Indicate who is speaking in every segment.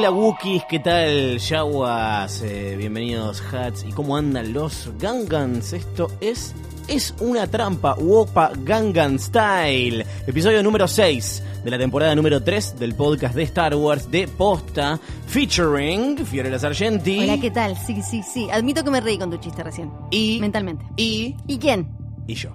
Speaker 1: Hola Wookiees, ¿qué tal? Yaguas, eh, bienvenidos Hats. ¿Y cómo andan los Gangans? Esto es Es una trampa, Wopa Gangan Style. Episodio número 6 de la temporada número 3 del podcast de Star Wars de Posta, featuring Fiorella Sargenti.
Speaker 2: Hola, ¿qué tal? Sí, sí, sí. Admito que me reí con tu chiste recién.
Speaker 1: Y,
Speaker 2: Mentalmente.
Speaker 1: y,
Speaker 2: ¿Y quién?
Speaker 1: y yo.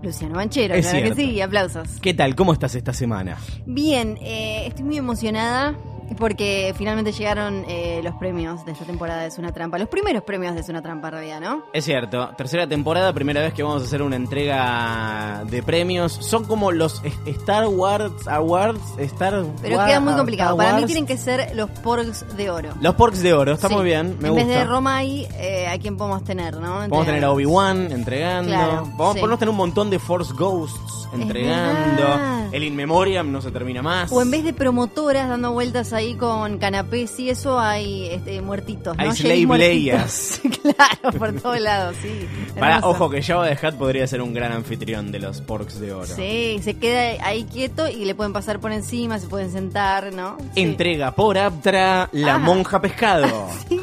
Speaker 2: Luciano Banchero,
Speaker 1: Es
Speaker 2: claro
Speaker 1: cierto.
Speaker 2: que sí, aplausos.
Speaker 1: ¿Qué tal? ¿Cómo estás esta semana?
Speaker 2: Bien, eh, estoy muy emocionada porque finalmente llegaron eh, los premios de esta temporada de Es una trampa. Los primeros premios de Es una trampa, en realidad, ¿no?
Speaker 1: Es cierto, tercera temporada, primera vez que vamos a hacer una entrega de premios. Son como los Star Wars Awards, Star
Speaker 2: Pero queda muy complicado. Para mí tienen que ser los porgs de oro.
Speaker 1: Los porks de oro, está
Speaker 2: Sí.
Speaker 1: muy bien, me
Speaker 2: en
Speaker 1: gusta.
Speaker 2: vez de Romay, eh, ¿a quién podemos tener, no?
Speaker 1: A tener a Obi-Wan entregando.
Speaker 2: Claro,
Speaker 1: Vamos
Speaker 2: sí.
Speaker 1: podemos tener un montón de Force Ghosts entregando. El In Memoriam no se termina más.
Speaker 2: O en vez de promotoras dando vueltas ahí con canapés y eso, hay este, muertitos, ¿no?
Speaker 1: Hay slave
Speaker 2: muertitos. claro, por todos lados, sí.
Speaker 1: Para,
Speaker 2: Hermoso.
Speaker 1: ojo que Java de Hat podría ser un gran anfitrión de los porks de oro.
Speaker 2: Sí, se queda ahí quieto y le pueden pasar por encima, se pueden sentar, ¿no? Sí.
Speaker 1: Entrega por Aptra la
Speaker 2: Ah.
Speaker 1: monja pescado.
Speaker 2: Sí.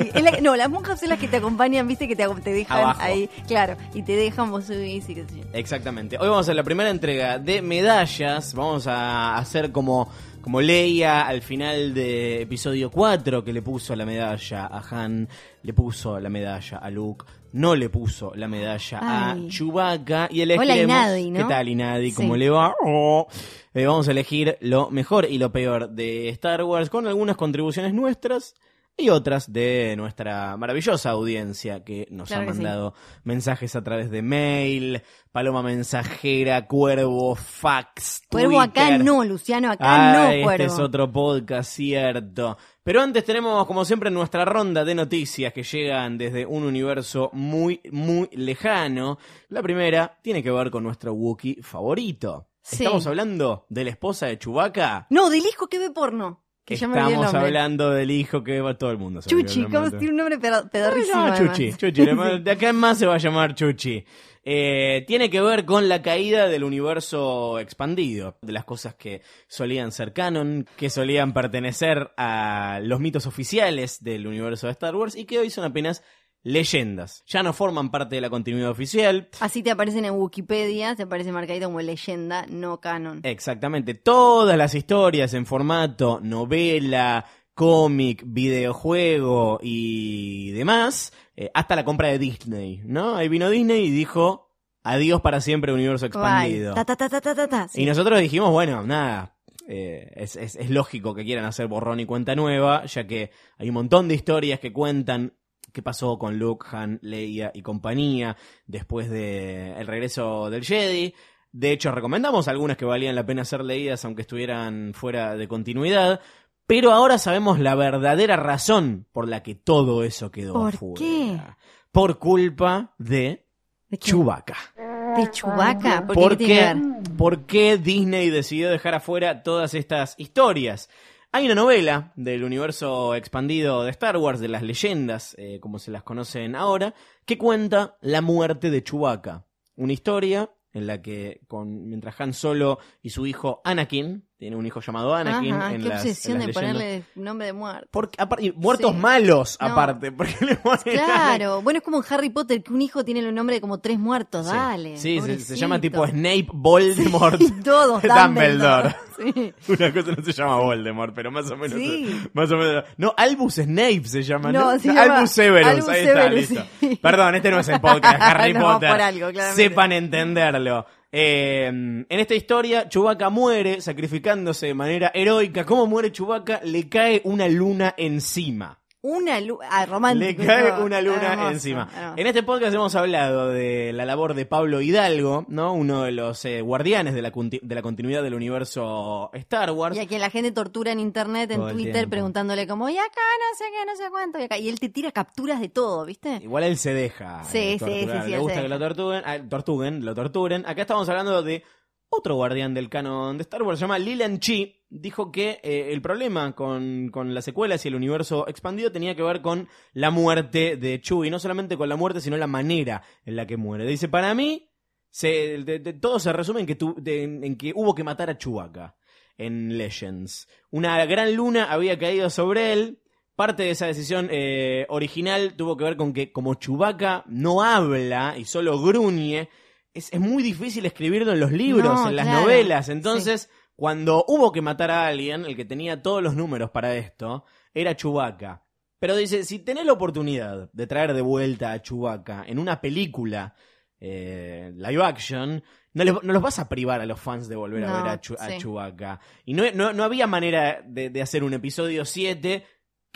Speaker 2: Es la- no, las monjas son las que te acompañan, viste, que te, te dejan
Speaker 1: Abajo.
Speaker 2: ahí, claro, y te dejan vos subís y qué sé yo.
Speaker 1: Exactamente. Hoy vamos a la primera entrega de medallas. Vamos a hacer como, como Leia al final de episodio 4 que le puso la medalla a Han, le puso la medalla a Luke, no le puso la medalla
Speaker 2: Ay.
Speaker 1: a Chewbacca y elegiremos...
Speaker 2: Hola, Inadi, ¿no?
Speaker 1: ¿Qué tal Inadi? ¿Cómo
Speaker 2: Sí.
Speaker 1: le va? Oh. Eh, vamos a elegir lo mejor y lo peor de Star Wars con algunas contribuciones nuestras y otras de nuestra maravillosa audiencia que nos
Speaker 2: Claro
Speaker 1: ha
Speaker 2: que sí.
Speaker 1: mandado mensajes a través de mail, paloma mensajera, cuervo, fax,
Speaker 2: Cuervo acá no, Luciano, acá
Speaker 1: Ah,
Speaker 2: no,
Speaker 1: este
Speaker 2: cuervo.
Speaker 1: es otro podcast, cierto. Pero antes tenemos, como siempre, nuestra ronda de noticias que llegan desde un universo muy, muy lejano. La primera tiene que ver con nuestro Wookiee favorito.
Speaker 2: Sí.
Speaker 1: Estamos hablando de la esposa de Chewbacca.
Speaker 2: No, del hijo que ve porno. Que
Speaker 1: Estamos hablando del hijo que va todo el mundo. se
Speaker 2: Chuchi, ¿cómo tiene un nombre pedorrísimo? además.
Speaker 1: Chuchi, Chuchi, de- de acá en más se va a llamar Chuchi. Eh, tiene que ver con la caída del universo expandido, de las cosas que solían ser canon, que solían pertenecer a los mitos oficiales del universo de Star Wars y que hoy son apenas leyendas. Ya no forman parte de la continuidad oficial.
Speaker 2: Así te aparecen en Wikipedia, te aparece marcadito como leyenda, no canon.
Speaker 1: Exactamente, todas las historias en formato novela, cómic, videojuego y demás, eh, hasta la compra de Disney, ¿no? Ahí vino Disney y dijo, adiós para siempre universo expandido.
Speaker 2: Ta, ta, ta. Sí.
Speaker 1: Y nosotros dijimos, bueno, nada, eh, es, es- es lógico que quieran hacer borrón y cuenta nueva, ya que hay un montón de historias que cuentan qué pasó con Luke, Han, Leia y compañía después de el regreso del Jedi. De hecho, recomendamos algunas que valían la pena ser leídas aunque estuvieran fuera de continuidad. Pero ahora sabemos la verdadera razón por la que todo eso quedó
Speaker 2: ¿Por
Speaker 1: afuera.
Speaker 2: qué?
Speaker 1: Por culpa de
Speaker 2: ¿De?
Speaker 1: Chewbacca.
Speaker 2: ¿De Chewbacca? ¿Por,
Speaker 1: ¿Por
Speaker 2: qué?
Speaker 1: Por qué Disney decidió dejar afuera todas estas historias? Hay una novela del universo expandido de Star Wars, de las leyendas, eh, como se las conocen ahora, que cuenta la muerte de Chewbacca. Una historia en la que, mientras Han Solo y su hijo Anakin, tiene un hijo llamado Anakin.
Speaker 2: Ajá,
Speaker 1: en
Speaker 2: qué
Speaker 1: las-
Speaker 2: obsesión
Speaker 1: en
Speaker 2: de
Speaker 1: las leyendas.
Speaker 2: ponerle nombre de muerto.
Speaker 1: Porque, muertos
Speaker 2: Sí.
Speaker 1: malos,
Speaker 2: No.
Speaker 1: aparte. Porque le
Speaker 2: Claro, bueno, es como en Harry Potter, que un hijo tiene el nombre de como tres muertos,
Speaker 1: Sí.
Speaker 2: dale.
Speaker 1: Sí, se, llama tipo Snape Voldemort.
Speaker 2: Todos,
Speaker 1: Dumbledore.
Speaker 2: Sí.
Speaker 1: Una cosa no se llama Voldemort, pero más o menos.
Speaker 2: Sí.
Speaker 1: Más o menos. No, Albus Snape se llama. No,
Speaker 2: No, se llama
Speaker 1: Albus Severus.
Speaker 2: Albus
Speaker 1: ahí está,
Speaker 2: Severus,
Speaker 1: listo.
Speaker 2: sí.
Speaker 1: Perdón, este no es el podcast de Harry
Speaker 2: No,
Speaker 1: Potter.
Speaker 2: por algo.
Speaker 1: Sepan entenderlo. Eh, en esta historia, Chewbacca muere sacrificándose de manera heroica. ¿Cómo muere Chewbacca? Le cae una luna encima.
Speaker 2: Una luna. Ah, romántico.
Speaker 1: Le cae una luna
Speaker 2: Hermoso,
Speaker 1: encima.
Speaker 2: hermoso.
Speaker 1: En este podcast hemos hablado de la labor de Pablo Hidalgo, ¿no? Uno de los eh, guardianes de la, de la continuidad del universo Star Wars.
Speaker 2: Y a quien la gente tortura en internet, en
Speaker 1: Todo
Speaker 2: Twitter, preguntándole como, y acá no sé qué, no sé cuánto, y acá. Y él te tira capturas de todo, ¿viste?
Speaker 1: Igual él se deja.
Speaker 2: Sí,
Speaker 1: eh,
Speaker 2: sí, sí, sí,
Speaker 1: Le gusta que lo
Speaker 2: deja.
Speaker 1: tortuguen, ah, tortuguen, lo torturen. Acá estamos hablando de otro guardián del canon de Star Wars, se llama Chi. Dijo que eh, el problema con, con las secuelas y el universo expandido tenía que ver con la muerte de Chewie. No solamente con la muerte, sino la manera en la que muere. Dice, para mí, se, todo se resume en que, hubo que matar a Chewbacca en Legends. Una gran luna había caído sobre él. Parte de esa decisión eh, original tuvo que ver con que como Chewbacca no habla y solo gruñe, es, es muy difícil escribirlo en los libros,
Speaker 2: No,
Speaker 1: en las
Speaker 2: claro,
Speaker 1: novelas. Entonces, cuando hubo que matar a alguien, el que tenía todos los números para esto, era Chewbacca. Pero dice, si tenés la oportunidad de traer de vuelta a Chewbacca en una película eh, live action, no, les- no los vas a privar a los fans de volver a ver a, Chu- a
Speaker 2: sí.
Speaker 1: Chewbacca. Y no, no, no había manera de, de hacer un episodio 7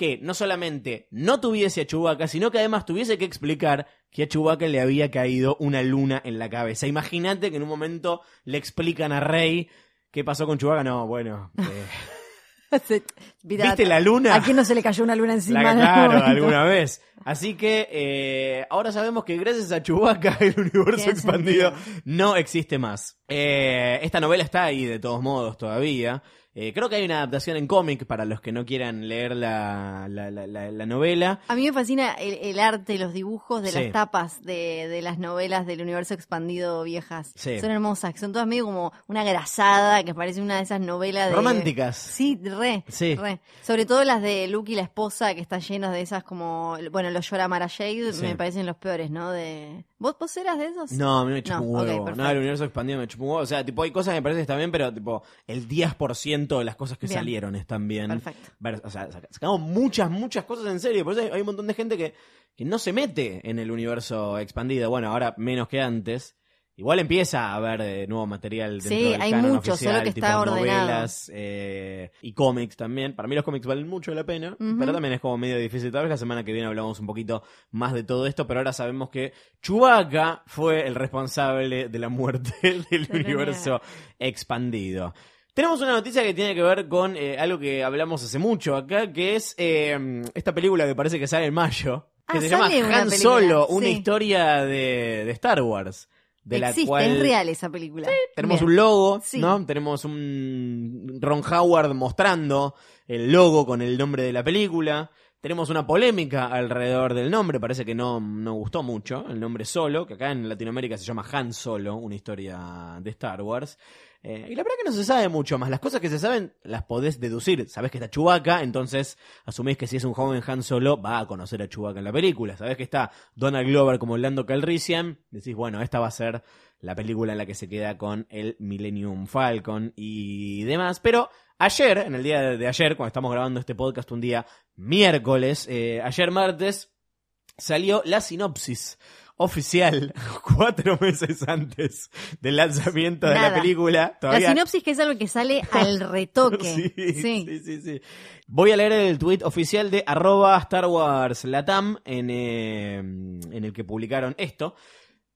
Speaker 1: que no solamente no tuviese a Chewbacca, sino que además tuviese que explicar que a Chewbacca le había caído una luna en la cabeza. Imagínate que en un momento le explican a Rey qué pasó con Chewbacca. No, bueno, eh,
Speaker 2: Se- Mira,
Speaker 1: ¿viste la luna?
Speaker 2: ¿A quién no se le cayó una luna encima?
Speaker 1: La claro,
Speaker 2: momento?
Speaker 1: alguna vez. Así que eh, ahora sabemos que gracias a Chewbacca el universo expandido
Speaker 2: sentido.
Speaker 1: no existe más. Eh, esta novela está ahí de todos modos todavía. Eh, creo que hay una adaptación en cómic para los que no quieran leer la, la, la- la- la novela.
Speaker 2: A mí me fascina el, el arte, los dibujos de
Speaker 1: Sí.
Speaker 2: las tapas de, de las novelas del universo expandido viejas.
Speaker 1: Sí.
Speaker 2: Son hermosas, son todas medio como una grasada, que parece una de esas novelas de...
Speaker 1: Románticas.
Speaker 2: Sí, re,
Speaker 1: Sí.
Speaker 2: re. Sobre todo las de Luke y la esposa, que están llenas de esas como... Bueno, los Llora Mara Jade me parecen los peores, ¿no? De... ¿Vos, vos eras de esos?
Speaker 1: No, a mí me chupa
Speaker 2: No,
Speaker 1: un huevo.
Speaker 2: perfecto.
Speaker 1: no, el universo expandido me chupa un huevo. O sea, tipo, hay cosas que me parece que están bien, pero tipo, el 10% de las cosas que
Speaker 2: Bien.
Speaker 1: salieron están bien.
Speaker 2: Perfecto.
Speaker 1: O sea, sac- sacamos muchas, muchas cosas en serio. Por eso hay, hay un montón de gente que, que no se mete en el universo expandido. Bueno, ahora menos que antes. Igual empieza a haber eh, nuevo material dentro
Speaker 2: Sí,
Speaker 1: del
Speaker 2: hay
Speaker 1: canon
Speaker 2: mucho,
Speaker 1: oficial,
Speaker 2: solo que
Speaker 1: tipo
Speaker 2: está ordenado.
Speaker 1: novelas eh, y cómics también. Para mí los cómics valen mucho la pena, pero también es como medio difícil. Tal vez la semana que viene hablamos un poquito más de todo esto, pero ahora sabemos que Chewbacca fue el responsable de la muerte del universo expandido. Tenemos una noticia que tiene que ver con eh, algo que hablamos hace mucho acá, que es eh, esta película que parece que sale en mayo, que
Speaker 2: Ah,
Speaker 1: se llama Han Solo, una
Speaker 2: sí.
Speaker 1: historia de, de Star Wars. De la
Speaker 2: Existe,
Speaker 1: cual
Speaker 2: es real esa película.
Speaker 1: tenemos
Speaker 2: Bien.
Speaker 1: un logo,
Speaker 2: Sí.
Speaker 1: ¿no? Tenemos un Ron Howard mostrando el logo con el nombre de la película. Tenemos una polémica alrededor del nombre, parece que no, no gustó mucho el nombre solo, que acá en Latinoamérica se llama Han Solo, una historia de Star Wars. Eh, y la verdad que no se sabe mucho más. Las cosas que se saben las podés deducir. Sabés que está Chewbacca, entonces asumís que si es un joven Han Solo va a conocer a Chewbacca en la película. Sabés que está Donald Glover como Lando Calrissian, decís, bueno, esta va a ser la película en la que se queda con el Millennium Falcon y demás. Pero ayer, en el día de, ayer, cuando estamos grabando este podcast un día miércoles, eh, ayer martes, salió la sinopsis oficial cuatro meses antes del lanzamiento de la película. Todavía...
Speaker 2: La sinopsis que es algo que sale al retoque.
Speaker 1: Sí,
Speaker 2: Sí.
Speaker 1: sí, sí, sí. Voy a leer el tweet oficial de arroba Star Wars Latam en, eh, en el que publicaron esto.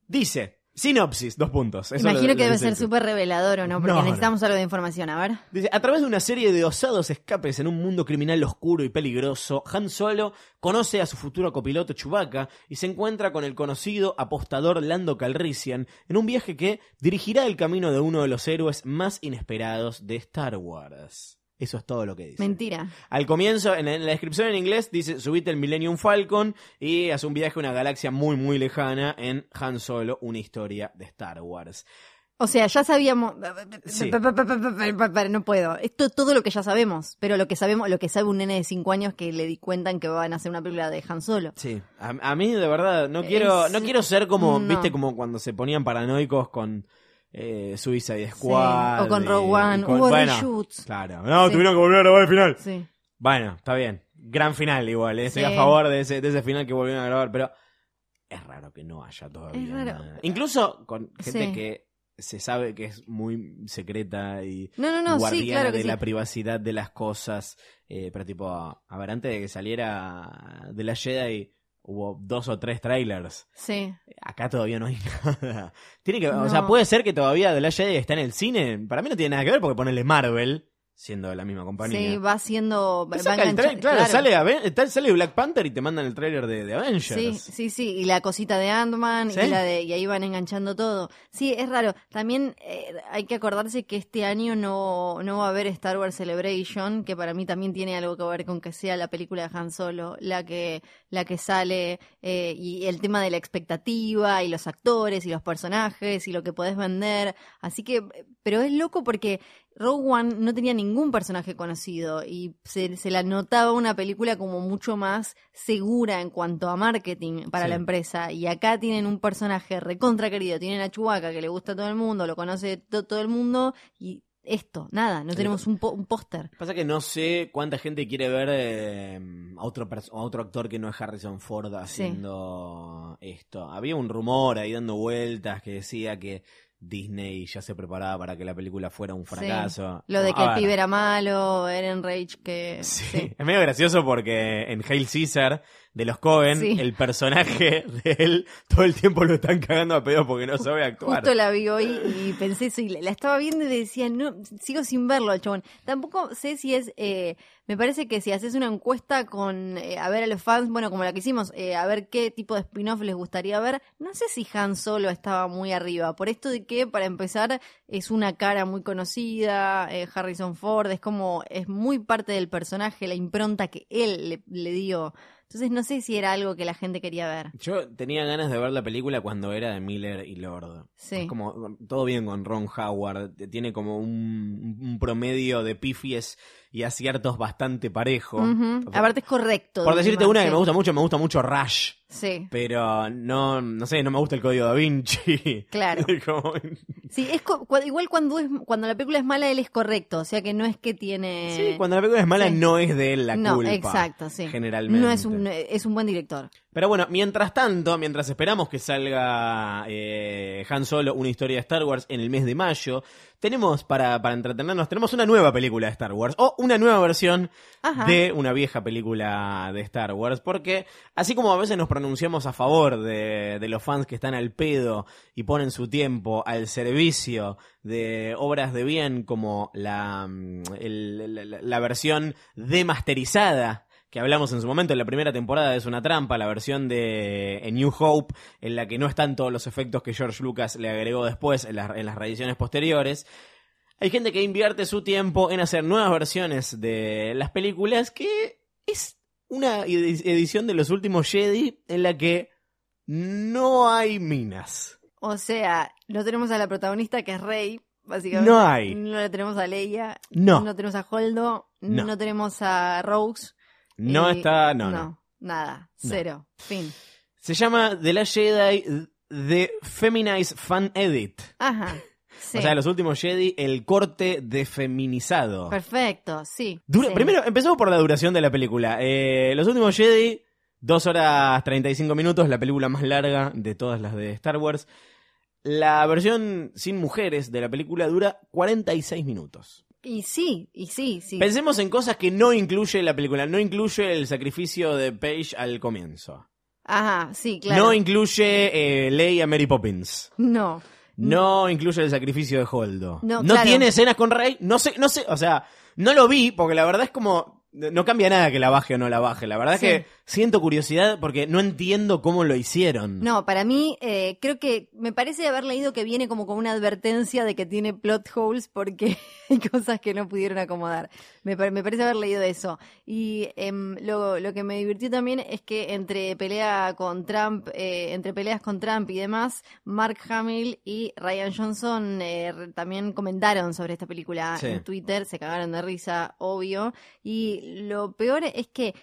Speaker 1: Dice, sinopsis, dos puntos. Eso
Speaker 2: Imagino
Speaker 1: lo-
Speaker 2: que
Speaker 1: lo
Speaker 2: debe ser súper revelador o no, porque
Speaker 1: No, no.
Speaker 2: necesitamos algo de información. A ver.
Speaker 1: Dice, a través de una serie de osados escapes en un mundo criminal oscuro y peligroso, Han Solo conoce a su futuro copiloto Chewbacca y se encuentra con el conocido apostador Lando Calrissian en un viaje que dirigirá el camino de uno de los héroes más inesperados de Star Wars. Eso es todo lo que dice.
Speaker 2: Mentira.
Speaker 1: Al comienzo, en, la descripción en inglés, dice subite el Millennium Falcon y hace un viaje a una galaxia muy muy lejana en Han Solo, una historia de Star Wars.
Speaker 2: O sea, ya sabíamos.
Speaker 1: Sí.
Speaker 2: No puedo. Esto es todo lo que ya sabemos. Pero lo que sabemos, lo que sabe un nene de 5 años que le di cuentan que van a hacer una película de Han Solo.
Speaker 1: Sí, a, a mí de verdad no quiero
Speaker 2: Es-
Speaker 1: no quiero ser como,
Speaker 2: no.
Speaker 1: viste, como cuando se ponían paranoicos con eh, Suicide Squad.
Speaker 2: o con Rogue One.
Speaker 1: con-
Speaker 2: Hubo
Speaker 1: bueno,
Speaker 2: reshoots.
Speaker 1: Claro, no,
Speaker 2: Sí.
Speaker 1: tuvieron que volver a grabar el final.
Speaker 2: Sí.
Speaker 1: Bueno, está bien. Gran final igual, eh, estoy a favor de ese, de ese final que volvieron a grabar, pero es raro que no haya todavía.
Speaker 2: Es raro.
Speaker 1: nada. Incluso con gente que se sabe que es muy secreta y
Speaker 2: No, no, no, sí,
Speaker 1: guardiana
Speaker 2: claro
Speaker 1: de
Speaker 2: sí.
Speaker 1: la privacidad de las cosas. eh, pero tipo, a ver, antes de que saliera de la Jedi hubo dos o tres trailers.
Speaker 2: Sí.
Speaker 1: Acá todavía no hay nada. Tiene que, o sea,
Speaker 2: No.
Speaker 1: puede ser que todavía The Last Jedi está en el cine. Para mí no tiene nada que ver porque ponerle Marvel, siendo de la misma compañía.
Speaker 2: Sí, va
Speaker 1: el tra- claro, Sale, Aven- sale Black Panther y te mandan el trailer de, de Avengers.
Speaker 2: Sí, sí, sí, y la cosita de Ant-Man
Speaker 1: ¿Sí?
Speaker 2: y la de y ahí van enganchando todo. Sí, es raro. También eh, hay que acordarse que este año no, no va a haber Star Wars Celebration, que para mí también tiene algo que ver con que sea la película de Han Solo, la que la que sale eh, y el tema de la expectativa y los actores y los personajes y lo que podés vender. Así que, pero es loco porque Rogue One no tenía ningún personaje conocido y se, se la notaba una película como mucho más segura en cuanto a marketing para
Speaker 1: Sí.
Speaker 2: la empresa. Y acá tienen un personaje recontra querido, tienen a Chewbacca que le gusta a todo el mundo, lo conoce to- todo el mundo y esto, nada, no tenemos un, po- un póster.
Speaker 1: Pasa que no sé cuánta gente quiere ver eh, a, otro a otro actor que no es Harrison Ford haciendo esto. Había un rumor ahí dando vueltas que decía que Disney ya se preparaba para que la película fuera un fracaso.
Speaker 2: Sí. Lo de que el
Speaker 1: ver,
Speaker 2: pibe era malo, Eren Rage que...
Speaker 1: Sí.
Speaker 2: sí.
Speaker 1: Es medio gracioso porque en Hail Caesar de los Cohen,
Speaker 2: Sí.
Speaker 1: el personaje de él todo el tiempo lo están cagando a pedo porque no sabe actuar.
Speaker 2: Justo la vi hoy y pensé eso y la estaba viendo y decía, no, sigo sin verlo al chabón. Tampoco sé si es, eh, me parece que si haces una encuesta con, eh, a ver a los fans, bueno, como la que hicimos, eh, a ver qué tipo de spin-off les gustaría ver, no sé si Han Solo estaba muy arriba, por esto de que, para empezar, es una cara muy conocida, Harrison Ford, es como, es muy parte del personaje, la impronta que él le, le dio. Entonces no sé si era algo que la gente quería ver.
Speaker 1: Yo tenía ganas de ver la película cuando era de Miller y Lord.
Speaker 2: Sí.
Speaker 1: Es como todo bien con Ron Howard, tiene como un, un promedio de pifies y aciertos bastante parejo.
Speaker 2: Ujú.
Speaker 1: O sea,
Speaker 2: Aparte es correcto.
Speaker 1: por decirte una que me gusta mucho, me gusta mucho Rush.
Speaker 2: Sí.
Speaker 1: Pero no, no sé, no me gusta el código da Vinci.
Speaker 2: Claro.
Speaker 1: Como-
Speaker 2: Sí, es co- igual cuando es cuando la película es mala él es correcto, o sea que no es que tiene
Speaker 1: Sí, cuando la película es mala
Speaker 2: sí.
Speaker 1: no es de él la
Speaker 2: no,
Speaker 1: culpa.
Speaker 2: exacto, sí.
Speaker 1: Generalmente.
Speaker 2: No es un es un buen director.
Speaker 1: Pero bueno, mientras tanto, mientras esperamos que salga eh, Han Solo, una historia de Star Wars en el mes de mayo, tenemos para, para entretenernos, tenemos una nueva película de Star Wars, o una nueva versión
Speaker 2: Ajá.
Speaker 1: de una vieja película de Star Wars, porque así como a veces nos pronunciamos a favor de, de los fans que están al pedo y ponen su tiempo al servicio de obras de bien como la, mm, el- la, la versión demasterizada que hablamos en su momento en la primera temporada es una trampa, la versión de A New Hope, en la que no están todos los efectos que George Lucas le agregó después en, las- en las reediciones posteriores. Hay gente que invierte su tiempo en hacer nuevas versiones de las películas, que es una edi- edición de los últimos Jedi en la que no hay minas.
Speaker 2: O sea, no tenemos a la protagonista que es Rey, básicamente.
Speaker 1: No hay.
Speaker 2: No la tenemos a Leia.
Speaker 1: No.
Speaker 2: No tenemos a Holdo.
Speaker 1: No.
Speaker 2: No, tenemos a Rose.
Speaker 1: No
Speaker 2: y-
Speaker 1: está, no, no.
Speaker 2: Nada. Cero. Fin.
Speaker 1: Se llama The Last Jedi The Feminized Fan Edit.
Speaker 2: Ajá. Sí.
Speaker 1: O sea, los últimos Jedi, el corte de feminizado.
Speaker 2: Perfecto, sí.
Speaker 1: Dura-
Speaker 2: sí.
Speaker 1: Primero, empezamos por la duración de la película. Eh, los últimos Jedi, 2 horas 35 minutos, la película más larga de todas las de Star Wars. La versión sin mujeres de la película dura 46 minutos.
Speaker 2: Y sí, y sí, sí.
Speaker 1: Pensemos en cosas que no incluye la película. No incluye el sacrificio de Paige al comienzo.
Speaker 2: Ajá, sí, claro.
Speaker 1: No incluye eh, Leia Mary Poppins.
Speaker 2: No.
Speaker 1: No incluye el sacrificio de Holdo.
Speaker 2: No, claro.
Speaker 1: tiene escenas con Rey. No sé, no sé, o sea, no lo vi porque la verdad es como no cambia nada que la baje o no la baje. La verdad
Speaker 2: Sí.
Speaker 1: es que siento curiosidad porque no entiendo cómo lo hicieron.
Speaker 2: No, para mí, eh, creo que me parece haber leído que viene como con una advertencia de que tiene plot holes porque hay cosas que no pudieron acomodar. Me, me parece haber leído eso. Y em, lo, lo que me divirtió también es que entre pelea con Trump, eh, entre peleas con Trump y demás, Mark Hamill y Ryan Johnson eh, también comentaron sobre esta película
Speaker 1: Sí.
Speaker 2: en Twitter, se cagaron de risa, obvio. Y lo peor es que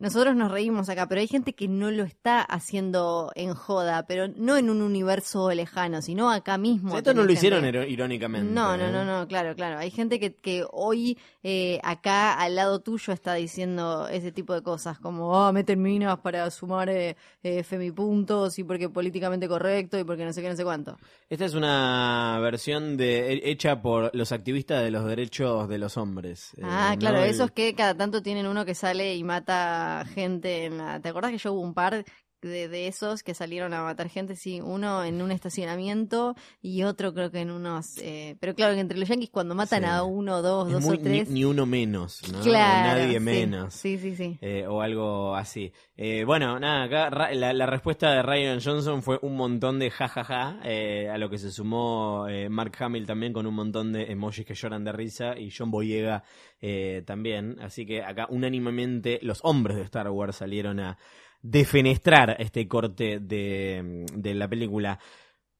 Speaker 2: nosotros nos reímos acá, pero hay gente que no lo está haciendo en joda, pero no en un universo lejano, sino acá mismo.
Speaker 1: O sea, esto no lo hicieron
Speaker 2: gente-
Speaker 1: irónicamente.
Speaker 2: No, no,
Speaker 1: ¿eh?
Speaker 2: no, no, claro, claro. Hay gente que, que hoy eh, acá al lado tuyo está diciendo ese tipo de cosas, como, ah, meten minas para sumar eh, eh, femipuntos y porque políticamente correcto y porque no sé qué, no sé cuánto.
Speaker 1: Esta es una versión de he- hecha por los activistas de los derechos de los hombres. eh,
Speaker 2: Ah,
Speaker 1: ¿no?
Speaker 2: claro,
Speaker 1: El-
Speaker 2: esos que cada tanto tienen uno que sale y mata gente. ¿Te acordás que yo hubo un par de, de esos que salieron a matar gente? Sí, uno en un estacionamiento y otro creo que en unos... eh, Pero claro, que entre los yanquis cuando matan
Speaker 1: Sí.
Speaker 2: a uno, dos,
Speaker 1: es
Speaker 2: dos
Speaker 1: muy-
Speaker 2: o tres...
Speaker 1: Ni, ni uno menos, ¿no? O
Speaker 2: Claro,
Speaker 1: nadie
Speaker 2: sí,
Speaker 1: menos.
Speaker 2: Sí, sí, sí.
Speaker 1: eh, o algo así. Eh, bueno, nada, acá Ra- la, la respuesta de Ryan Johnson fue un montón de jajaja, eh, a lo que se sumó eh, Mark Hamill también con un montón de emojis que lloran de risa y John Boyega eh, también. Así que acá unánimemente los hombres de Star Wars salieron a defenestrar este corte de, de la película.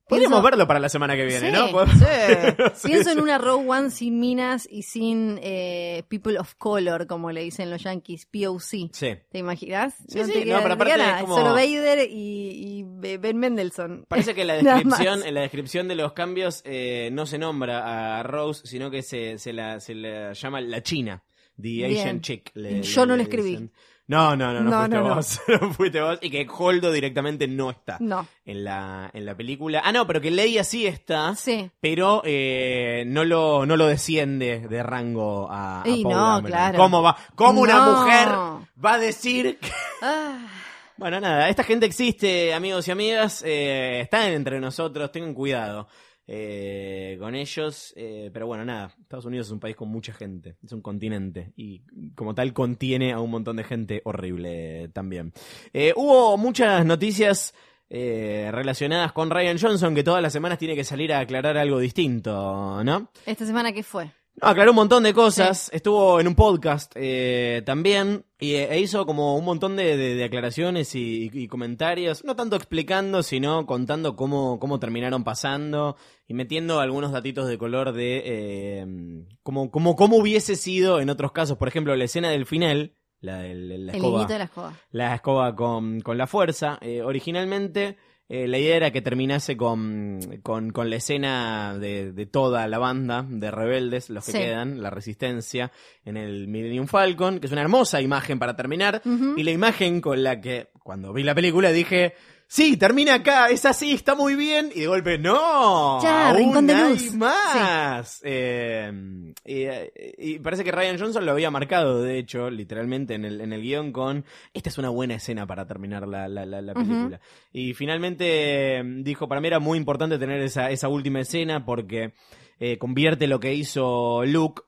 Speaker 1: Podríamos verlo para la semana que viene,
Speaker 2: Sí,
Speaker 1: ¿no?
Speaker 2: Sí.
Speaker 1: Sí,
Speaker 2: Pienso
Speaker 1: sí.
Speaker 2: en una Rogue One sin minas y sin eh, People of Color, como le dicen los yankees, POC.
Speaker 1: Sí.
Speaker 2: ¿Te imaginas?
Speaker 1: Sí, sí,
Speaker 2: te
Speaker 1: no, pero
Speaker 2: te
Speaker 1: aparte es como-
Speaker 2: Solo Vader y, y Ben Mendelssohn.
Speaker 1: Parece que en la descripción, en la descripción de los cambios eh, no se nombra a Rose, sino que se, se, la, se la llama la China, The
Speaker 2: Bien.
Speaker 1: Asian Chick. le-
Speaker 2: Yo no
Speaker 1: le
Speaker 2: lo escribí.
Speaker 1: dicen. No, no, no, no,
Speaker 2: No,
Speaker 1: fuiste
Speaker 2: no,
Speaker 1: vos, no fuiste vos. Y que Holdo directamente no está
Speaker 2: No.
Speaker 1: en la, en la película. Ah, no, pero que Leia sí está,
Speaker 2: Sí.
Speaker 1: pero eh, no, lo, no lo desciende de rango a, a
Speaker 2: Y no, claro.
Speaker 1: ¿Cómo va? ¿Cómo una mujer va a decir que
Speaker 2: Ah,
Speaker 1: bueno, nada, esta gente existe, amigos y amigas, eh, están entre nosotros, tengan cuidado eh, con ellos, eh, pero bueno, nada, Estados Unidos es un país con mucha gente, es un continente y como tal contiene a un montón de gente horrible también. Eh, hubo muchas noticias eh, relacionadas con Ryan Johnson que todas las semanas tiene que salir a aclarar algo distinto, ¿no?
Speaker 2: ¿Esta semana qué fue?
Speaker 1: No, aclaró un montón de cosas. Estuvo en un podcast eh, también y, eh, e hizo como un montón de, de- de aclaraciones y, y comentarios. No tanto explicando, sino contando cómo, cómo terminaron pasando y metiendo algunos datitos de color de eh, cómo, cómo, cómo hubiese sido en otros casos. Por ejemplo, la escena del final, la de la
Speaker 2: El
Speaker 1: escoba
Speaker 2: de la escoba.
Speaker 1: la escoba con, con la fuerza. Eh, originalmente eh, la idea era que terminase con, con, con la escena de, de toda la banda de rebeldes, los que
Speaker 2: Sí.
Speaker 1: quedan, la resistencia, en el Millennium Falcon, que es una hermosa imagen para terminar. Y la imagen con la que cuando vi la película dije... Sí, termina acá, es así, está muy bien. Y de golpe, ¡no!
Speaker 2: Ya,
Speaker 1: aún
Speaker 2: Rincón de
Speaker 1: hay más. Eh, y, y parece que Ryan Johnson lo había marcado, de hecho, literalmente en el, en el guion con, esta es una buena escena para terminar la, la, la- la película. Y finalmente eh, dijo, para mí era muy importante tener esa, esa última escena porque eh, convierte lo que hizo Luke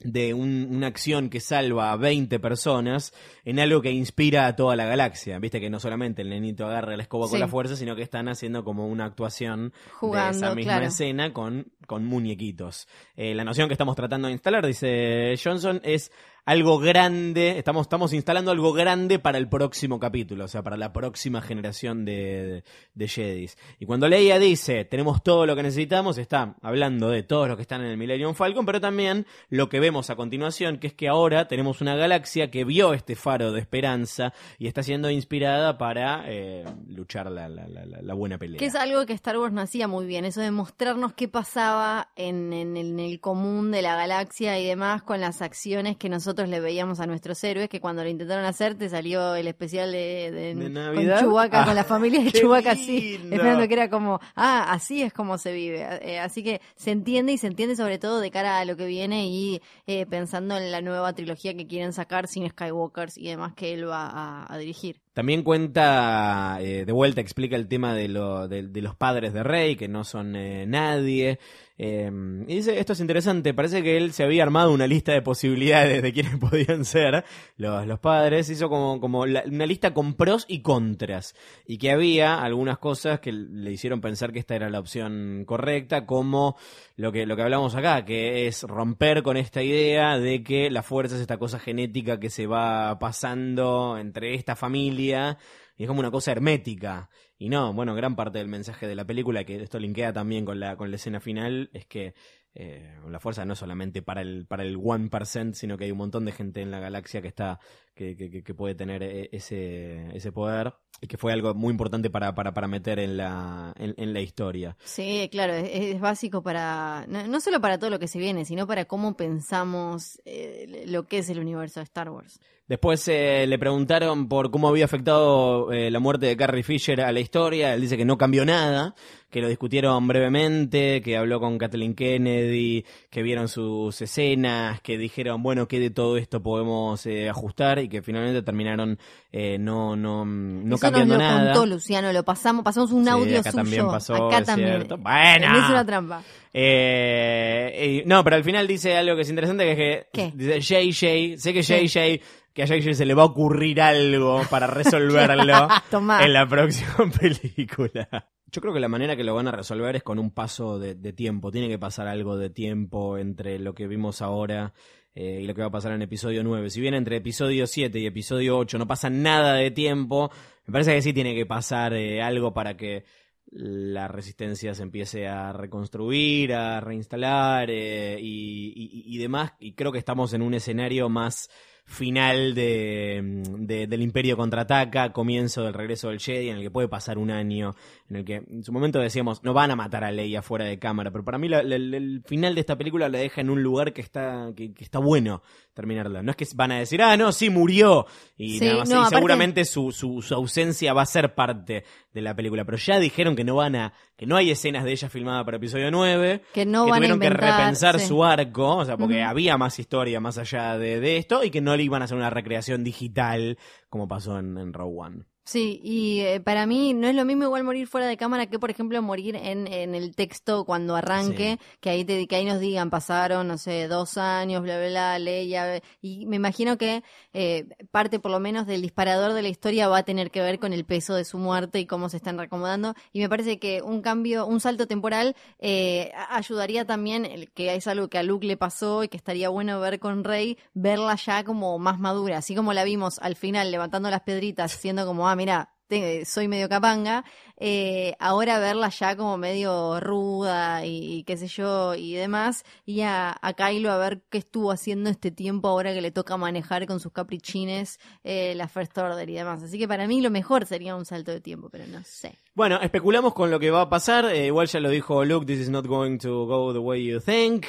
Speaker 1: de un- una acción que salva a 20 personas en algo que inspira a toda la galaxia. Viste que no solamente el nenito agarra la escoba con la fuerza, sino que están haciendo como una actuación de
Speaker 2: Jugando,
Speaker 1: esa misma
Speaker 2: claro.
Speaker 1: escena con, con muñequitos. Eh, la noción que estamos tratando de instalar, dice Johnson, es algo grande, estamos, estamos instalando algo grande para el próximo capítulo, o sea, para la próxima generación de, de Jedis. Y cuando Leia dice, tenemos todo lo que necesitamos, está hablando de todos los que están en el Millennium Falcon, pero también lo que vemos a continuación, que es que ahora tenemos una galaxia que vio este faro de esperanza y está siendo inspirada para eh, luchar la, la, buena pelea.
Speaker 2: Que es algo que Star Wars no hacía muy bien, eso de mostrarnos qué pasaba en, en- en el común de la galaxia y demás con las acciones que nosotros le veíamos a nuestros héroes, que cuando lo intentaron hacer te salió el especial de, de-
Speaker 1: ¿De
Speaker 2: con
Speaker 1: Navidad?
Speaker 2: Chewbacca,
Speaker 1: Ah,
Speaker 2: con la familia de Chewbacca así, esperando que era como, ah, así es como se vive. Eh, así que se entiende y se entiende sobre todo de cara a lo que viene y eh, pensando en la nueva trilogía que quieren sacar sin Skywalkers y demás que él va a, a dirigir.
Speaker 1: También cuenta, eh, de vuelta explica el tema de, lo, de, de los padres de Rey, que no son eh, nadie. Eh, y dice, esto es interesante, parece que él se había armado una lista de posibilidades de quiénes podían ser los, los padres, hizo como, como la- una lista con pros y contras, y que había algunas cosas que le hicieron pensar que esta era la opción correcta, como lo que, lo que hablamos acá, que es romper con esta idea de que la fuerza es esta cosa genética que se va pasando entre esta familia, y es como una cosa hermética. Y no, bueno, gran parte del mensaje de la película, que esto linkea también con la, con la escena final, es que eh, la fuerza no solamente para el, para el 1%, sino que hay un montón de gente en la galaxia que está, que, que, que- puede tener eh, ese, ese poder, y que fue algo muy importante para, para, para meter en la, en, en la historia.
Speaker 2: Sí, claro, es, es básico para, no, no solo para todo lo que se viene, sino para cómo pensamos eh, lo que es el universo de Star Wars.
Speaker 1: Después eh, le preguntaron por cómo había afectado eh, la muerte de Carrie Fisher a la historia. Él dice que no cambió nada, que lo discutieron brevemente, que habló con Kathleen Kennedy, que vieron sus escenas, que dijeron, bueno, ¿qué de todo esto podemos eh, ajustar? Y que finalmente terminaron eh, no, no, no
Speaker 2: Eso
Speaker 1: cambiando
Speaker 2: nos lo
Speaker 1: nada.
Speaker 2: contó Luciano, lo pasamos, pasamos un
Speaker 1: Sí,
Speaker 2: audio
Speaker 1: acá
Speaker 2: suyo.
Speaker 1: también pasó,
Speaker 2: acá también.
Speaker 1: Bueno.
Speaker 2: Una trampa.
Speaker 1: Eh, no, pero al final dice algo que es interesante, que es que
Speaker 2: ¿Qué?
Speaker 1: dice JJ, sé que. JJ, que a JJ se le va a ocurrir algo para resolverlo en la próxima película. Yo creo que la manera que lo van a resolver es con un paso de, de tiempo. Tiene que pasar algo de tiempo entre lo que vimos ahora eh, y lo que va a pasar en episodio 9. Si bien entre episodio 7 y episodio 8 no pasa nada de tiempo, me parece que sí tiene que pasar eh, algo para que la resistencia se empiece a reconstruir, a reinstalar eh, y, y- y demás. Y creo que estamos en un escenario más final de, de- del Imperio contraataca, comienzo del regreso del Jedi, en el que puede pasar un año, en el que en su momento decíamos, no van a matar a Leia fuera de cámara, pero para mí el final de esta película la deja en un lugar que está, que, que está bueno terminarla. No es que van a decir, ah, no, sí, murió, y
Speaker 2: Sí,
Speaker 1: nada más,
Speaker 2: no,
Speaker 1: y
Speaker 2: aparte-
Speaker 1: seguramente su, su, su ausencia va a ser parte de la película, pero ya dijeron que no van a, que no hay escenas de ella filmada para episodio 9,
Speaker 2: Que no
Speaker 1: que
Speaker 2: van a
Speaker 1: tuvieron que
Speaker 2: inventar,
Speaker 1: repensar
Speaker 2: sí.
Speaker 1: su arco, o sea, porque había más historia más allá de, de esto, y que no le iban a hacer una recreación digital como pasó en, en Row One.
Speaker 2: Sí, y eh, para mí no es lo mismo igual morir fuera de cámara que, por ejemplo, morir en, en el texto cuando arranque, que ahí te, que ahí nos digan, pasaron, no sé, dos años, bla, bla, bla, Leia, y me imagino que eh, parte por lo menos del disparador de la historia va a tener que ver con el peso de su muerte y cómo se están reacomodando, y me parece que un cambio, un salto temporal eh, ayudaría también, el- que es algo que a Luke le pasó y que estaría bueno ver con Rey, verla ya como más madura, así como la vimos al final levantando las piedritas, siendo como, ah, mira, te- soy medio capanga, eh, ahora verla ya como medio ruda y, qué sé yo y demás, y a, a Kylo a ver qué estuvo haciendo este tiempo ahora que le toca manejar con sus caprichines eh, la First Order y demás. Así que para mí lo mejor sería un salto de tiempo, pero no sé.
Speaker 1: Bueno, especulamos con lo que va a pasar. eh, igual ya lo dijo Luke, this is not going to go the way you think.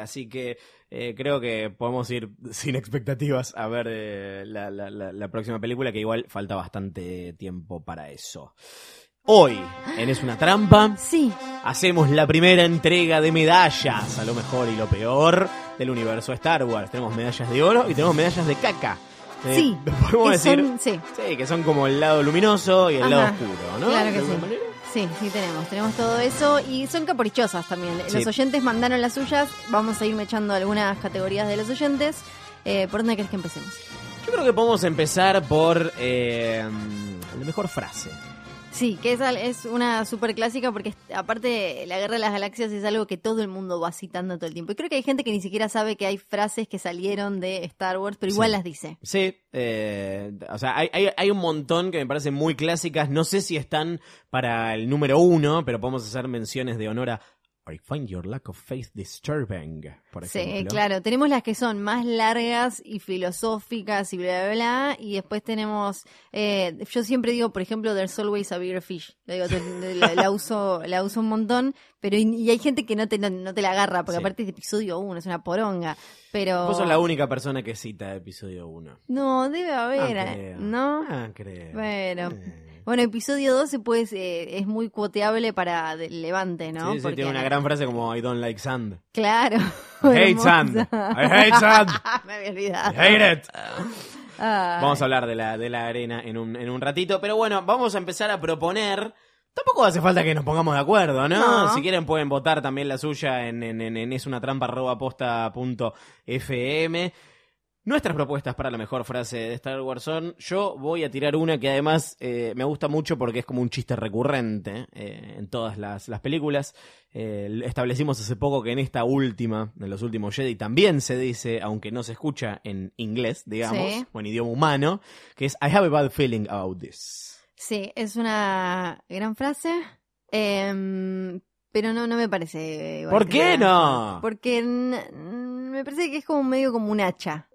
Speaker 1: así que eh, creo que podemos ir sin expectativas a ver eh, la, la- la- la próxima película, que igual falta bastante tiempo para eso. Hoy, en Es una trampa,
Speaker 2: Sí,
Speaker 1: hacemos la primera entrega de medallas a lo mejor y lo peor del universo Star Wars. Tenemos medallas de oro y tenemos medallas de caca. Eh,
Speaker 2: sí.
Speaker 1: podemos
Speaker 2: que
Speaker 1: decir
Speaker 2: son- sí.
Speaker 1: sí, que son como el lado luminoso y el lado oscuro, ¿no?
Speaker 2: claro que sí.
Speaker 1: manera.
Speaker 2: Sí, sí tenemos, tenemos todo eso y son caprichosas también.
Speaker 1: Sí.
Speaker 2: Los oyentes mandaron las suyas, vamos a irme echando algunas categorías de los oyentes. Eh, ¿Por dónde crees que empecemos?
Speaker 1: Yo creo que podemos empezar por eh, la mejor frase.
Speaker 2: Sí, que es, es una super clásica porque aparte la guerra de las galaxias es algo que todo el mundo va citando todo el tiempo. Y creo que hay gente que ni siquiera sabe que hay frases que salieron de Star Wars, pero igual
Speaker 1: Sí.
Speaker 2: las dice.
Speaker 1: Sí, eh, o sea, hay, hay, hay un montón que me parecen muy clásicas. No sé si están para el número uno, pero podemos hacer menciones de honor a I find your lack of faith disturbing, por
Speaker 2: Sí,
Speaker 1: ejemplo.
Speaker 2: claro. Tenemos las que son más largas y filosóficas y bla, bla, bla. Y después tenemos, eh, yo siempre digo, por ejemplo, There's always a bigger fish. La, digo, la, la uso, la uso un montón, pero y, y hay gente que no te, no, no te la agarra, porque
Speaker 1: Sí.
Speaker 2: aparte es de episodio 1, es una poronga. Pero...
Speaker 1: Vos sos la única persona que cita episodio 1.
Speaker 2: No, debe haber,
Speaker 1: no
Speaker 2: eh,
Speaker 1: creo.
Speaker 2: ¿no?
Speaker 1: Ah, creo.
Speaker 2: Bueno.
Speaker 1: Eh.
Speaker 2: Bueno, episodio 12 pues eh, es muy cuoteable para Levante, ¿no?
Speaker 1: Sí, sí,
Speaker 2: Porque-
Speaker 1: tiene una gran frase como I don't like sand.
Speaker 2: Claro.
Speaker 1: I hate sand. I hate sand.
Speaker 2: Me había
Speaker 1: I
Speaker 2: olvidado.
Speaker 1: hate it.
Speaker 2: Ay.
Speaker 1: Vamos a hablar de la, de la arena en un, en un ratito. Pero bueno, vamos a empezar a proponer. Tampoco hace falta que nos pongamos de acuerdo, ¿no?
Speaker 2: No.
Speaker 1: Si quieren pueden votar también la suya en, en, en, en esunatrampa.posta.fm. Nuestras propuestas para la mejor frase de Star Wars son, yo voy a tirar una que además eh, me gusta mucho porque es como un chiste recurrente eh, en todas las, las películas. Eh, establecimos hace poco que en esta última, en los últimos Jedi, también se dice, aunque no se escucha en inglés, digamos,
Speaker 2: Sí.
Speaker 1: o en idioma humano, que es I have a bad feeling about this.
Speaker 2: Sí, es una gran frase. em, pero no, no me parece. igual
Speaker 1: ¿Por qué no?
Speaker 2: Porque me parece que es como medio como un hacha.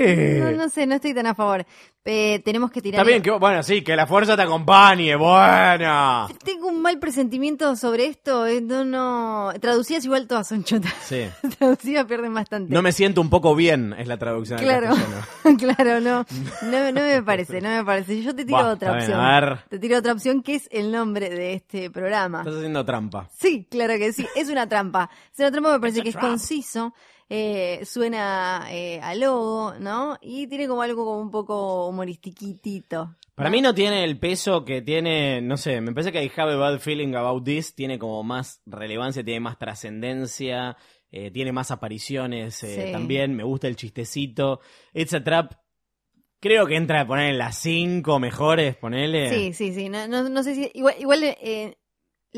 Speaker 1: ¿Qué?
Speaker 2: No, no sé, no estoy tan a favor. Tenemos que tirar.
Speaker 1: Está bien, que, bueno, sí, que la fuerza te acompañe, bueno.
Speaker 2: Tengo un mal presentimiento sobre esto. eh, No, no. Traducidas igual todas son chotas.
Speaker 1: Sí.
Speaker 2: Traducidas pierden bastante.
Speaker 1: No me siento un poco bien, es la traducción.
Speaker 2: Claro, claro, no, no. No me parece, no me parece. Yo te tiro otra
Speaker 1: bien,
Speaker 2: opción.
Speaker 1: a ver.
Speaker 2: Te tiro otra opción que es el nombre de este programa.
Speaker 1: Estás haciendo trampa.
Speaker 2: Sí, claro que sí. Es una trampa. Es una trampa, me parece que es conciso. Eh, suena eh, a logo, ¿no? Y tiene como algo como un poco humoristiquitito.
Speaker 1: Para mí no tiene el peso que tiene, no sé, me parece que I have a bad feeling about this tiene como más relevancia, tiene más trascendencia, eh, tiene más apariciones eh,
Speaker 2: Sí.
Speaker 1: también, me gusta el chistecito. It's a Trap, creo que entra a poner en las cinco mejores, ponele.
Speaker 2: Sí, sí, sí. No, no, no sé si. Igual, igual eh,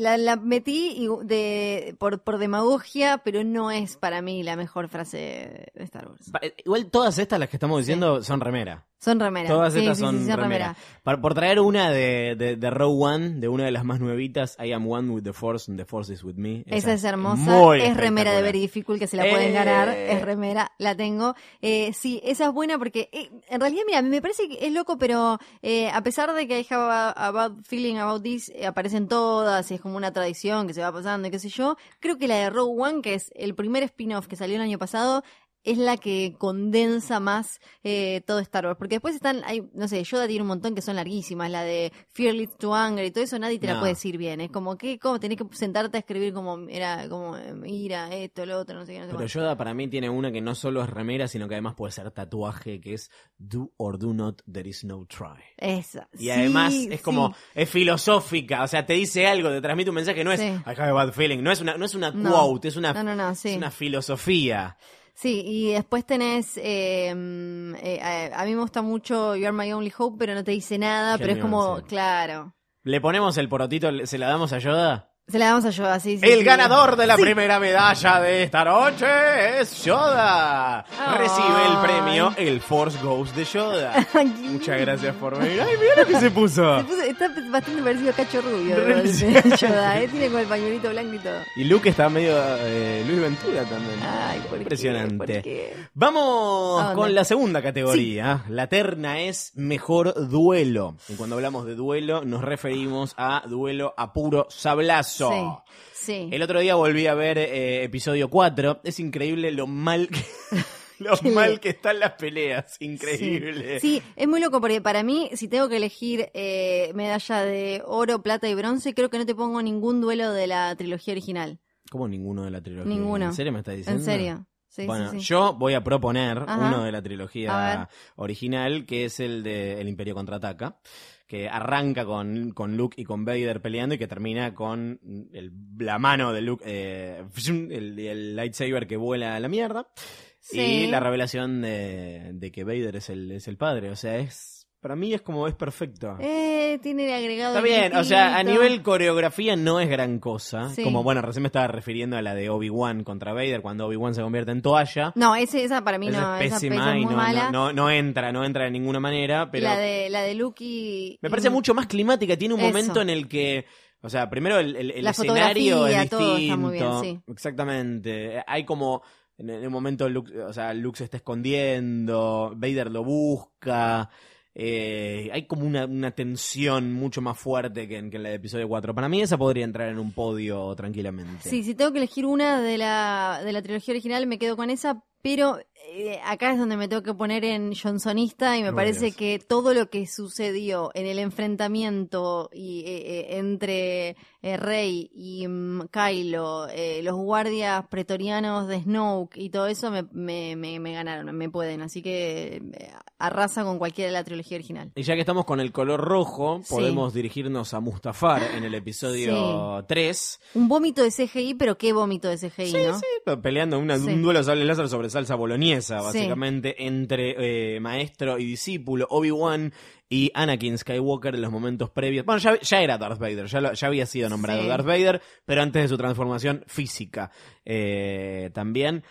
Speaker 2: la, la metí de, por, por demagogia, pero no es para mí la mejor frase de Star Wars.
Speaker 1: Eh, Igual todas estas, las que estamos diciendo, son remera.
Speaker 2: Son remeras.
Speaker 1: Todas
Speaker 2: Sí,
Speaker 1: estas
Speaker 2: sí,
Speaker 1: son,
Speaker 2: sí, son
Speaker 1: remera. Por, traer una de, de, de Row One, de una de las más nuevitas, I am one with the Force and the Force is with me.
Speaker 2: Esa es hermosa. es remera de. Very Difficult que se la pueden ganar.
Speaker 1: Eh.
Speaker 2: Es remera, la tengo. Eh, sí, esa es buena porque eh, en realidad, mira, me parece que es loco, pero eh, a pesar de que I have a, a bad feeling about this, eh, aparecen todas y es como una tradición que se va pasando y qué sé yo. Creo que la de Rogue One, que es el primer spin-off que salió el año pasado, es la que condensa más eh, todo Star Wars. Porque después están, hay, no sé, Yoda tiene un montón que son larguísimas, la de Fear Leads to Anger y todo eso, nadie te la puede decir bien. Es como que, como tenés que sentarte a escribir como, era, como, eh, mira, esto, lo otro, no sé qué, no sé
Speaker 1: Pero. Yoda para mí tiene una que no solo es remera, sino que además puede ser tatuaje, que es Do or do not, there is no try.
Speaker 2: Esa.
Speaker 1: Y
Speaker 2: Sí,
Speaker 1: además es como,
Speaker 2: sí.
Speaker 1: es filosófica, o sea, te dice algo, te transmite un mensaje, no es
Speaker 2: Sí.
Speaker 1: I have a bad feeling, no es una, no es una
Speaker 2: No.
Speaker 1: quote, es una, es una filosofía.
Speaker 2: Sí, y después tenés, eh, eh, a, mí me gusta mucho You Are My Only Hope, pero no te dice nada, pero es como,
Speaker 1: sí.
Speaker 2: claro.
Speaker 1: ¿Le ponemos el porotito, se la damos a Yoda?
Speaker 2: Se la damos a Yoda, sí, sí.
Speaker 1: El
Speaker 2: sí.
Speaker 1: ganador de la
Speaker 2: Sí.
Speaker 1: primera medalla de esta noche es Yoda. Recibe el premio El Force Ghost de Yoda. Muchas gracias por venir. Ay, mira lo que se puso.
Speaker 2: Se puso- está bastante parecido a Cacho Rubio, Yoda, ¿eh? Tiene como el pañuelito blanco y todo.
Speaker 1: Y Luke está medio eh, Luis Ventura también.
Speaker 2: Ay, ¿por?
Speaker 1: Impresionante.
Speaker 2: ¿Por qué?
Speaker 1: Vamos con la segunda categoría. La terna es mejor duelo. Y cuando hablamos de duelo nos referimos a duelo a puro sablazo.
Speaker 2: Sí, sí.
Speaker 1: El otro día volví a ver eh, episodio 4. Es increíble lo mal que, lo mal que están las peleas. Increíble.
Speaker 2: Sí. Sí, es muy loco porque para mí, si tengo que elegir eh, medalla de oro, plata y bronce, creo que no te pongo ningún duelo de la trilogía original.
Speaker 1: ¿Cómo ninguno de la trilogía?
Speaker 2: Ninguno.
Speaker 1: ¿En serio me estás diciendo?
Speaker 2: En serio. Sí,
Speaker 1: bueno, yo voy a proponer
Speaker 2: Ajá.
Speaker 1: uno de la trilogía original, que es el de El Imperio Contraataca, que arranca con, con Luke y con Vader peleando y que termina con el- la mano de Luke, eh, el, el lightsaber que vuela a la mierda,
Speaker 2: Sí.
Speaker 1: y la revelación de, de que Vader es el, es el padre. O sea, es para mí es como es perfecto.
Speaker 2: Eh, tiene agregado.
Speaker 1: Está bien, o sea, a
Speaker 2: distinto.
Speaker 1: nivel coreografía no es gran cosa.
Speaker 2: Sí.
Speaker 1: Como, bueno, recién me estaba refiriendo a la de Obi-Wan contra Vader, cuando Obi-Wan se convierte en toalla.
Speaker 2: No, ese, esa para mí
Speaker 1: Esa
Speaker 2: no.
Speaker 1: es pésima
Speaker 2: esa es
Speaker 1: y no,
Speaker 2: mala.
Speaker 1: no, no, no entra, no entra de ninguna manera, pero
Speaker 2: La de, la de Luke y.
Speaker 1: me parece
Speaker 2: y-
Speaker 1: mucho más climática. Tiene un
Speaker 2: Eso.
Speaker 1: momento en el que, o sea, primero el, el- el
Speaker 2: La
Speaker 1: escenario es
Speaker 2: todo está
Speaker 1: distinto.
Speaker 2: muy bien, sí.
Speaker 1: Exactamente. Hay como, en el momento, Luke, o sea, Luke se está escondiendo, Vader lo busca. Eh, hay como una, una tensión mucho más fuerte que en, que en de episodio 4. Para mí esa podría entrar en un podio tranquilamente.
Speaker 2: Sí, si tengo que elegir una de la, de la trilogía original, me quedo con esa. Pero eh, acá es donde me tengo que poner en Johnsonista y me parece que todo lo que sucedió en el enfrentamiento y, eh, eh, entre eh, Rey y mm, Kylo, eh, los guardias pretorianos de Snoke y todo eso me, me, me- me ganaron, me pueden. Así que eh, arrasa con cualquiera de la trilogía original.
Speaker 1: Y ya que estamos con el color rojo,
Speaker 2: Sí.
Speaker 1: podemos dirigirnos a Mustafar en el episodio 3.
Speaker 2: Un vómito de CGI, pero qué vómito de CGI, ¿no?
Speaker 1: Peleando una-
Speaker 2: Sí.
Speaker 1: un duelo de sable láser sobre salsa boloñesa, Básicamente, entre eh, maestro y discípulo, Obi-Wan y Anakin Skywalker en los momentos previos. Bueno, ya, ya era Darth Vader, ya, lo- ya había sido nombrado
Speaker 2: Sí.
Speaker 1: Darth Vader, pero antes de su transformación física eh, también.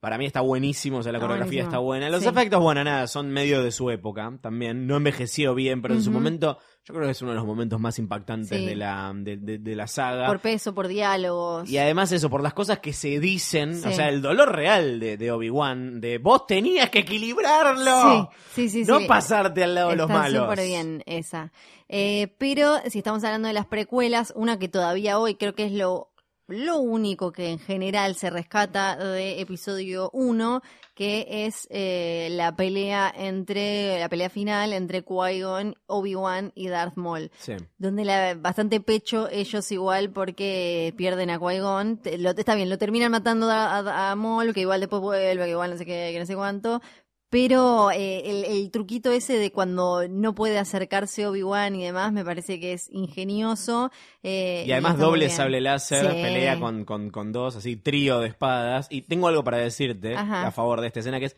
Speaker 1: Para mí está buenísimo, o sea, la
Speaker 2: Está
Speaker 1: coreografía
Speaker 2: buenísimo.
Speaker 1: está buena. Los
Speaker 2: Sí.
Speaker 1: efectos, bueno, nada, son medio de su época también. No envejeció bien, pero en su momento, yo creo que es uno de los momentos más impactantes
Speaker 2: Sí.
Speaker 1: de, la, de, de- de la saga.
Speaker 2: Por peso, por diálogos.
Speaker 1: Y además eso, por las cosas que se dicen,
Speaker 2: Sí.
Speaker 1: o sea, el dolor real de, de Obi-Wan, de vos tenías que equilibrarlo.
Speaker 2: Sí, sí, sí.
Speaker 1: No
Speaker 2: sí.
Speaker 1: pasarte al lado de los
Speaker 2: Está
Speaker 1: malos.
Speaker 2: súper bien esa. Eh, pero si estamos hablando de las precuelas, una que todavía hoy creo que es lo, lo único que en general se rescata de episodio 1, que es eh, la pelea entre, la pelea final entre Qui-Gon, Obi-Wan y Darth Maul.
Speaker 1: Sí.
Speaker 2: Donde la, bastante pecho ellos igual porque pierden a Qui-Gon. Está bien, lo terminan matando a, a, a Maul, que igual después vuelve, que igual no sé qué, que no sé cuánto. Pero eh, el, el truquito ese de cuando no puede acercarse Obi-Wan y demás me parece que es ingenioso. eh,
Speaker 1: Y además
Speaker 2: muy
Speaker 1: doble sable láser,
Speaker 2: Sí.
Speaker 1: pelea con, con, con dos, así, trío de espadas. Y tengo algo para decirte
Speaker 2: Ajá.
Speaker 1: a favor de esta escena que es...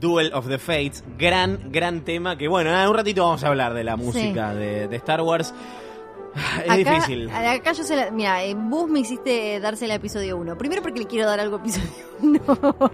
Speaker 1: Duel of the Fates, gran, gran tema que bueno, en un ratito vamos a hablar de la música de, de Star Wars. Es
Speaker 2: Acá-
Speaker 1: difícil.
Speaker 2: Acá yo se la. Mira, eh, vos me hiciste dársela a episodio 1. Primero porque le quiero dar algo a episodio 1.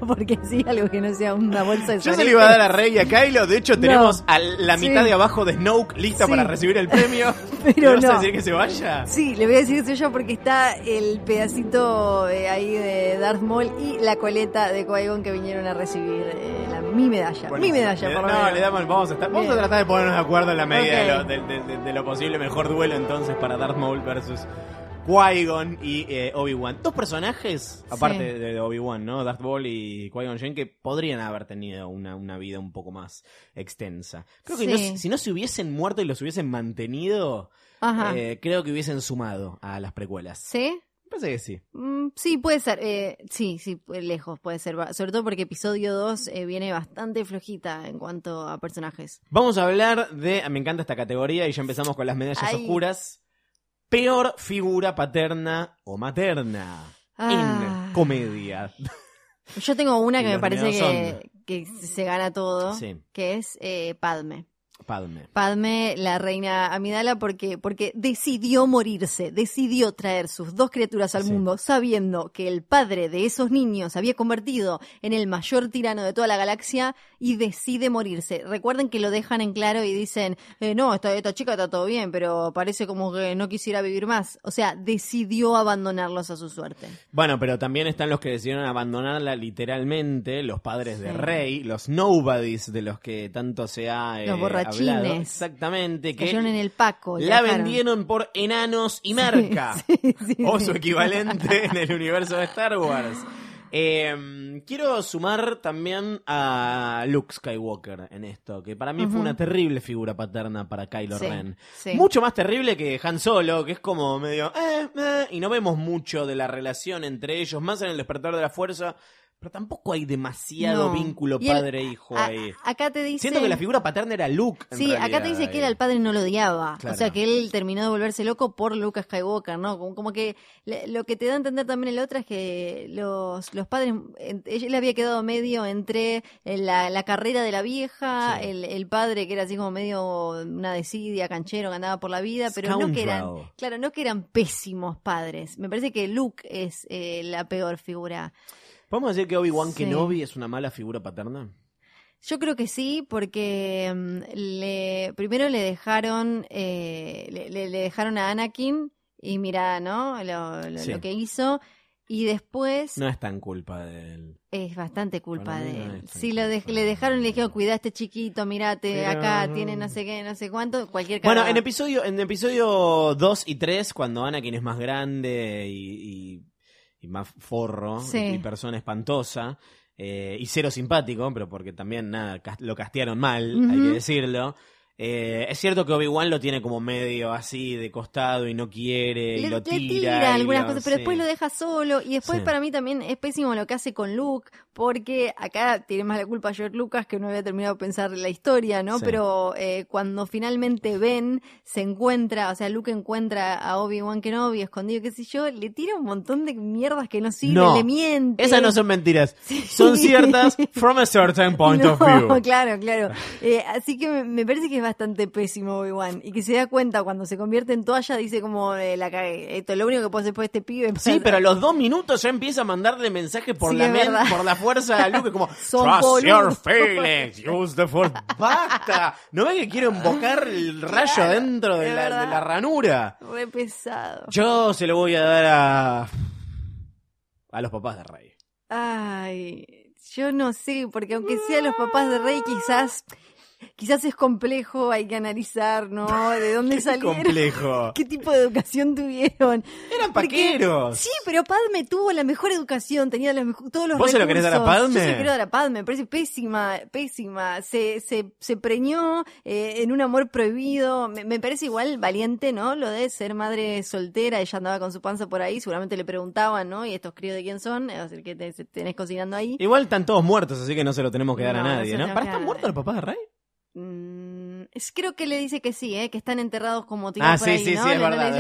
Speaker 2: porque sí, algo que no sea una bolsa de
Speaker 1: Yo se le iba a dar a Rey y a Kylo. De hecho,
Speaker 2: No.
Speaker 1: tenemos a la
Speaker 2: Sí.
Speaker 1: mitad de abajo de Snoke lista
Speaker 2: Sí.
Speaker 1: para recibir el premio.
Speaker 2: Pero
Speaker 1: ¿Le vas a
Speaker 2: no.
Speaker 1: decir que se vaya?
Speaker 2: Sí, le voy a decir eso yo porque está el pedacito eh, ahí de Darth Maul y la coleta de Qui-Gon que vinieron a recibir eh, mi medalla. Mi medalla,
Speaker 1: Le-
Speaker 2: por
Speaker 1: No,
Speaker 2: menos.
Speaker 1: le damos, vamos a estar, vamos a tratar de ponernos de acuerdo en la medida de, lo, de- de- de- de lo posible. Mejor duelo entonces para Darth Maul versus Qui-Gon y eh, Obi-Wan. Dos personajes, aparte
Speaker 2: Sí.
Speaker 1: de, Obi-Wan, ¿no? Darth Maul y Qui-Gon Jinn, que podrían haber tenido una, una vida un poco más extensa. Creo que
Speaker 2: Sí.
Speaker 1: no- si no se hubiesen muerto y los hubiesen mantenido, eh, creo que hubiesen sumado a las precuelas.
Speaker 2: ¿Sí?
Speaker 1: Parece que sí.
Speaker 2: Mm, sí, puede ser. eh, sí, sí, lejos puede ser. Sobre todo porque episodio 2 eh, viene bastante flojita en cuanto a personajes.
Speaker 1: Vamos a hablar de. Me encanta esta categoría y ya empezamos con las medallas
Speaker 2: Ay.
Speaker 1: oscuras. Peor figura paterna o materna
Speaker 2: Ah.
Speaker 1: en comedia.
Speaker 2: Yo tengo una que me parece que, que se gana todo,
Speaker 1: Sí.
Speaker 2: que es eh, Padme.
Speaker 1: Padme.
Speaker 2: Padme, la reina Amidala, porque, porque decidió morirse, decidió traer sus dos criaturas al
Speaker 1: Sí.
Speaker 2: mundo, sabiendo que el padre de esos niños se había convertido en el mayor tirano de toda la galaxia y decide morirse. Recuerden que lo dejan en claro y dicen, eh, no, esta, esta chica está todo bien, pero parece como que no quisiera vivir más. O sea, decidió abandonarlos a su suerte.
Speaker 1: Bueno, pero también están los que decidieron abandonarla literalmente, los padres de
Speaker 2: Sí.
Speaker 1: Rey, los nobodies de los que tanto se ha eh,
Speaker 2: Los
Speaker 1: hablado. Exactamente. Que
Speaker 2: Cayeron en el Paco.
Speaker 1: la
Speaker 2: dejaron.
Speaker 1: vendieron por enanos y merca.
Speaker 2: sí, sí,
Speaker 1: o su equivalente en el universo de Star Wars. Eh, quiero sumar también a Luke Skywalker en esto, que para mí fue una terrible figura paterna para Kylo
Speaker 2: Sí,
Speaker 1: Ren.
Speaker 2: sí.
Speaker 1: Mucho más terrible que Han Solo, que es como medio... eh, eh, y no vemos mucho de la relación entre ellos, más en el despertar de la fuerza, pero tampoco hay demasiado
Speaker 2: No.
Speaker 1: vínculo
Speaker 2: el-
Speaker 1: padre-hijo ahí.
Speaker 2: acá te dice.
Speaker 1: Siento que la figura paterna era Luke. en
Speaker 2: Sí, acá te dice que
Speaker 1: ahí.
Speaker 2: él al padre no lo odiaba.
Speaker 1: Claro.
Speaker 2: O sea, que él terminó de volverse loco por Lucas Skywalker, ¿no? Como, como que le- lo que te da a entender también el otro es que los, los padres, en- él había quedado medio entre eh, la, la carrera de la vieja,
Speaker 1: Sí.
Speaker 2: el, el padre que era así como medio una desidia, canchero, que andaba por la vida, pero no que eran, claro, no que eran pésimos padres. Me parece que Luke es eh, la peor figura.
Speaker 1: ¿Podemos decir que Obi-Wan
Speaker 2: Sí.
Speaker 1: Kenobi es una mala figura paterna?
Speaker 2: Yo creo que sí, porque mm, le, primero le dejaron, eh, le, dejaron a Anakin y mira, ¿no? Lo, lo-
Speaker 1: Sí.
Speaker 2: lo que hizo. Y después
Speaker 1: No es tan culpa de él.
Speaker 2: es bastante culpa de él. Sí, lo de-
Speaker 1: culpa
Speaker 2: le
Speaker 1: de
Speaker 2: dejaron,
Speaker 1: él.
Speaker 2: le dijeron, cuidá a este chiquito, mirate,
Speaker 1: Pero
Speaker 2: acá tiene no sé qué, no sé cuánto, cualquier
Speaker 1: Bueno, en episodio, en episodio 2 y 3, cuando Anakin es más grande y, y, y más forro
Speaker 2: Sí.
Speaker 1: y persona espantosa. eh, y cero simpático, pero porque también nada, lo castearon mal, hay que decirlo. Eh, es cierto que Obi-Wan lo tiene como medio así de costado y no quiere y
Speaker 2: le,
Speaker 1: lo
Speaker 2: le
Speaker 1: tira. y
Speaker 2: algunas
Speaker 1: lo-
Speaker 2: cosas, pero después lo deja solo. Y después
Speaker 1: Sí.
Speaker 2: para mí también es pésimo lo que hace con Luke, porque acá tiene más la culpa George Lucas que no había terminado de pensar la historia, ¿no?
Speaker 1: Sí.
Speaker 2: Pero eh, cuando finalmente Ben se encuentra, o sea, Luke encuentra a Obi-Wan Kenobi escondido, qué sé yo, le tira un montón de mierdas que no sirven,
Speaker 1: No,
Speaker 2: le miente.
Speaker 1: Esas no son mentiras, son ciertas from a certain point of
Speaker 2: No,
Speaker 1: view.
Speaker 2: claro, claro. Eh, así que me, me parece que es bastante pésimo Obi-Wan. Y que se da cuenta cuando se convierte en toalla, dice como eh, la cagué. Esto es lo único que puedo hacer por este pibe.
Speaker 1: Sí, pero a los dos minutos ya empieza a mandarle mensajes por
Speaker 2: Sí,
Speaker 1: la men- por la fuerza a Luke como Trust
Speaker 2: boludos".
Speaker 1: your feelings, use the force. ¡Basta! ¿No ve que quiero invocar el rayo
Speaker 2: Claro,
Speaker 1: dentro de la, de la ranura?
Speaker 2: Re pesado.
Speaker 1: Yo se lo voy a dar a. a los papás de Rey.
Speaker 2: Ay, yo no sé, porque aunque sea los papás de Rey, quizás, quizás es complejo, hay que analizar, ¿no? ¿De dónde salieron?
Speaker 1: Complejo.
Speaker 2: ¿Qué tipo de educación tuvieron?
Speaker 1: Eran
Speaker 2: Porque-
Speaker 1: paqueros.
Speaker 2: Sí, pero Padme tuvo la mejor educación, tenía los todos los
Speaker 1: ¿Vos se lo querés dar a. Padme?
Speaker 2: Yo se lo quiero dar a Padme, me parece pésima, pésima. Se, se, se preñó eh, en un amor prohibido. Me, me parece igual valiente, ¿no? Lo de ser madre soltera, ella andaba con su panza por ahí, seguramente le preguntaban, ¿no? ¿Y estos críos de quién son? Es el que te- tenés cocinando ahí.
Speaker 1: Igual están todos muertos, así que no se lo tenemos que dar a nadie, ¿no? ¿Para
Speaker 2: que
Speaker 1: muertos los papás de Rey?
Speaker 2: Mm, es- creo que le dice que sí, ¿eh? Que están enterrados como tipo
Speaker 1: Ah,
Speaker 2: por
Speaker 1: sí,
Speaker 2: ahí,
Speaker 1: sí,
Speaker 2: ¿no?
Speaker 1: sí, es verdad, es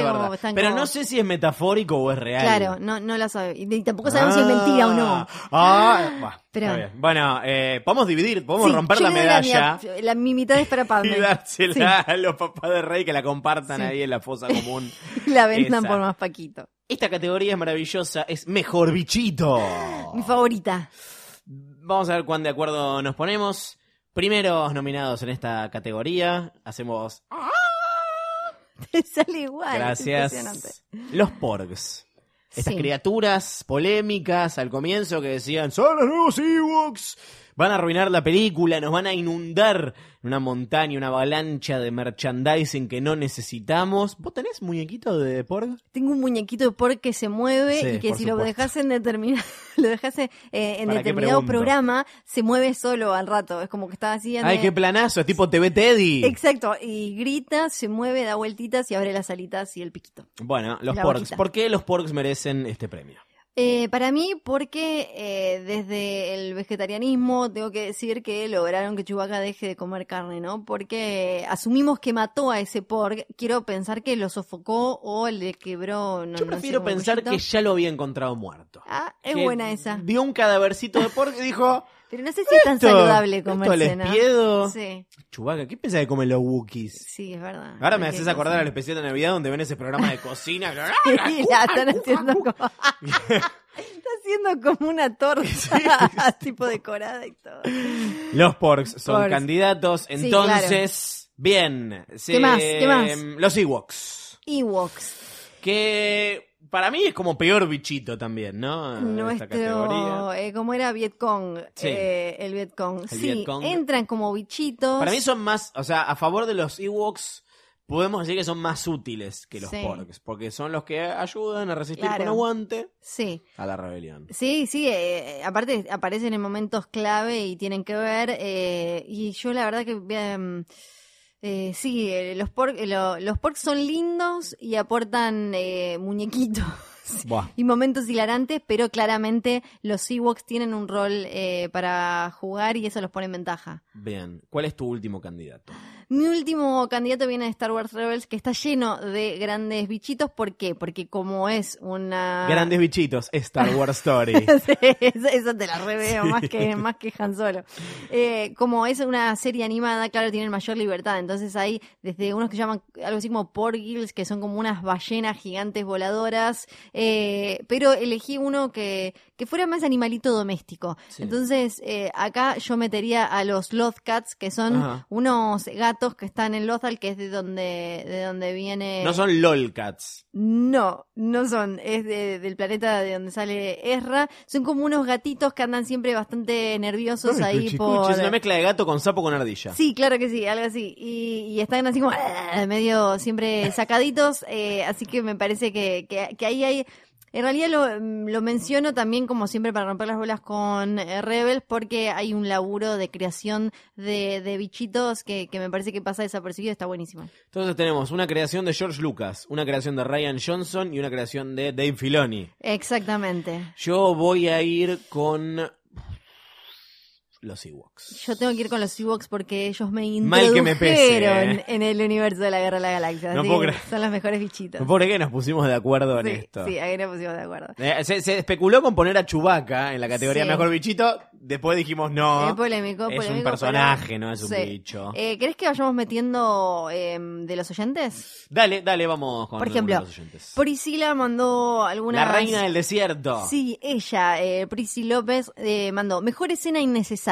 Speaker 1: Pero
Speaker 2: como-
Speaker 1: no sé si es metafórico o es real.
Speaker 2: Claro, no, no la sabe. Y tampoco sabemos si es mentira o no.
Speaker 1: Ah, bah,
Speaker 2: Pero-
Speaker 1: bien. Bueno, eh, podemos dividir, podemos
Speaker 2: Sí,
Speaker 1: romper la medalla
Speaker 2: La, mi mitad es para Padme.
Speaker 1: y dársela a los papás de Rey que la compartan ahí en la fosa común.
Speaker 2: La vendan por más paquito.
Speaker 1: Esta categoría es maravillosa, es mejor bichito.
Speaker 2: Mi favorita.
Speaker 1: Vamos a ver cuán de acuerdo nos ponemos. Primeros nominados en esta categoría, hacemos
Speaker 2: Te sale igual.
Speaker 1: Gracias. Los Porgs. Estas
Speaker 2: Sí.
Speaker 1: criaturas polémicas al comienzo que decían, son los nuevos Ewoks. Van a arruinar la película, nos van a inundar una montaña, una avalancha de merchandising que no necesitamos. ¿Vos tenés muñequito de Porg?
Speaker 2: Tengo un muñequito de pork que se mueve
Speaker 1: Sí,
Speaker 2: y que si lo dejas en determinado, lo dejase eh, en
Speaker 1: ¿Para qué
Speaker 2: determinado programa, se mueve solo al rato. Es como que está así.
Speaker 1: Ay, qué planazo, es tipo TV Teddy.
Speaker 2: Exacto, y grita, se mueve, da vueltitas y abre las alitas y el piquito.
Speaker 1: Bueno, los
Speaker 2: La
Speaker 1: Porgs.
Speaker 2: boquita.
Speaker 1: ¿Por qué los Porgs merecen este premio?
Speaker 2: Eh, para mí, porque eh, desde el vegetarianismo tengo que decir que lograron que Chewbacca deje de comer carne, ¿no? Porque asumimos que mató a ese porg. Quiero pensar que lo sofocó o le quebró. No,
Speaker 1: Yo
Speaker 2: no sé,
Speaker 1: prefiero pensar que ya lo había encontrado muerto.
Speaker 2: Ah, es
Speaker 1: Que
Speaker 2: buena esa.
Speaker 1: Vio un cadavercito de Porg y dijo...
Speaker 2: Pero no sé si es tan
Speaker 1: Esto-
Speaker 2: saludable
Speaker 1: esto al
Speaker 2: ¿no?
Speaker 1: espiedo.
Speaker 2: Sí,
Speaker 1: Chubaca, ¿qué pensás de comer los Wookiees?
Speaker 2: sí, es verdad.
Speaker 1: Ahora me haces acordar al especial de Navidad donde ven ese programa de cocina.
Speaker 2: Sí, la están haciendo como... Está haciendo como una torta, tipo decorada y todo.
Speaker 1: Los Porgs son candidatos.
Speaker 2: Sí,
Speaker 1: Entonces, bien. se-
Speaker 2: más? ¿Qué más?
Speaker 1: Los Ewoks.
Speaker 2: Ewoks.
Speaker 1: Que para mí es como peor bichito también, ¿no?
Speaker 2: Nuestro,
Speaker 1: categoría.
Speaker 2: eh, como era Vietcong,
Speaker 1: Sí.
Speaker 2: eh, el Vietcong.
Speaker 1: El
Speaker 2: sí,
Speaker 1: Vietcong.
Speaker 2: entran como bichitos.
Speaker 1: Para mí son más, o sea, a favor de los Ewoks, podemos decir que son más útiles que los
Speaker 2: Sí.
Speaker 1: Porgs, porque son los que ayudan a resistir
Speaker 2: Claro.
Speaker 1: con aguante
Speaker 2: Sí,
Speaker 1: a la rebelión.
Speaker 2: sí, sí. eh, aparte aparecen en momentos clave y tienen que ver. eh, y yo la verdad que... eh, sí, eh, los pork, eh, lo- los porks son lindos y aportan eh, muñequitos.
Speaker 1: Buah.
Speaker 2: y momentos hilarantes, pero claramente los Ewoks tienen un rol eh, para jugar y eso los pone en ventaja.
Speaker 1: Bien, ¿cuál es tu último candidato?
Speaker 2: Mi último candidato viene de Star Wars Rebels, que está lleno de grandes bichitos. ¿Por qué? Porque como es una...
Speaker 1: Grandes bichitos, Star Wars Story.
Speaker 2: Sí, eso, te la reveo más que más que Han Solo. Eh, como es una serie animada, claro, tienen mayor libertad. Entonces hay desde unos que llaman algo así como porgils, que son como unas ballenas gigantes voladoras. eh, pero elegí uno que, que fuera más animalito doméstico.
Speaker 1: Sí.
Speaker 2: Entonces eh, acá yo metería a los Lothcats, que son
Speaker 1: Ajá.
Speaker 2: unos gatos que están en Lothal, que es de donde, de donde viene...
Speaker 1: No son LOLcats.
Speaker 2: No, no son, es de- del planeta de donde sale Ezra. Son como unos gatitos que andan siempre bastante nerviosos ahí por...
Speaker 1: Es una mezcla de gato con sapo con ardilla.
Speaker 2: Sí, claro que sí, algo así. Y, y están así como medio siempre sacaditos. eh, así que me parece que, que, que ahí hay En realidad lo, lo menciono también como siempre para romper las bolas con eh, Rebels porque hay un laburo de creación de, de bichitos que, que me parece que pasa desapercibido, está buenísimo.
Speaker 1: Entonces tenemos una creación de George Lucas, una creación de Ryan Johnson y una creación de Dave Filoni.
Speaker 2: Exactamente.
Speaker 1: Yo voy a ir con los Ewoks.
Speaker 2: Yo tengo que ir con los Ewoks porque ellos me
Speaker 1: Mal que me pese,
Speaker 2: introdujeron
Speaker 1: eh.
Speaker 2: en el universo de la Guerra de la Galaxia.
Speaker 1: No
Speaker 2: así
Speaker 1: puedo
Speaker 2: que
Speaker 1: creer.
Speaker 2: Son los mejores bichitos.
Speaker 1: Por qué nos pusimos de acuerdo en
Speaker 2: sí,
Speaker 1: esto.
Speaker 2: sí, ahí nos pusimos de acuerdo.
Speaker 1: Eh, se, se especuló con poner a Chewbacca en la categoría
Speaker 2: Sí.
Speaker 1: mejor bichito. Después dijimos no.
Speaker 2: Es polémico,
Speaker 1: es
Speaker 2: polémico,
Speaker 1: un personaje, no es un
Speaker 2: Sí.
Speaker 1: bicho.
Speaker 2: Eh, ¿Querés que vayamos metiendo eh, de los oyentes?
Speaker 1: Dale, dale, vamos con
Speaker 2: Por ejemplo,
Speaker 1: algunos de los oyentes.
Speaker 2: Priscila mandó algunas...
Speaker 1: La reina del desierto.
Speaker 2: Sí, ella, eh, López, eh, mandó mejor escena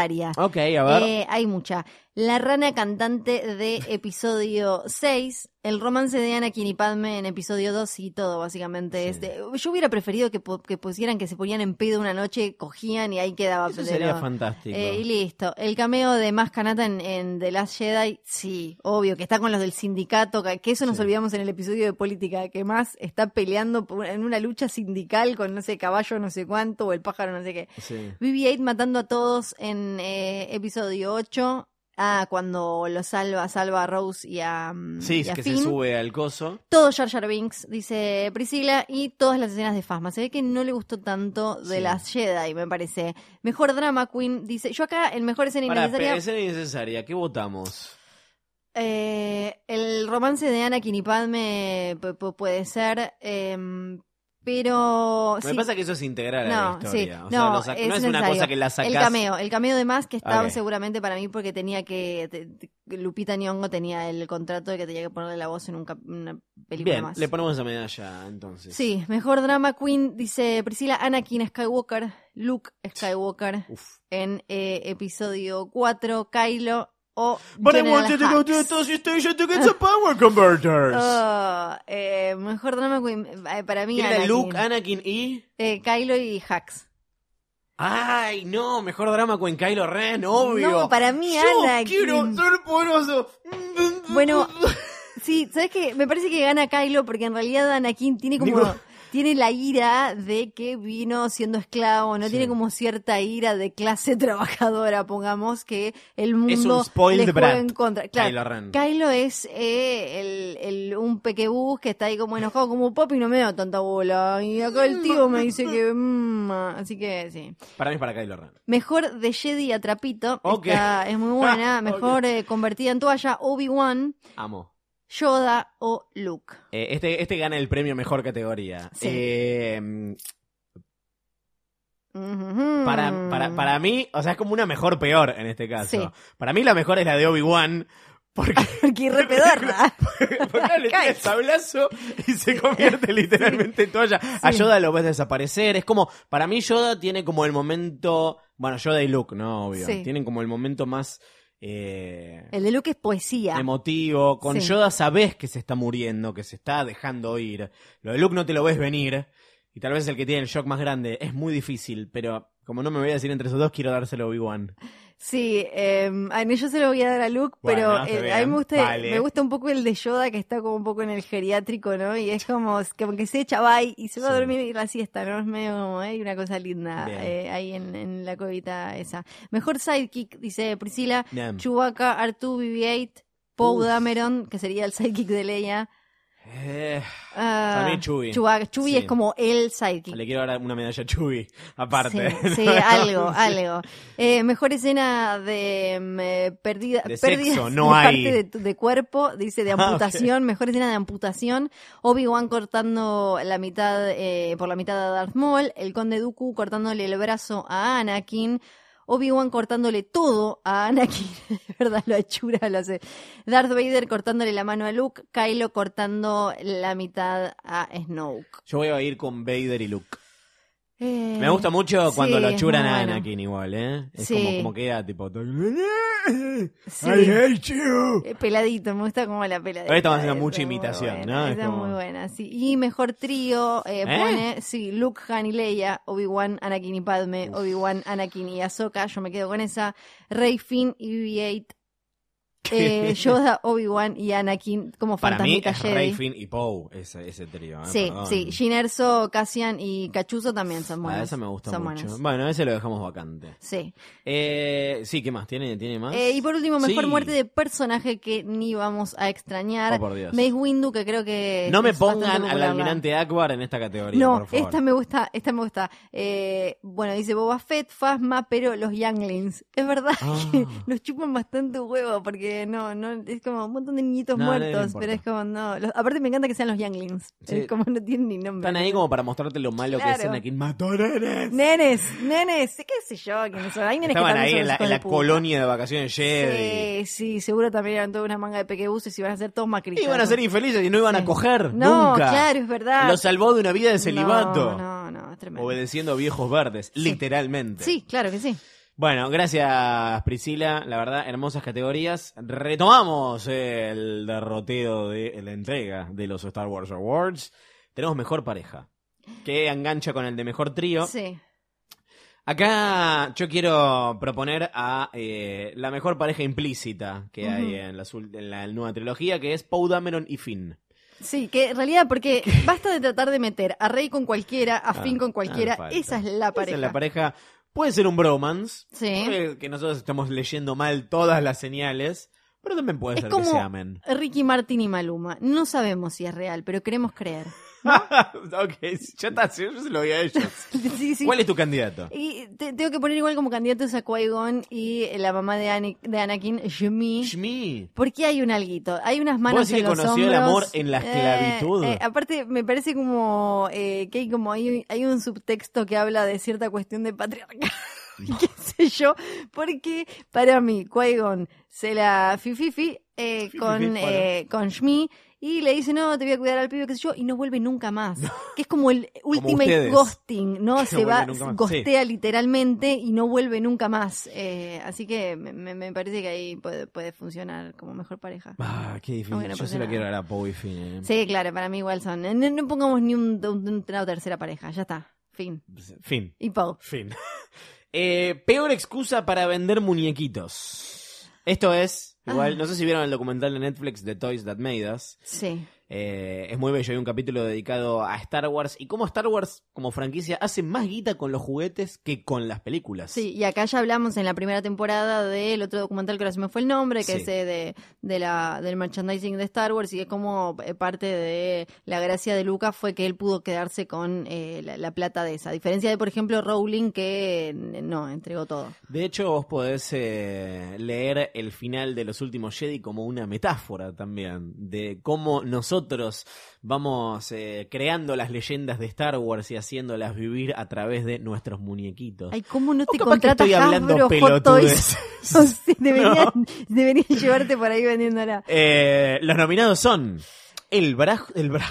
Speaker 2: innecesaria.
Speaker 1: Ok, a ver.
Speaker 2: Eh, hay mucha. La rana cantante de episodio 6, el romance de Anakin y Padme en episodio 2 y todo, básicamente.
Speaker 1: Sí.
Speaker 2: es de- yo hubiera preferido que, que pusieran que se ponían en pedo una noche, cogían y ahí quedaba.
Speaker 1: Eso sería fantástico.
Speaker 2: Eh, y listo. El cameo de Más Kanata en, en The Last Jedi, sí, obvio, que está con los del sindicato, que eso nos
Speaker 1: Sí.
Speaker 2: olvidamos en el episodio de política, que más está peleando en una lucha sindical con, no sé, caballo no sé cuánto, o el pájaro no sé qué.
Speaker 1: Sí.
Speaker 2: BB-8 matando a todos en eh, episodio 8. Ah, cuando lo salva, salva a Rose y a, mm,
Speaker 1: Sí,
Speaker 2: y a
Speaker 1: que
Speaker 2: Finn.
Speaker 1: se sube al coso.
Speaker 2: Todo Jar Jar Binks, dice Priscila, y todas las escenas de Fasma. Se ve que no le gustó tanto de
Speaker 1: Sí.
Speaker 2: las Jedi, me parece. Mejor drama queen, dice. Yo acá, el mejor escena
Speaker 1: Para,
Speaker 2: innecesaria,
Speaker 1: escena innecesaria. ¿Qué votamos?
Speaker 2: eh, el romance de Anakin y Padme pu- pu- puede ser, em, pero...
Speaker 1: Me
Speaker 2: sí.
Speaker 1: pasa que eso es integral a la
Speaker 2: No, sí,
Speaker 1: historia. O
Speaker 2: no,
Speaker 1: sea, sac-
Speaker 2: es
Speaker 1: no es una cosa que la sacás.
Speaker 2: El cameo, el cameo de más que estaba seguramente para mí porque tenía que, te- te- Lupita Nyong'o tenía el contrato de que tenía que ponerle la voz en un una película
Speaker 1: Bien,
Speaker 2: más.
Speaker 1: le ponemos esa medalla entonces.
Speaker 2: Sí, mejor drama queen, dice Priscila Anakin Skywalker, Luke Skywalker
Speaker 1: Uf.
Speaker 2: en eh, episodio 4, Kylo o
Speaker 1: But I wanted to go to the. Toshi Station to get some power converters.
Speaker 2: Oh, eh, mejor drama queen, eh, para mí
Speaker 1: ¿Quién era
Speaker 2: Anakin.
Speaker 1: Luke, Anakin y...?
Speaker 2: Eh, Kylo y Hux.
Speaker 1: Ay, no, mejor drama con Kylo Ren, obvio.
Speaker 2: No, para mí
Speaker 1: Yo
Speaker 2: Anakin.
Speaker 1: quiero ser poderoso.
Speaker 2: Bueno, sí, ¿sabes qué? Me parece que gana Kylo porque en realidad Anakin tiene como...
Speaker 1: Digo-
Speaker 2: Tiene la ira de que vino siendo esclavo, no
Speaker 1: Sí.
Speaker 2: tiene como cierta ira de clase trabajadora, pongamos, que el mundo
Speaker 1: spoiled
Speaker 2: le juega en contra. Claro,
Speaker 1: Kylo Ren.
Speaker 2: Kylo es eh, el, el- un pequebús que está ahí como enojado como papi no me da tanta bola. Y acá el tío me dice que... mm, así que sí.
Speaker 1: Para mí es para Kylo Ren.
Speaker 2: Mejor de Jedi a Trapito.
Speaker 1: Ok.
Speaker 2: Esta es muy buena. Mejor eh, convertida en toalla, Obi-Wan.
Speaker 1: Amo.
Speaker 2: Yoda o Luke.
Speaker 1: Eh, este, este gana el premio mejor categoría.
Speaker 2: Sí.
Speaker 1: Eh, para, para, para mí, o sea, es como una mejor peor en este caso.
Speaker 2: Sí.
Speaker 1: Para mí la mejor es la de Obi-Wan. Porque,
Speaker 2: Porque re pedorra.
Speaker 1: porque le tira el sablazo y se convierte literalmente en toalla. A. Yoda lo ves desaparecer. Es como, para mí Yoda tiene como el momento, bueno, Yoda y Luke, ¿no? Obvio.
Speaker 2: Sí.
Speaker 1: Tienen como el momento más eh,
Speaker 2: El de Luke es poesía.
Speaker 1: emotivo. Con
Speaker 2: Sí.
Speaker 1: Yoda sabes que se está muriendo, que se está dejando ir. Lo de Luke no te lo ves venir. Y tal vez el que tiene el shock más grande. Es muy difícil, pero como no me voy a decir entre esos dos, quiero dárselo a Obi-Wan.
Speaker 2: Sí, eh, a mí yo se lo voy a dar a Luke,
Speaker 1: Bueno,
Speaker 2: pero eh, a mí me gusta,
Speaker 1: vale.
Speaker 2: me gusta un poco el de Yoda que está como un poco en el geriátrico, ¿no? Y es como, como que se echa bye y se va a dormir y la siesta, ¿no? Es medio como, hay una cosa linda eh, ahí en, en la covita esa. Mejor sidekick, dice Priscila,
Speaker 1: Bien.
Speaker 2: Chewbacca, R2, BB-8, Poe. Dameron, que sería el sidekick de Leia.
Speaker 1: Eh, Para mí.
Speaker 2: Chewbacca. Chewie
Speaker 1: Sí.
Speaker 2: es como el sidekick.
Speaker 1: le quiero dar una medalla a Chewie, aparte.
Speaker 2: Sí, sí, algo, algo. Eh, mejor escena de mm, eh, pérdida,
Speaker 1: De
Speaker 2: pérdida
Speaker 1: no
Speaker 2: de
Speaker 1: hay.
Speaker 2: parte de, de cuerpo, dice de
Speaker 1: Ah,
Speaker 2: amputación, mejor escena de amputación. Obi-Wan cortando la mitad, eh, por la mitad a Darth Maul, el conde Dooku cortándole el brazo a Anakin. Obi-Wan cortándole todo a Anakin, de verdad lo achura, lo hace. Darth Vader cortándole la mano a Luke, Kylo cortando la mitad a Snoke.
Speaker 1: Yo voy a ir con Vader y Luke.
Speaker 2: Eh,
Speaker 1: Me gusta mucho cuando
Speaker 2: sí,
Speaker 1: lo
Speaker 2: muy
Speaker 1: a
Speaker 2: bueno.
Speaker 1: Anakin igual, ¿eh? Es
Speaker 2: Sí.
Speaker 1: como, como queda tipo...
Speaker 2: Sí.
Speaker 1: I hate you.
Speaker 2: Eh, Peladito, me gusta como la peladita.
Speaker 1: Ahora estamos haciendo mucha imitación,
Speaker 2: buena,
Speaker 1: ¿no? Es
Speaker 2: Esa es
Speaker 1: como-
Speaker 2: muy buena, sí. Y mejor trío eh,
Speaker 1: ¿Eh?
Speaker 2: pone, sí, Luke, Han y Leia, Obi-Wan, Anakin y Padme, Obi-Wan, Anakin y Ahsoka, yo me quedo con esa, Rey, Finn y BB-8. eh, Yoda, Obi-Wan y Anakin como
Speaker 1: Para mí es
Speaker 2: Jedi.
Speaker 1: Rey, Finn y Poe ese, ese trío. ¿eh?
Speaker 2: Sí,
Speaker 1: Perdón.
Speaker 2: sí. Jyn Erso, Cassian y Cachuzo también son
Speaker 1: Ah,
Speaker 2: buenos.
Speaker 1: esa me gusta
Speaker 2: son
Speaker 1: mucho.
Speaker 2: buenos.
Speaker 1: Bueno, ese lo dejamos vacante.
Speaker 2: Sí.
Speaker 1: Eh, sí, ¿qué más? ¿Tiene, ¿tiene más?
Speaker 2: Y por último, mejor
Speaker 1: Sí.
Speaker 2: muerte de personaje que ni vamos a extrañar.
Speaker 1: Oh, por Dios.
Speaker 2: Mace Windu, que creo que.
Speaker 1: No me pongan al almirante Akbar en esta categoría,
Speaker 2: No,
Speaker 1: por favor.
Speaker 2: esta me gusta, esta me gusta. Bueno, dice Boba Fett, Fasma, pero los Younglings. Es verdad que
Speaker 1: Ah.
Speaker 2: los chupan bastante huevo porque no, no, es como un montón de niñitos
Speaker 1: No,
Speaker 2: muertos, pero es como, no. los- aparte me encanta que sean los Younglings.
Speaker 1: Sí.
Speaker 2: Es como no tienen ni nombre.
Speaker 1: Están ahí como para mostrarte lo malo que es Anakin. ¡Mató nenes!
Speaker 2: Nenes, nenes, qué sé yo, quiénes son. Hay nenes
Speaker 1: Estaban ahí en la, en colonia de vacaciones Jedi.
Speaker 2: Sí, sí, seguro también eran toda una manga de pequebuses y iban a ser todos macristas.
Speaker 1: Iban a ser infelices y no iban a coger.
Speaker 2: No,
Speaker 1: nunca.
Speaker 2: claro, es verdad.
Speaker 1: Lo salvó de una vida de celibato.
Speaker 2: No, no, no, es tremendo.
Speaker 1: Obedeciendo a viejos verdes, literalmente.
Speaker 2: Sí, claro que sí.
Speaker 1: Bueno, gracias Priscila, la verdad, hermosas categorías. Retomamos el derroteo de la entrega de los Star Wars Awards. Tenemos mejor pareja, que engancha con el de mejor trío.
Speaker 2: Sí.
Speaker 1: Acá yo quiero proponer a eh, la mejor pareja implícita que hay en la, en la nueva trilogía, que es Poe Dameron y Finn.
Speaker 2: Sí, que en realidad, porque basta de tratar de meter a Rey con cualquiera, a
Speaker 1: Ah,
Speaker 2: Finn con cualquiera,
Speaker 1: ah, falta.
Speaker 2: esa es la pareja.
Speaker 1: Esa es la pareja. Puede ser un bromance.
Speaker 2: Sí.
Speaker 1: que nosotros estamos leyendo mal todas las señales. Pero también puede
Speaker 2: Es
Speaker 1: ser
Speaker 2: como
Speaker 1: que se amen.
Speaker 2: Ricky Martin y Maluma. No sabemos si es real, pero queremos creer.
Speaker 1: ok, ya está, yo se lo voy a ellos.
Speaker 2: Sí, sí.
Speaker 1: ¿Cuál es tu candidato?
Speaker 2: Y te- tengo que poner igual como candidatos a Qui-Gon y la mamá de, Ani- de Anakin, Shmi.
Speaker 1: Shmi.
Speaker 2: Porque hay un alguito, hay unas
Speaker 1: ¿Vos
Speaker 2: manos
Speaker 1: decís
Speaker 2: en
Speaker 1: que
Speaker 2: los
Speaker 1: conoció el
Speaker 2: hombros.
Speaker 1: amor en la esclavitud?
Speaker 2: Eh, eh, aparte, me parece como eh, que hay como hay, hay un subtexto que habla de cierta cuestión de patriarcado. qué sé yo, porque para mí, Qui-Gon se la fififi eh, con, eh, con Shmi y le dice, no, te voy a cuidar al pibe, qué sé yo, y no vuelve nunca más. Que es como el ultimate ghosting, ¿no? Se va, ghostea literalmente y no vuelve nunca más. Eh, así que me, parece que ahí puede, puede funcionar como mejor pareja.
Speaker 1: Ah, qué difícil. Yo se lo
Speaker 2: nada.
Speaker 1: quiero dar a Poe y Finn. eh.
Speaker 2: Sí, claro, para mí igual son. No, no pongamos ni un, un- una tercera pareja, ya está. Fin.
Speaker 1: Fin.
Speaker 2: Y Pau.
Speaker 1: Fin. Eh, peor excusa para vender muñequitos. Esto es, igual,
Speaker 2: Ah.
Speaker 1: no sé si vieron el documental de Netflix de Toys That Made Us.
Speaker 2: Sí.
Speaker 1: Eh, es muy bello, hay un capítulo dedicado a Star Wars y cómo Star Wars como franquicia hace más guita con los juguetes que con las películas.
Speaker 2: Sí, y acá ya hablamos en la primera temporada del otro documental que ahora se me fue el nombre, que
Speaker 1: Sí.
Speaker 2: es eh, de, de la, del merchandising de Star Wars y es como eh, parte de la gracia de Lucas fue que él pudo quedarse con eh, la, la plata de esa. A diferencia de, por ejemplo, Rowling que no, entregó todo.
Speaker 1: De hecho, vos podés eh, leer el final de Los Últimos Jedi como una metáfora también de cómo nosotros vamos eh, creando las leyendas de Star Wars y haciéndolas vivir a través de nuestros muñequitos.
Speaker 2: Ay, ¿cómo no te
Speaker 1: capaz que
Speaker 2: contrata
Speaker 1: estoy hablando?
Speaker 2: O sea, deberían, deberían llevarte por ahí vendiéndola.
Speaker 1: Eh, los nominados son el brazo, el bra-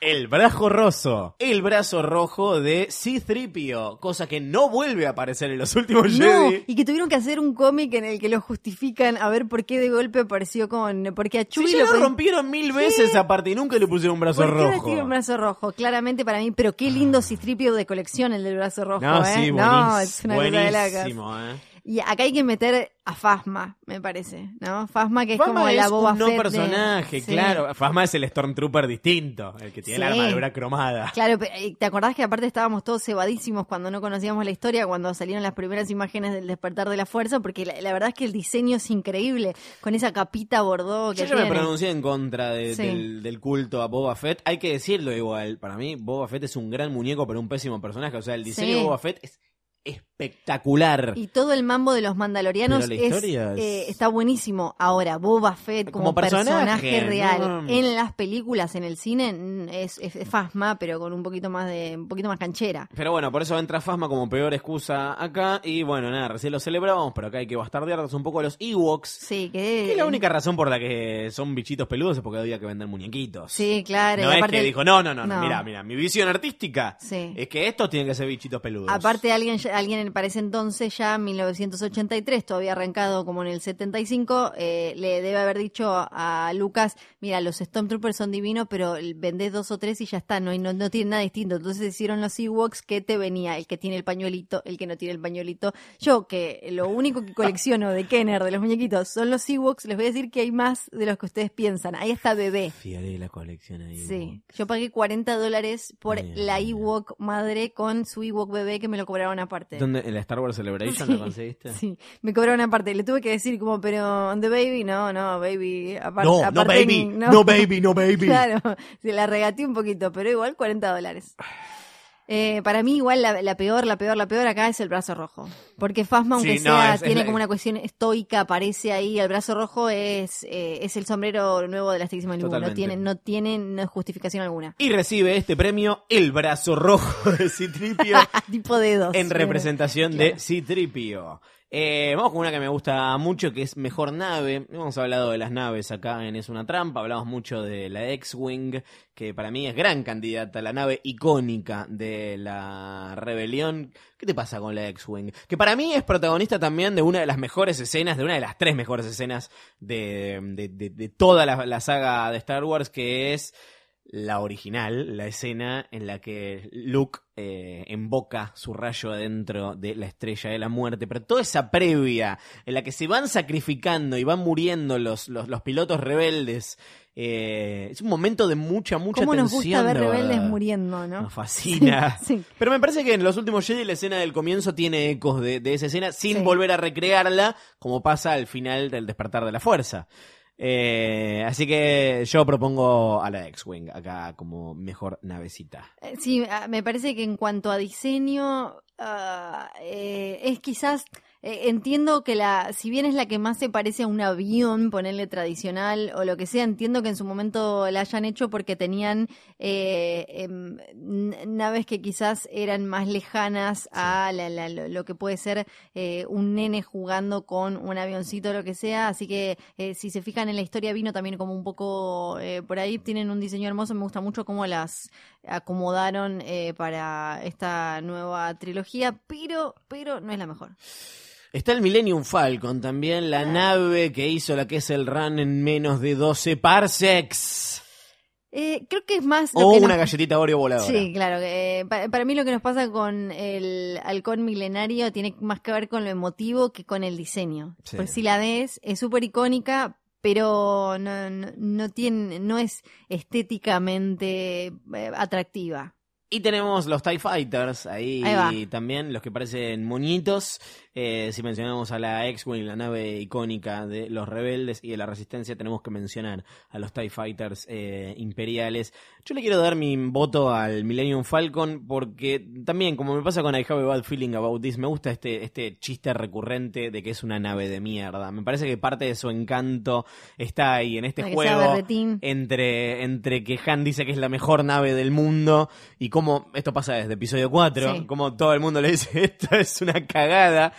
Speaker 1: el brazo roso, el brazo rojo de C-3PO, cosa que no vuelve a aparecer en los últimos
Speaker 2: No,
Speaker 1: Jedi.
Speaker 2: y que tuvieron que hacer un cómic en el que lo justifican a ver por qué de golpe apareció con... Porque a Chewie
Speaker 1: ya
Speaker 2: lo
Speaker 1: rompieron mil veces aparte y nunca le pusieron un brazo
Speaker 2: ¿Por qué ahora
Speaker 1: rojo.
Speaker 2: un brazo rojo? Claramente para mí, pero qué lindo cistripio de colección el del brazo rojo,
Speaker 1: No,
Speaker 2: ¿eh?
Speaker 1: sí,
Speaker 2: no,
Speaker 1: buenísimo.
Speaker 2: es una cosa de
Speaker 1: buenísimo, eh.
Speaker 2: Y acá hay que meter a Fasma, me parece, ¿no? Fasma que es
Speaker 1: Fasma
Speaker 2: como la
Speaker 1: es
Speaker 2: Boba
Speaker 1: un no
Speaker 2: Fett de-
Speaker 1: personaje,
Speaker 2: Sí.
Speaker 1: claro. Fasma es el Stormtrooper distinto, el que tiene la
Speaker 2: Sí.
Speaker 1: armadura cromada.
Speaker 2: Claro, pero, ¿te acordás que aparte estábamos todos cebadísimos cuando no conocíamos la historia, cuando salieron las primeras imágenes del despertar de la fuerza? Porque la, la verdad es que el diseño es increíble, con esa capita bordó que
Speaker 1: Yo ya me
Speaker 2: tiene.
Speaker 1: pronuncié en contra de-
Speaker 2: Sí.
Speaker 1: del, del culto a Boba Fett. Hay que decirlo igual. Para mí, Boba Fett es un gran muñeco, pero un pésimo personaje. O sea, el diseño de Boba Fett es espectacular.
Speaker 2: Y todo el mambo de los mandalorianos es,
Speaker 1: es-
Speaker 2: eh, está buenísimo. Ahora, Boba Fett como,
Speaker 1: Como personaje,
Speaker 2: personaje, real
Speaker 1: ¿no?
Speaker 2: en las películas, en el cine, es, es, es Fasma, pero con un poquito más de un poquito más canchera.
Speaker 1: Pero bueno, por eso entra Fasma como peor excusa acá. Y bueno, nada, recién lo celebramos, pero acá hay que bastardearnos un poco a los Ewoks.
Speaker 2: Sí, que,
Speaker 1: Que la única razón por la que son bichitos peludos es porque había que vender muñequitos.
Speaker 2: Sí, claro.
Speaker 1: No
Speaker 2: y
Speaker 1: es
Speaker 2: aparte-
Speaker 1: que dijo, no, no, no, no,
Speaker 2: no.
Speaker 1: mira, mira, mi visión artística
Speaker 2: Sí.
Speaker 1: es que estos tienen que ser bichitos peludos.
Speaker 2: Aparte alguien ya- alguien para ese entonces, ya en 1983, todavía arrancado como en el 75, eh, le debe haber dicho a Lucas, mira, los Stormtroopers son divinos, pero vendés dos o tres y ya está, no, no, no tiene nada distinto. Entonces hicieron los Ewoks que te venía, el que tiene el pañuelito, el que no tiene el pañuelito. Yo, que lo único que colecciono de Kenner, de los muñequitos, son los Ewoks, les voy a decir que hay más de los que ustedes piensan. Ahí está bebé.
Speaker 1: Fiaré la colección ahí.
Speaker 2: Sí, yo pagué 40 dólares por
Speaker 1: Ay,
Speaker 2: la. Ewok madre con su Ewok bebé que me lo cobraron aparte.
Speaker 1: ¿Dónde? ¿En la Star Wars Celebration lo conseguiste?
Speaker 2: Sí, me cobraron aparte. Le tuve que decir como, pero the baby, no, no, baby. apar-
Speaker 1: No, no
Speaker 2: aparte
Speaker 1: baby,
Speaker 2: ni-
Speaker 1: no baby, no baby.
Speaker 2: Claro, se la regateé un poquito, pero igual 40 dólares. Eh, para mí igual la, la peor, la peor, la peor acá es el brazo rojo. Porque Fasma, aunque
Speaker 1: Sí, no,
Speaker 2: sea,
Speaker 1: es-
Speaker 2: tiene como una cuestión estoica, aparece ahí, el brazo rojo es, eh, es el sombrero nuevo de la Stigma No tiene, no tiene no justificación alguna.
Speaker 1: Y recibe este premio el brazo rojo de Citripio
Speaker 2: tipo dedos.
Speaker 1: en representación
Speaker 2: Claro.
Speaker 1: de Citripio. Eh, vamos con una que me gusta mucho, que es Mejor Nave. Hemos hablado de las naves acá en Es una Trampa, hablamos mucho de la X-Wing, que para mí es gran candidata, la nave icónica de la rebelión. ¿Qué te pasa con la X-Wing? Que para mí es protagonista también de una de las mejores escenas, de una de las tres mejores escenas de, de- toda la saga de Star Wars, que es la original, la escena en la que Luke eh, emboca su rayo adentro de la estrella de la muerte, pero toda esa previa en la que se van sacrificando y van muriendo los, los, los pilotos rebeldes, eh, es un momento de mucha, mucha
Speaker 2: ¿Cómo nos
Speaker 1: tensión.
Speaker 2: gusta ver
Speaker 1: de
Speaker 2: rebeldes muriendo, no?
Speaker 1: Nos fascina.
Speaker 2: Sí, sí.
Speaker 1: Pero me parece que en los últimos Jedi la escena del comienzo tiene ecos de, de esa escena sin
Speaker 2: Sí.
Speaker 1: volver a recrearla, como pasa al final del despertar de la fuerza. Eh, así que yo propongo a la X-Wing acá como mejor navecita.
Speaker 2: Eh, Sí, ah, me parece que en cuanto a diseño, ah, eh, es quizás, eh, entiendo que la, si bien es la que más se parece a un avión, ponerle tradicional o lo que sea, entiendo que en su momento la hayan hecho porque tenían eh, em, naves que quizás eran más lejanas a la- la- lo, que puede ser eh, un nene jugando con un avioncito o lo que sea, así que eh, si se fijan en la historia vino también como un poco eh, por ahí, tienen un diseño hermoso, me gusta mucho cómo las acomodaron eh, para esta nueva trilogía, pero, pero no es la mejor.
Speaker 1: Está el Millennium Falcon también, la nave que hizo la que es el run en menos de 12 parsecs.
Speaker 2: Eh, creo que es más lo
Speaker 1: O
Speaker 2: que
Speaker 1: una
Speaker 2: nos-
Speaker 1: galletita Oreo voladora.
Speaker 2: Sí, claro. eh, pa- para mí lo que nos pasa con el halcón milenario tiene más que ver con lo emotivo que con el diseño.
Speaker 1: Sí.
Speaker 2: Pues si la ves, es súper icónica, pero no, no, no tiene, no es estéticamente eh, atractiva.
Speaker 1: Y tenemos los TIE Fighters ahí,
Speaker 2: Ahí
Speaker 1: también, los que parecen moñitos. Eh, si mencionamos a la X-Wing, la nave icónica de los rebeldes y de la resistencia, tenemos que mencionar a los TIE Fighters eh, imperiales. Yo le quiero dar mi voto al Millennium Falcon porque también, como me pasa con I Have a Bad Feeling About This, me gusta este, este chiste recurrente de que es una nave de mierda. Me parece que parte de su encanto está ahí, en este
Speaker 2: Para
Speaker 1: juego entre, entre que Han dice que es la mejor nave del mundo y cómo esto pasa desde episodio 4,
Speaker 2: Sí.
Speaker 1: como todo el mundo le dice esto es una cagada,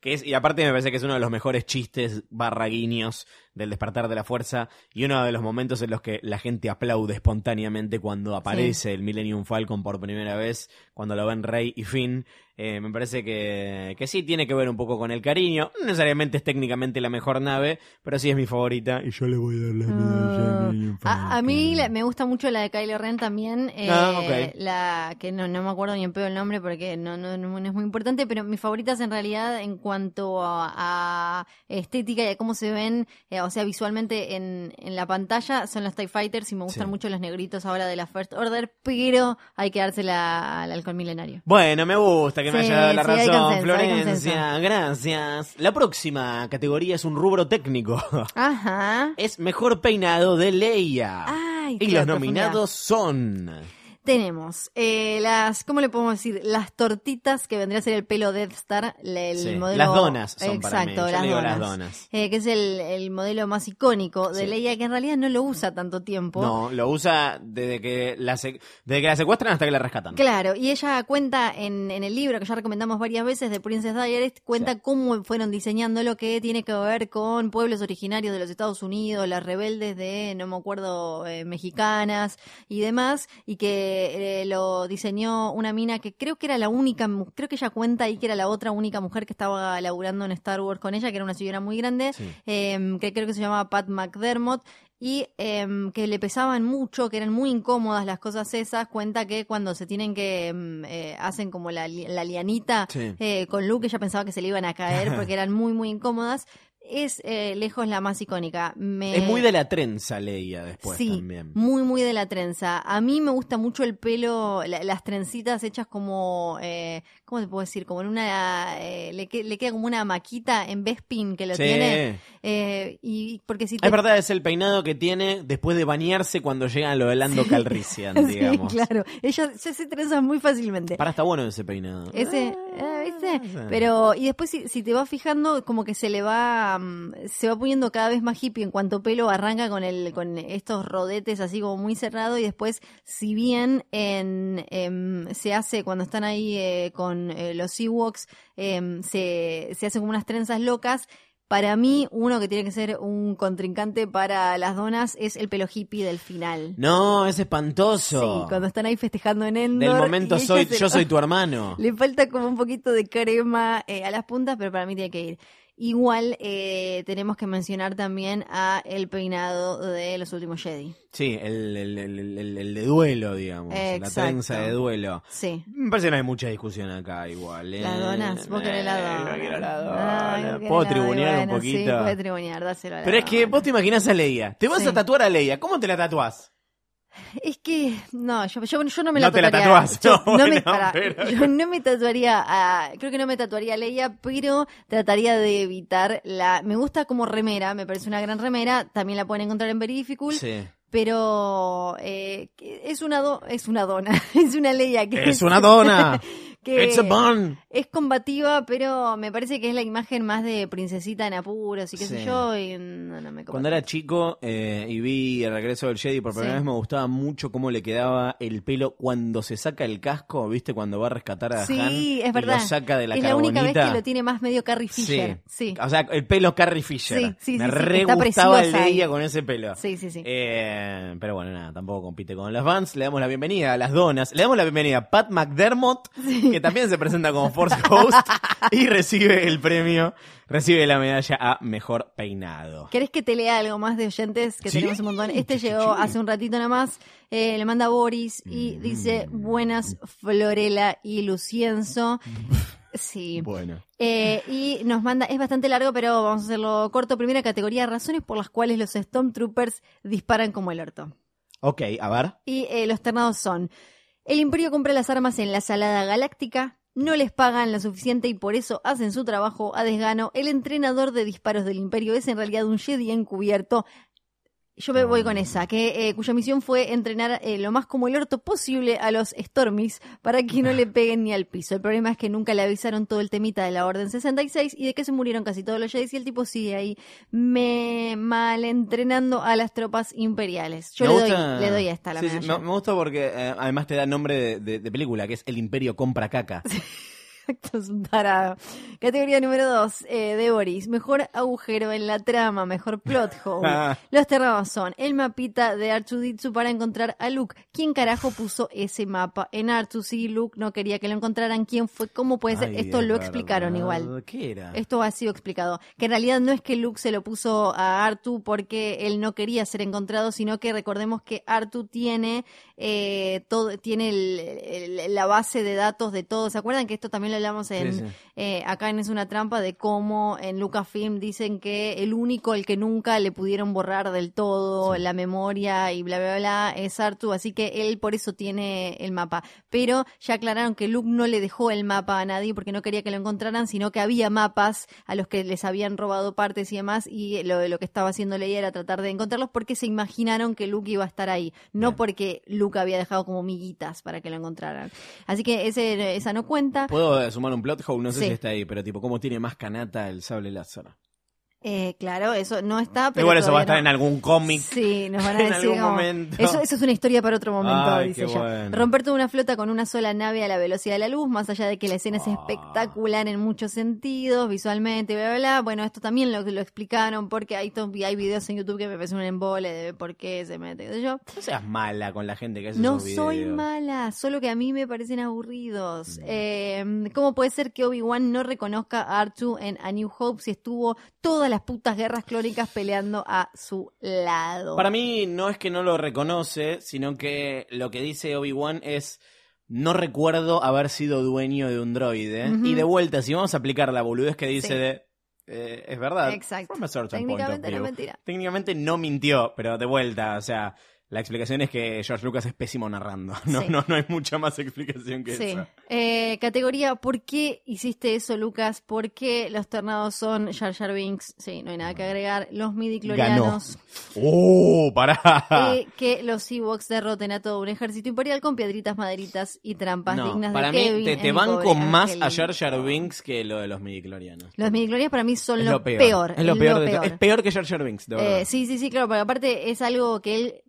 Speaker 1: que es, y aparte me parece que es uno de los mejores chistes barraguiños del despertar de la fuerza y uno de los momentos en los que la gente aplaude espontáneamente cuando aparece el Millennium Falcon por primera vez, cuando lo ven Rey y Finn. Eh, me parece que, que sí tiene que ver un poco con el cariño. No necesariamente es técnicamente la mejor nave, pero sí es mi favorita. Y yo le voy a dar la medalla
Speaker 2: Ah, A, a mí la- me gusta mucho la de Kylo Ren también. eh,
Speaker 1: Ah, ok.
Speaker 2: La que no, no me acuerdo ni en pedo el nombre porque no, no, no es muy importante, pero mis favoritas en realidad en cuanto a, a estética y a cómo se ven, eh, o sea, visualmente en, en la pantalla, son los TIE Fighters y me gustan
Speaker 1: Sí.
Speaker 2: mucho los negritos ahora de la First Order, pero hay que dársela al halcón milenario.
Speaker 1: Bueno, me gusta que me haya dado la
Speaker 2: sí,
Speaker 1: razón,
Speaker 2: consenso,
Speaker 1: Florencia. Gracias. La próxima categoría es un rubro técnico.
Speaker 2: Ajá.
Speaker 1: es mejor peinado de Leia.
Speaker 2: Ay,
Speaker 1: y los nominados son.
Speaker 2: Tenemos eh, las, ¿cómo le podemos decir? Las tortitas que vendría a ser el pelo Death Star, el
Speaker 1: Sí,
Speaker 2: modelo.
Speaker 1: las donas son para mí.
Speaker 2: Exacto,
Speaker 1: Yo
Speaker 2: las, donas.
Speaker 1: las donas.
Speaker 2: Eh, que es el, el modelo más icónico de
Speaker 1: Sí.
Speaker 2: Leia, que en realidad no lo usa tanto tiempo.
Speaker 1: No, lo usa desde que la, desde que la secuestran hasta que la rescatan.
Speaker 2: Claro, y ella cuenta en, en el libro que ya recomendamos varias veces de Princess Diaries, cuenta
Speaker 1: Sí.
Speaker 2: cómo fueron diseñando lo que tiene que ver con pueblos originarios de los Estados Unidos, las rebeldes de, no me acuerdo, eh, mexicanas y demás, y que eh, lo diseñó una mina que creo que era la única, creo que ella cuenta ahí que era la otra única mujer que estaba laburando en Star Wars con ella, que era una señora muy grande,
Speaker 1: Sí.
Speaker 2: em, que creo que se llamaba Pat McDermott, y em, que le pesaban mucho, que eran muy incómodas las cosas esas. Cuenta que cuando se tienen que, em, eh, hacen como la, la lianita
Speaker 1: Sí.
Speaker 2: eh, con Luke, ella pensaba que se le iban a caer porque eran muy, muy incómodas. Es eh, lejos la más icónica. Me...
Speaker 1: Es muy de la trenza, Leia, después
Speaker 2: sí,
Speaker 1: también.
Speaker 2: muy, muy de la trenza. A mí me gusta mucho el pelo, la- las trencitas hechas como, eh, ¿cómo te puedo decir? Como en una, eh, le, que- le queda como una maquita en Bespin que lo
Speaker 1: Sí.
Speaker 2: tiene. Eh, y porque si te...
Speaker 1: Es verdad, es el peinado que tiene después de bañarse cuando llega a lo de Lando Calrissian,
Speaker 2: Sí,
Speaker 1: digamos.
Speaker 2: claro. Ella se, trenza muy fácilmente.
Speaker 1: Para, está bueno ese peinado.
Speaker 2: Ese, ah, ¿viste?
Speaker 1: ese.
Speaker 2: Pero, y después si, si te vas fijando, como que se le va, mm, se va poniendo cada vez más hippie en cuanto pelo arranca con el, con estos rodetes así como muy cerrado y después, si bien en, em, se hace cuando están ahí eh, con eh, los Ewoks, em, se, se hacen como unas trenzas locas. Para mí, uno que tiene que ser un contrincante para las donas es el pelo hippie del final.
Speaker 1: No, es espantoso.
Speaker 2: Sí, cuando están ahí festejando en Endor.
Speaker 1: Del momento soy, yo
Speaker 2: lo-
Speaker 1: soy tu hermano.
Speaker 2: le falta como un poquito de crema eh, a las puntas, pero para mí tiene que ir. Igual eh, tenemos que mencionar también a el peinado de los últimos Jedi.
Speaker 1: Sí, el, el, el, de duelo, digamos. La trenza de duelo.
Speaker 2: Sí.
Speaker 1: Me parece que no hay mucha discusión acá igual. ¿eh?
Speaker 2: Las donas, vos querés la
Speaker 1: Eh,
Speaker 2: dona.
Speaker 1: la dona. Puedo
Speaker 2: la-
Speaker 1: tribunear
Speaker 2: bueno,
Speaker 1: un
Speaker 2: Sí,
Speaker 1: poquito.
Speaker 2: puede tribunear, dáselo a la
Speaker 1: Pero es que vos te imaginás a Leia. Te vas
Speaker 2: Sí.
Speaker 1: a tatuar a Leia. ¿Cómo te la tatuás?
Speaker 2: Es que, no, yo, yo, yo no me
Speaker 1: No
Speaker 2: la
Speaker 1: te la
Speaker 2: tatuaría.
Speaker 1: tatuás,
Speaker 2: Yo
Speaker 1: no,
Speaker 2: no, me,
Speaker 1: bueno,
Speaker 2: pará,
Speaker 1: pero-
Speaker 2: yo no me tatuaría a, creo que no me tatuaría a Leia, pero trataría de evitar la, me gusta como remera, me parece una gran remera, también la pueden encontrar en Verificul,
Speaker 1: Sí.
Speaker 2: Pero eh, es una do- es una dona, es una Leia que
Speaker 1: Es una dona.
Speaker 2: que
Speaker 1: It's a bun.
Speaker 2: es combativa, pero me parece que es la imagen más de princesita en apuros y qué sé
Speaker 1: Sí.
Speaker 2: yo, y no, no me
Speaker 1: Cuando era chico eh, y vi el regreso del Jedi por primera
Speaker 2: Sí.
Speaker 1: vez, me gustaba mucho cómo le quedaba el pelo cuando se saca el casco, ¿viste? Cuando va a rescatar a
Speaker 2: Sí,
Speaker 1: Han
Speaker 2: es
Speaker 1: y
Speaker 2: verdad.
Speaker 1: lo saca de la
Speaker 2: es la única vez que lo tiene más medio Carrie Fisher. Sí.
Speaker 1: O sea, el pelo Carrie Fisher.
Speaker 2: Sí, sí,
Speaker 1: me re gustaba el de ella con ese pelo.
Speaker 2: Sí, sí, sí.
Speaker 1: Eh, pero bueno, nada, tampoco compite con las Vans. Le damos la bienvenida a las donas. Le damos la bienvenida a Pat McDermott, que también se presenta como Force Host y recibe el premio, recibe la medalla a Mejor Peinado.
Speaker 2: ¿Querés que te lea algo más de oyentes? Que
Speaker 1: Sí,
Speaker 2: tenemos un montón. Este llegó hace un ratito nada más. Eh, le manda Boris y
Speaker 1: Mm.
Speaker 2: dice: Buenas, Florela y Lucienzo. Sí.
Speaker 1: Bueno.
Speaker 2: Eh, y nos manda, es bastante largo, pero vamos a hacerlo corto. Primera categoría: razones por las cuales los Stormtroopers disparan como el orto.
Speaker 1: Ok, a ver.
Speaker 2: Y eh, los ternados son: el Imperio compra las armas en la Salada Galáctica, no les pagan lo suficiente y por eso hacen su trabajo a desgano. El entrenador de disparos del Imperio es en realidad un Jedi encubierto. Yo me voy con esa, que eh, cuya misión fue entrenar eh, lo más como el orto posible a los Stormies para que no le peguen ni al piso. El problema es que nunca le avisaron todo el temita de la Orden 66 y de que se murieron casi todos los Jedi y el tipo sigue ahí me mal entrenando a las tropas imperiales. Yo le,
Speaker 1: gusta-
Speaker 2: doy, le doy a esta la
Speaker 1: Sí, sí, me, me gusta porque eh, además te da nombre de, de- de película, que es El Imperio compra caca.
Speaker 2: Exacto, es un tarado. Categoría número 2 de Boris. Mejor agujero en la trama, mejor plot hole. Los terrados son el mapita de Artuditsu para encontrar a Luke. ¿Quién carajo puso ese mapa en Artu? Si Luke no quería que lo encontraran, ¿quién fue? ¿Cómo puede ser?
Speaker 1: Ay,
Speaker 2: Esto
Speaker 1: es
Speaker 2: lo
Speaker 1: verdad.
Speaker 2: explicaron igual.
Speaker 1: ¿Qué era?
Speaker 2: Esto ha sido explicado. Que en realidad no es que Luke se lo puso a Artu porque él no quería ser encontrado, sino que recordemos que Artu tiene eh, todo, tiene el- el- la base de datos de todo. ¿Se acuerdan que esto también lo hablamos en
Speaker 1: Sí, sí.
Speaker 2: eh, acá en Es una trampa de cómo en Lucasfilm dicen que el único, el que nunca le pudieron borrar del todo la memoria y bla, bla, bla, es Artu, así que él por eso tiene el mapa. Pero ya aclararon que Luke no le dejó el mapa a nadie porque no quería que lo encontraran, sino que había mapas a los que les habían robado partes y demás, y lo, lo que estaba haciendo Leia era tratar de encontrarlos porque se imaginaron que Luke iba a estar ahí, no
Speaker 1: Bien.
Speaker 2: porque Luke había dejado como miguitas para que lo encontraran. Así que ese, esa no cuenta.
Speaker 1: Puedo eh, sumar un plot hole, no sé
Speaker 2: Sí.
Speaker 1: si está ahí, pero tipo, ¿cómo tiene más canata el sable láser?
Speaker 2: Eh, claro, eso no está, pero
Speaker 1: Igual eso va a estar en algún cómic.
Speaker 2: Sí, nos van a
Speaker 1: en
Speaker 2: decir
Speaker 1: algún momento.
Speaker 2: Eso, eso es una historia para otro momento,
Speaker 1: Ay,
Speaker 2: dice ella.
Speaker 1: bueno.
Speaker 2: Romper toda una flota con una sola nave a la velocidad de la luz, más allá de que la escena es
Speaker 1: Ah.
Speaker 2: espectacular en muchos sentidos, visualmente, bla, bla, bla. Bueno, esto también lo, lo explicaron porque hay, hay videos en YouTube que me parecen un embole de por qué se mete, qué sé yo.
Speaker 1: No seas mala con la gente que hace
Speaker 2: No
Speaker 1: esos
Speaker 2: soy
Speaker 1: videos.
Speaker 2: mala, solo que a mí me parecen aburridos. Eh, ¿Cómo puede ser que Obi-Wan no reconozca a R2 en A New Hope si estuvo todas las putas guerras clónicas peleando a su lado?
Speaker 1: Para mí no es que no lo reconoce, sino que lo que dice Obi-Wan es no recuerdo haber sido dueño de un droide. Y de vuelta, si vamos a aplicar la boludez que dice
Speaker 2: Sí.
Speaker 1: de... eh, es verdad.
Speaker 2: Exacto. Técnicamente no mentira.
Speaker 1: Técnicamente no mintió, pero de vuelta, o sea, la explicación es que George Lucas es pésimo narrando. No,
Speaker 2: Sí.
Speaker 1: no, no hay mucha más explicación que
Speaker 2: Sí.
Speaker 1: eso.
Speaker 2: Eh, categoría, ¿por qué hiciste eso, Lucas? ¿Por qué los tornados son Jar Jar Binks? Sí, no hay nada que agregar. Los midiclorianos.
Speaker 1: ¡Oh, pará!
Speaker 2: Eh, que los Ewoks derroten a todo un ejército imperial con piedritas, maderitas y trampas
Speaker 1: no,
Speaker 2: dignas
Speaker 1: para
Speaker 2: de
Speaker 1: mí
Speaker 2: Kevin.
Speaker 1: te, te banco más a. Jar Jar Binks que lo de los midiclorianos.
Speaker 2: Los midiclorianos para mí son lo,
Speaker 1: lo peor.
Speaker 2: peor.
Speaker 1: Es lo peor. Es peor que Jar Jar Binks, de verdad.
Speaker 2: Eh, sí, sí, sí, claro, porque aparte es algo que él,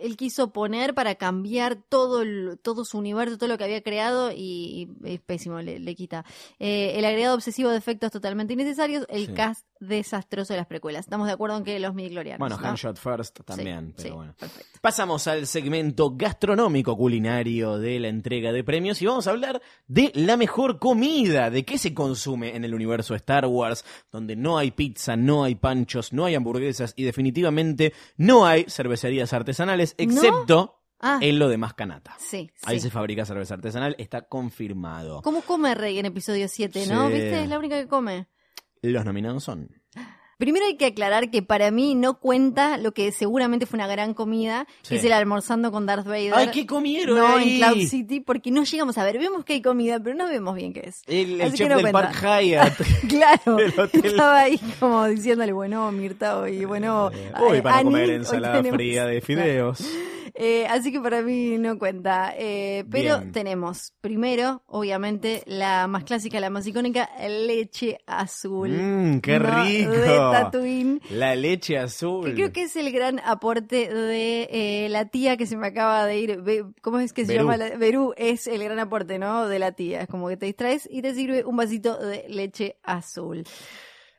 Speaker 2: él quiso poner para cambiar todo, el- todo su universo, todo lo que había creado y, y es pésimo, le, le quita. Eh, el agregado obsesivo de efectos totalmente innecesarios, el
Speaker 1: Sí.
Speaker 2: cast desastroso de las precuelas. Estamos de acuerdo en que los midichlorianos.
Speaker 1: Bueno,
Speaker 2: ¿no?
Speaker 1: Handshot First también,
Speaker 2: Sí,
Speaker 1: pero
Speaker 2: sí,
Speaker 1: bueno.
Speaker 2: perfecto.
Speaker 1: Pasamos al segmento gastronómico culinario de la entrega de premios y vamos a hablar de la mejor comida, de qué se consume en el universo Star Wars, donde no hay pizza, no hay panchos, no hay hamburguesas y definitivamente no hay cervecerías artesanales, excepto
Speaker 2: Ah,
Speaker 1: en lo de Mascanata.
Speaker 2: sí,
Speaker 1: Ahí
Speaker 2: sí.
Speaker 1: se fabrica cerveza artesanal, está confirmado.
Speaker 2: ¿Cómo come Rey en episodio 7, no? ¿Viste? Es la única que come.
Speaker 1: Los nominados son
Speaker 2: Primero hay que aclarar que para mí no cuenta lo que seguramente fue una gran comida,
Speaker 1: Sí.
Speaker 2: que es el almorzando con Darth Vader.
Speaker 1: ¡Ay, qué comieron
Speaker 2: No,
Speaker 1: ahí!
Speaker 2: en Cloud City, porque no llegamos a ver. Vemos que hay comida, pero no vemos bien qué es.
Speaker 1: El, el chef
Speaker 2: no
Speaker 1: del
Speaker 2: cuenta.
Speaker 1: Park Hyatt.
Speaker 2: Claro, estaba ahí como diciéndole, bueno, Mirta, hoy, bueno,
Speaker 1: Hoy
Speaker 2: eh,
Speaker 1: van a
Speaker 2: Ani,
Speaker 1: comer
Speaker 2: hoy
Speaker 1: ensalada
Speaker 2: tenemos-
Speaker 1: fría de fideos.
Speaker 2: Eh, así que para mí no cuenta. Eh, pero
Speaker 1: Bien.
Speaker 2: tenemos, primero, obviamente, la más clásica, la más icónica, leche azul.
Speaker 1: Mmm, qué
Speaker 2: ¿no?
Speaker 1: rico.
Speaker 2: Tatooine.
Speaker 1: La leche azul.
Speaker 2: Que creo que es el gran aporte de eh, la tía que se me acaba de ir. Be- ¿Cómo es que se
Speaker 1: Berú.
Speaker 2: llama? La, Berú es el gran aporte, ¿no? De la tía. Es como que te distraes y te sirve un vasito de leche azul.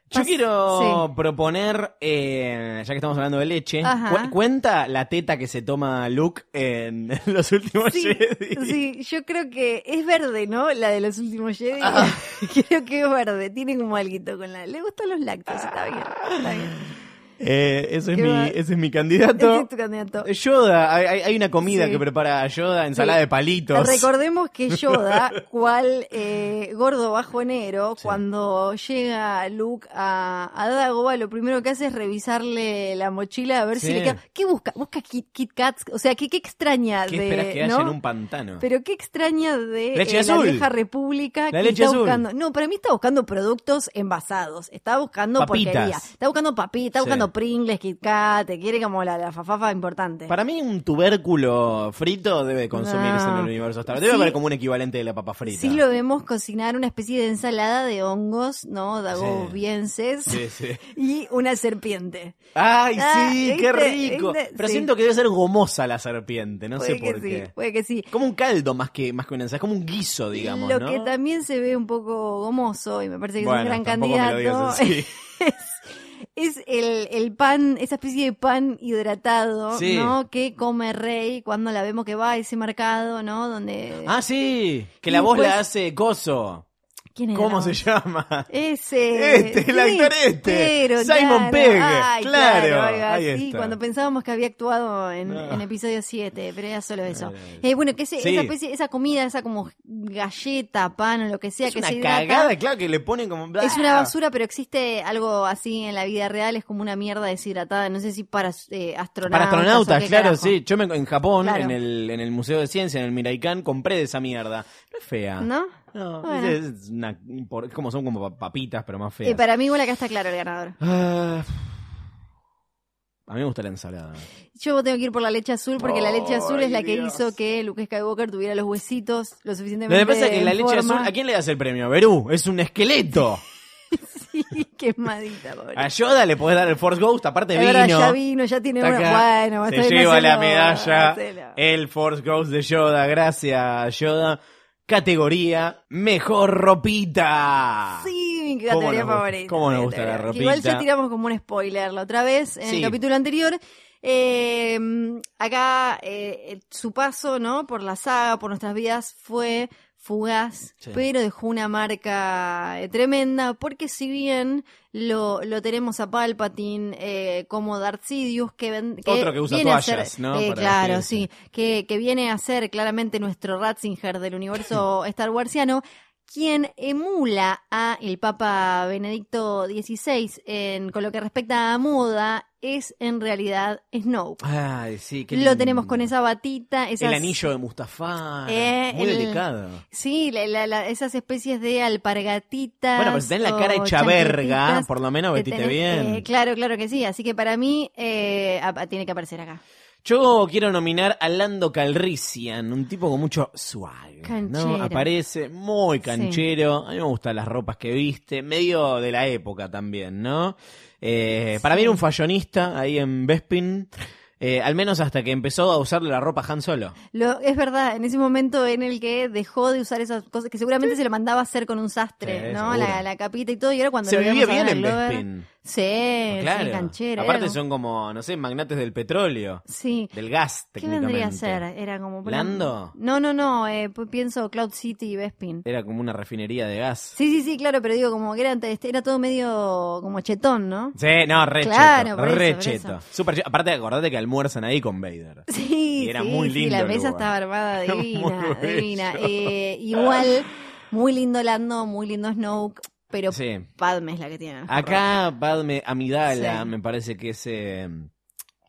Speaker 1: Yo quiero proponer, eh, ya que estamos hablando de leche, cu- cuenta la teta que se toma Luke en los últimos
Speaker 2: Sí,
Speaker 1: Jedi.
Speaker 2: sí, yo creo que es verde, ¿no? La de los últimos Jedi.
Speaker 1: Ah.
Speaker 2: creo que es verde. Tiene como alguito con la. Le gustan los lácteos, está bien. Está bien.
Speaker 1: Eh, ese, es mi, ese es mi
Speaker 2: Ese
Speaker 1: candidato.
Speaker 2: es tu candidato.
Speaker 1: Yoda, hay, hay- una comida
Speaker 2: Sí.
Speaker 1: que prepara Yoda, ensalada
Speaker 2: Sí.
Speaker 1: de palitos.
Speaker 2: Recordemos que Yoda, cual eh, gordo bajonero,
Speaker 1: Sí.
Speaker 2: cuando llega Luke a, a Dagobah, lo primero que hace es revisarle la mochila a ver si le queda. ¿Qué busca? ¿Busca Kit, Kit Kats? O sea, ¿qué, qué extraña
Speaker 1: ¿Qué
Speaker 2: de.
Speaker 1: esperas que haya
Speaker 2: ¿no?
Speaker 1: en un pantano?
Speaker 2: Pero qué extraña de
Speaker 1: Leche
Speaker 2: eh, la
Speaker 1: azul.
Speaker 2: vieja república
Speaker 1: La
Speaker 2: que
Speaker 1: leche
Speaker 2: está
Speaker 1: azul.
Speaker 2: buscando. No, para mí está buscando productos envasados. Está buscando
Speaker 1: Papitas.
Speaker 2: porquería. Está buscando papitas, está
Speaker 1: Sí.
Speaker 2: Pringles, Kit Kat, te quiere como la, la fafafa importante.
Speaker 1: Para mí un tubérculo frito debe consumirse
Speaker 2: No.
Speaker 1: en el universo Star. Debe
Speaker 2: Sí.
Speaker 1: haber como un equivalente de la papa frita.
Speaker 2: Sí lo vemos cocinar una especie de ensalada de hongos, ¿no? Dagobienses.
Speaker 1: Sí, sí.
Speaker 2: Y una serpiente.
Speaker 1: Ay,
Speaker 2: Ah,
Speaker 1: sí,
Speaker 2: ¿viste?
Speaker 1: qué rico.
Speaker 2: ¿viste?
Speaker 1: Pero siento que debe ser gomosa la serpiente, no
Speaker 2: puede
Speaker 1: sé por
Speaker 2: sí,
Speaker 1: qué.
Speaker 2: puede que sí.
Speaker 1: Como un caldo más que más que una ensalada, es como un guiso, digamos,
Speaker 2: Lo
Speaker 1: ¿no?
Speaker 2: que también se ve un poco gomoso y me parece que
Speaker 1: Bueno,
Speaker 2: es un gran
Speaker 1: tampoco me lo
Speaker 2: candidato.
Speaker 1: digas así.
Speaker 2: es el, el pan, esa especie de pan hidratado,
Speaker 1: Sí.
Speaker 2: ¿no? Que come Rey cuando la vemos que va a ese mercado, ¿no? Donde...
Speaker 1: Ah, sí, que
Speaker 2: Y
Speaker 1: la voz
Speaker 2: pues-
Speaker 1: la hace Coso.
Speaker 2: ¿Quién era
Speaker 1: ¿Cómo se llama?
Speaker 2: Ese.
Speaker 1: Este, el actor este. Simon
Speaker 2: claro.
Speaker 1: Pegg.
Speaker 2: Ay,
Speaker 1: Claro,
Speaker 2: oiga,
Speaker 1: ahí
Speaker 2: sí,
Speaker 1: está.
Speaker 2: cuando pensábamos que había actuado en,
Speaker 1: No.
Speaker 2: en episodio 7, pero era solo eso.
Speaker 1: Ay.
Speaker 2: Eh, bueno, que ese-
Speaker 1: Sí.
Speaker 2: esa, especie- esa comida, esa como galleta, pan o lo que sea
Speaker 1: Es
Speaker 2: que
Speaker 1: una
Speaker 2: se hidrata,
Speaker 1: cagada, claro, que le ponen como...
Speaker 2: Es una basura, pero existe algo así en la vida real, es como una mierda deshidratada, no sé si para eh, astronautas.
Speaker 1: Para astronautas, claro,
Speaker 2: carajo.
Speaker 1: sí. Yo me, en Japón,
Speaker 2: Claro.
Speaker 1: en, el, en el Museo de Ciencia, en el Miraikan, compré de esa mierda. No es fea.
Speaker 2: ¿No?
Speaker 1: No,
Speaker 2: Bueno.
Speaker 1: es, una, como son como pa- papitas, pero más feas.
Speaker 2: Eh, para mí, igual acá está claro el ganador.
Speaker 1: Ah, a mí me gusta la ensalada.
Speaker 2: Yo tengo que ir por la leche azul porque la leche azul es la que
Speaker 1: Dios.
Speaker 2: hizo que Luke Skywalker tuviera los huesitos lo
Speaker 1: Lo
Speaker 2: suficientemente
Speaker 1: que pasa es que la leche
Speaker 2: forma.
Speaker 1: azul, ¿a quién le das el premio? Berú, es un esqueleto.
Speaker 2: Sí, quemadita, pobre.
Speaker 1: A Yoda le podés dar el Force Ghost, aparte vino.
Speaker 2: verdad, ya vino, ya tiene una. Bueno,
Speaker 1: se lleva la medalla,
Speaker 2: hacelo.
Speaker 1: el Force Ghost de Yoda, gracias Yoda. Categoría Mejor Ropita.
Speaker 2: Sí, mi
Speaker 1: ¿Cómo
Speaker 2: categoría
Speaker 1: nos
Speaker 2: favorita.
Speaker 1: cómo nos gusta la ropita?
Speaker 2: Igual ya tiramos como un spoiler la otra vez en
Speaker 1: Sí.
Speaker 2: el capítulo anterior. Eh, acá eh, su paso, ¿no? Por la saga, por nuestras vidas fue fugaz,
Speaker 1: Sí.
Speaker 2: pero dejó una marca eh, tremenda, porque si bien lo, lo tenemos a Palpatine eh, como Darth Sidious, que, ven- que
Speaker 1: Otro que usa
Speaker 2: viene a
Speaker 1: toallas,
Speaker 2: ser-
Speaker 1: ¿no?
Speaker 2: eh,
Speaker 1: Para
Speaker 2: claro, sí, que, que viene a ser claramente nuestro Ratzinger del universo Star Warsiano, quien emula a el Papa Benedicto XVI en, con lo que respecta a moda, es en realidad Snoke.
Speaker 1: Ay, sí, qué
Speaker 2: Lo tenemos con esa batita, esas,
Speaker 1: El anillo de Mustafa.
Speaker 2: Eh,
Speaker 1: muy
Speaker 2: el-
Speaker 1: delicado.
Speaker 2: Sí, la- la- la- esas especies de alpargatitas.
Speaker 1: Bueno, pero si tenés la cara hecha verga, por lo menos vestite
Speaker 2: tenés-
Speaker 1: bien.
Speaker 2: eh, claro, claro que sí. Así que para mí eh, tiene que aparecer acá.
Speaker 1: Yo quiero nominar a Lando Calrissian, un tipo con mucho swag. ¿no? Aparece muy canchero. A mí me gustan las ropas que viste, medio de la época también, ¿no? Eh, Para mí era un fashionista ahí en Bespin, eh, al menos hasta que empezó a usar la ropa Han Solo.
Speaker 2: Lo, es verdad, en ese momento en el que dejó de usar esas cosas, que seguramente se lo mandaba a hacer con un sastre, ¿no? La, la capita y todo, y ahora cuando
Speaker 1: Se vivía bien en Bespin.
Speaker 2: Sí,
Speaker 1: Claro.
Speaker 2: sí, canchero.
Speaker 1: Aparte son como, no sé, magnates del petróleo,
Speaker 2: Sí.
Speaker 1: del gas,
Speaker 2: ¿Qué
Speaker 1: técnicamente.
Speaker 2: vendría a ser? Era como...
Speaker 1: ¿Lando?
Speaker 2: No, no, no, eh, pienso Cloud City y Bespin.
Speaker 1: Era como una refinería de gas.
Speaker 2: Sí, sí, sí, claro, pero digo, como que era, era todo medio como chetón, ¿no?
Speaker 1: Sí, no, re
Speaker 2: Claro,
Speaker 1: cheto,
Speaker 2: por eso,
Speaker 1: re
Speaker 2: por
Speaker 1: cheto.
Speaker 2: eso.
Speaker 1: Súper cheto. Aparte, acordate que almuerzan ahí con Vader.
Speaker 2: Sí,
Speaker 1: Y era
Speaker 2: sí,
Speaker 1: muy
Speaker 2: sí,
Speaker 1: lindo
Speaker 2: la
Speaker 1: el
Speaker 2: mesa estaba armada divina, divina. Eh, igual, muy lindo Lando, muy lindo Snoke, pero
Speaker 1: Sí.
Speaker 2: Padme es la que tiene.
Speaker 1: Acá, Padme Amidala,
Speaker 2: Sí.
Speaker 1: me parece que es eh,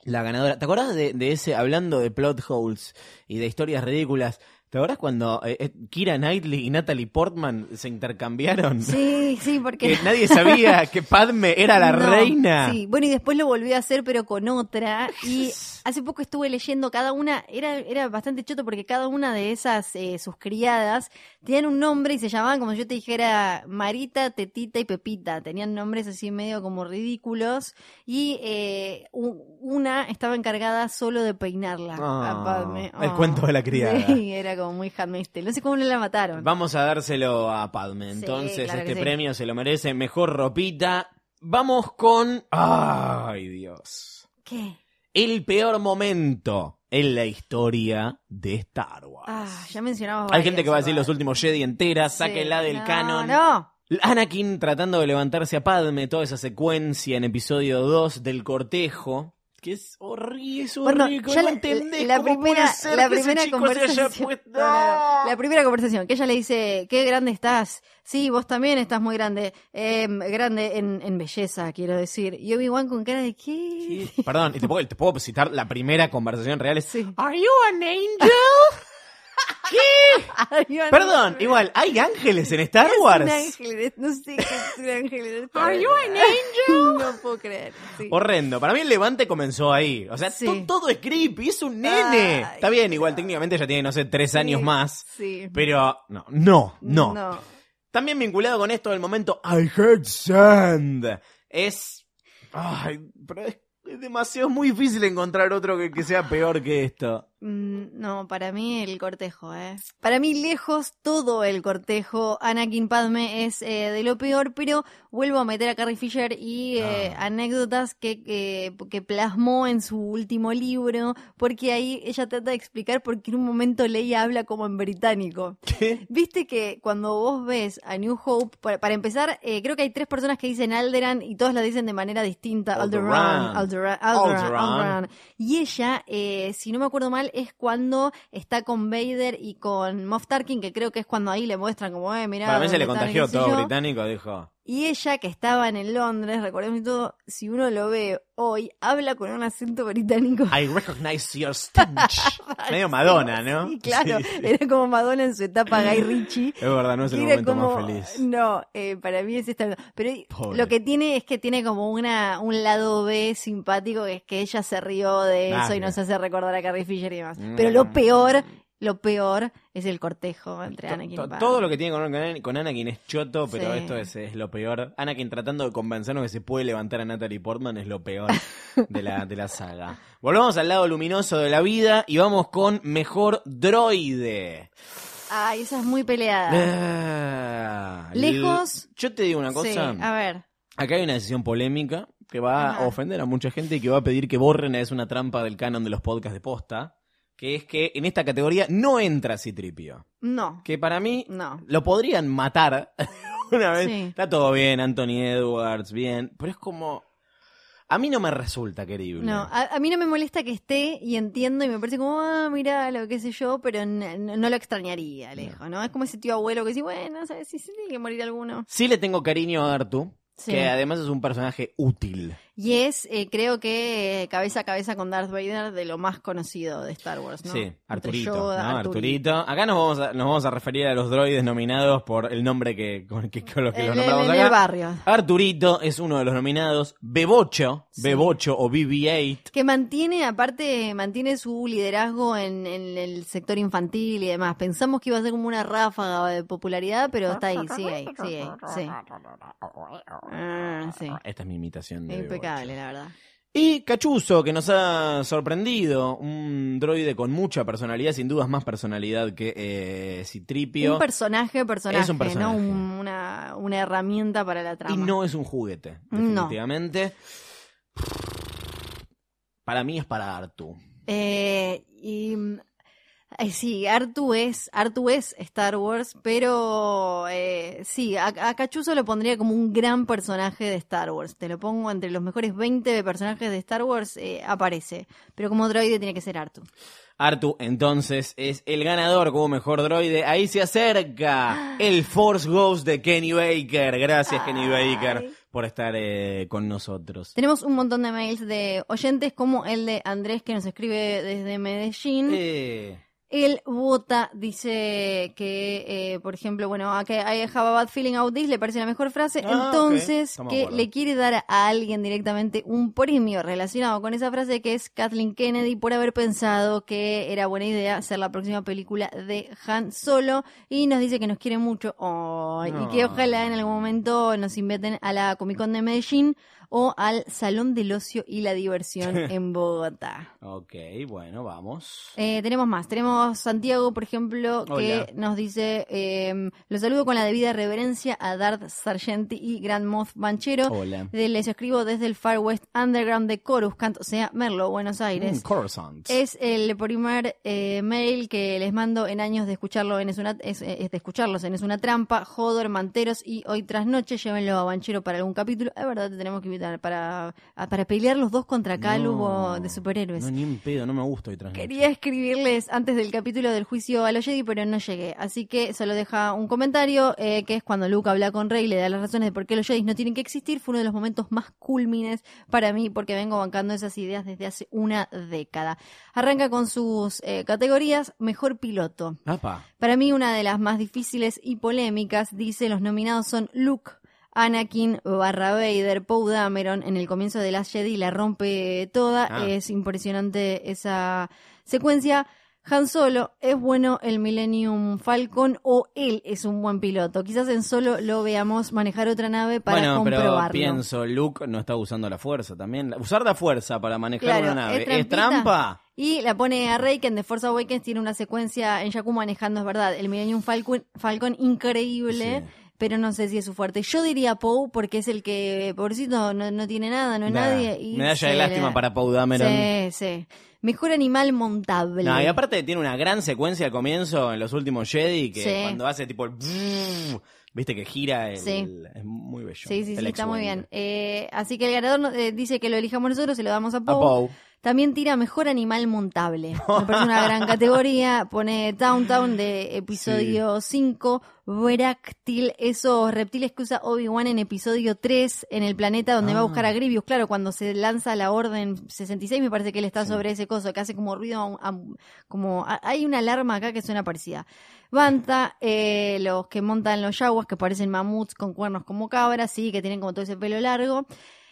Speaker 1: la ganadora. ¿Te acordás de, de ese, hablando de plot holes y de historias ridículas? ¿Te acordás cuando eh, eh, Kira Knightley y Natalie Portman se intercambiaron?
Speaker 2: Sí, sí, porque...
Speaker 1: Que nadie sabía que Padme era la
Speaker 2: No,
Speaker 1: reina.
Speaker 2: Sí, bueno, y después lo volvió a hacer, pero con otra. Y hace poco estuve leyendo cada una, era, era bastante choto porque cada una de esas, eh, sus criadas, tenían un nombre y se llamaban, como si yo te dijera, Marita, Tetita y Pepita. Tenían nombres así medio como ridículos. Y eh, una estaba encargada solo de peinarla.
Speaker 1: Ah,
Speaker 2: a Padme.
Speaker 1: el cuento de la criada.
Speaker 2: Sí, era como muy Handmaid's Tale. No sé cómo no la mataron.
Speaker 1: Vamos a dárselo a Padme.
Speaker 2: Sí,
Speaker 1: Entonces,
Speaker 2: claro
Speaker 1: este
Speaker 2: sí.
Speaker 1: premio se lo merece. Mejor ropita. Vamos con. ¡Ay, Dios!
Speaker 2: ¿Qué?
Speaker 1: El peor momento en la historia de Star Wars.
Speaker 2: Ah, ya mencionamos
Speaker 1: Hay gente que va a decir los últimos Jedi enteras,
Speaker 2: Sí.
Speaker 1: sáquenla del
Speaker 2: No,
Speaker 1: canon.
Speaker 2: No,
Speaker 1: Anakin tratando de levantarse a Padme, toda esa secuencia en episodio 2 del cortejo. Que es horrible, es
Speaker 2: Bueno,
Speaker 1: horrible.
Speaker 2: ya
Speaker 1: no
Speaker 2: la,
Speaker 1: entendés
Speaker 2: la
Speaker 1: cómo
Speaker 2: primera,
Speaker 1: puede ser
Speaker 2: la
Speaker 1: que ese
Speaker 2: primera
Speaker 1: chico se haya
Speaker 2: conversación. No, no, no. La primera conversación, que ella le dice, qué grande estás. Sí, vos también estás muy grande. Eh, grande en, en belleza, quiero decir. Y Obi-Wan con cara de qué.
Speaker 1: Sí, Perdón, y te puedo, te puedo citar la primera conversación real. Es,
Speaker 2: Sí.
Speaker 1: ¿Are you an angel?
Speaker 2: Iván,
Speaker 1: Perdón,
Speaker 2: no,
Speaker 1: igual, ¿hay ángeles en Star
Speaker 2: es
Speaker 1: Wars?
Speaker 2: un ángel, no sé qué es un ángel.
Speaker 1: Are you an angel?
Speaker 2: No puedo creer. sí.
Speaker 1: Horrendo. Para mí el levante comenzó ahí. O sea,
Speaker 2: Sí.
Speaker 1: to- todo es creepy, es un nene.
Speaker 2: Ay,
Speaker 1: Está bien, igual técnicamente ya tiene, no sé, tres
Speaker 2: Sí,
Speaker 1: años más.
Speaker 2: Sí.
Speaker 1: Pero no, no, no.
Speaker 2: No.
Speaker 1: También vinculado con esto del momento I heard sand. Es. Ay, pero es, es demasiado es muy difícil encontrar otro que, que sea peor que esto.
Speaker 2: Mm, No, para mí el cortejo, ¿eh? Para mí lejos todo el cortejo Anakin Padme es eh, de lo peor, pero vuelvo a meter a Carrie Fisher y eh,
Speaker 1: Ah.
Speaker 2: anécdotas que, que, que plasmó en su último libro, porque ahí ella trata de explicar por qué en un momento Leia habla como en británico.
Speaker 1: ¿Qué?
Speaker 2: Viste que cuando vos ves a New Hope, para, para empezar, eh, creo que hay tres personas que dicen Alderan y todas la dicen de manera distinta.
Speaker 1: Alderaan.
Speaker 2: Alderan, Alderan, Alderan,
Speaker 1: Alderaan.
Speaker 2: Alderan. Y ella, eh, si no me acuerdo mal, es cuando está con Vader y con Moff Tarkin, que creo que es cuando ahí le muestran como, eh, mirá.
Speaker 1: Para mí se le contagió todo británico, dijo.
Speaker 2: Y ella, que estaba en Londres, recordemos y todo, si uno lo ve hoy, habla con un acento británico.
Speaker 1: I recognize your stench. Medio Madonna, ¿no?
Speaker 2: Sí, claro.
Speaker 1: Sí, sí.
Speaker 2: Era como Madonna en su etapa Guy Ritchie.
Speaker 1: Es verdad, no es el momento
Speaker 2: como,
Speaker 1: más feliz.
Speaker 2: No, eh, para mí es esta. Pero
Speaker 1: Pobre.
Speaker 2: lo que tiene es que tiene como una un lado B simpático, que es que ella se rió de
Speaker 1: Ah,
Speaker 2: eso y nos hace recordar a Carrie Fisher y demás.
Speaker 1: Mm.
Speaker 2: Pero lo peor lo peor es el cortejo entre
Speaker 1: To-
Speaker 2: Anakin
Speaker 1: to-
Speaker 2: y Padme.
Speaker 1: todo lo que tiene con, con- con Anakin es choto, pero
Speaker 2: Sí.
Speaker 1: esto es, es lo peor. Anakin tratando de convencernos que se puede levantar a Natalie Portman es lo peor de la, de la saga. Volvamos al lado luminoso de la vida y vamos con mejor droide.
Speaker 2: Ay, esa es muy peleada.
Speaker 1: Ah,
Speaker 2: Lejos.
Speaker 1: Yo te digo una
Speaker 2: Sí,
Speaker 1: cosa.
Speaker 2: a ver.
Speaker 1: Acá hay una decisión polémica que va
Speaker 2: Ajá.
Speaker 1: a ofender a mucha gente y que va a pedir que borren es una trampa del canon de los podcasts de posta. Que es que en esta categoría no entra Citripio.
Speaker 2: No.
Speaker 1: Que para mí
Speaker 2: No.
Speaker 1: lo podrían matar una vez.
Speaker 2: Sí.
Speaker 1: Está todo bien, Anthony Edwards, bien. Pero es como. A mí no me resulta querible.
Speaker 2: No, a, a mí no me molesta que esté y entiendo y me parece como, ah, mira, lo que sé yo, pero no, lo extrañaría, lejos, ¿no? Es como ese tío abuelo que dice, bueno, ¿sabes? Si se tiene que morir alguno.
Speaker 1: Sí le tengo cariño a Artu,
Speaker 2: Sí.
Speaker 1: que además es un personaje útil.
Speaker 2: Y es, eh, creo que eh, cabeza a cabeza con Darth Vader de lo más conocido de Star Wars, ¿no?
Speaker 1: Sí, Arturito,
Speaker 2: Yoda,
Speaker 1: ¿no?
Speaker 2: Arturito.
Speaker 1: Acá nos vamos, a, nos vamos a referir a los droides nominados por el nombre que, con, que, con los que
Speaker 2: El-
Speaker 1: los nombramos
Speaker 2: el
Speaker 1: acá.
Speaker 2: barrio.
Speaker 1: Arturito es uno de los nominados. Bebocho, Bebocho o BB-8.
Speaker 2: Que mantiene, aparte, mantiene su liderazgo en, en el sector infantil y demás. Pensamos que iba a ser como una ráfaga de popularidad, pero está ahí, sigue ahí, sigue ahí. Sí. Ah, sí.
Speaker 1: Esta es mi imitación de
Speaker 2: Impecable, la verdad.
Speaker 1: Y Cachuzo, que nos ha sorprendido, un droide con mucha personalidad, sin dudas más personalidad que eh, Citripio.
Speaker 2: Un personaje, personaje,
Speaker 1: Es un personaje.
Speaker 2: ¿no? Un- una, una herramienta para la trama.
Speaker 1: y no es un juguete,
Speaker 2: No.
Speaker 1: definitivamente. Para mí es para Artu.
Speaker 2: Eh, y sí, Artu es, Artu es Star Wars, pero eh, sí, a, a Cachuzo lo pondría como un gran personaje de Star Wars. Te lo pongo entre los mejores 20 personajes de Star Wars, eh, aparece. Pero como droide tiene que ser Artu.
Speaker 1: Artu, entonces, es el ganador como mejor droide. Ahí se acerca el Force Ghost de Kenny Baker. Gracias, Kenny Baker, por estar eh, con nosotros.
Speaker 2: Tenemos un montón de mails de oyentes, como el de Andrés que nos escribe desde Medellín.
Speaker 1: Eh,
Speaker 2: Él vota, dice que, eh, por ejemplo, bueno, a que I have a bad feeling about this le parece la mejor frase,
Speaker 1: Ah,
Speaker 2: entonces que le quiere dar a alguien directamente un premio relacionado con esa frase que es Kathleen Kennedy por haber pensado que era buena idea hacer la próxima película de Han Solo. Y nos dice que nos quiere mucho. Y que ojalá en algún momento nos inviten a la Comic Con de Medellín o al Salón del Ocio y la Diversión en Bogotá.
Speaker 1: ok, bueno, vamos.
Speaker 2: Eh, tenemos más. Tenemos Santiago, por ejemplo, que
Speaker 1: Hola.
Speaker 2: nos dice: eh, Los saludo con la debida reverencia a Darth Sargenti y Grand Moff Banchero.
Speaker 1: Hola.
Speaker 2: Les escribo desde el Far West Underground de Coruscant, o sea, Merlo, Buenos Aires.
Speaker 1: Mm, Coruscant.
Speaker 2: Es el primer eh, mail que les mando en años de escucharlo en Es una, es, es de escucharlos en Es una trampa, Jodor, Manteros y hoy tras noche llévenlo a Banchero para algún capítulo. Es verdad, te tenemos que para, a- para pelear los dos contra
Speaker 1: No,
Speaker 2: de superhéroes.
Speaker 1: No, ni un pedo, no me gusta hoy.
Speaker 2: Quería escribirles antes del capítulo del juicio a los Jedi, pero no llegué. Así que solo deja un comentario, eh, que es cuando Luke habla con Rey y le da las razones de por qué los Jedi no tienen que existir. Fue uno de los momentos más culmines para mí, porque vengo bancando esas ideas desde hace una década. Arranca con sus eh, categorías. Mejor piloto.
Speaker 1: Apa.
Speaker 2: Para mí una de las más difíciles y polémicas, dice, los nominados son Luke, Anakin barra Vader, Poe Dameron, en el comienzo de Last Jedi la rompe toda,
Speaker 1: Ah.
Speaker 2: es impresionante esa secuencia. Han Solo, ¿es bueno el Millennium Falcon o él es un buen piloto? Quizás en Solo lo veamos manejar otra nave para
Speaker 1: bueno, pero pienso, Luke no está usando la fuerza también. Usar la fuerza para manejar
Speaker 2: Claro,
Speaker 1: una nave,
Speaker 2: ¿es
Speaker 1: trampa?
Speaker 2: Y la pone a Rey, que en The Force Awakens tiene una secuencia en Jakku manejando, es verdad, el Millennium Falcon, Falcon increíble,
Speaker 1: Sí.
Speaker 2: Pero no sé si es su fuerte. Yo diría Poe, porque es el que, pobrecito, no, no tiene nada, no es
Speaker 1: Nada.
Speaker 2: nadie. Y
Speaker 1: Medalla de
Speaker 2: se
Speaker 1: lástima para Poe Dameron.
Speaker 2: Sí, sí. Mejor animal montable.
Speaker 1: No, y aparte tiene una gran secuencia al comienzo en los últimos Jedi que
Speaker 2: Sí.
Speaker 1: cuando hace tipo el viste que gira el,
Speaker 2: Sí.
Speaker 1: es muy bello.
Speaker 2: Sí, sí, sí, está muy bien. Eh, así que el ganador eh, dice que lo elijamos nosotros, se lo damos a
Speaker 1: A
Speaker 2: Poe. También tira mejor animal montable. Me parece una gran categoría. Pone Downtown de episodio 5. Bráctil, esos reptiles que usa Obi-Wan en episodio 3 en el planeta donde va a buscar a Grievous. Claro, cuando se lanza la Orden 66, me parece que él está sobre ese coso que hace como ruido. a- a- como a- Hay una alarma acá que suena parecida. Banta, eh, los que montan los yaguas que parecen mamuts con cuernos como cabras, sí, que tienen como todo ese pelo largo.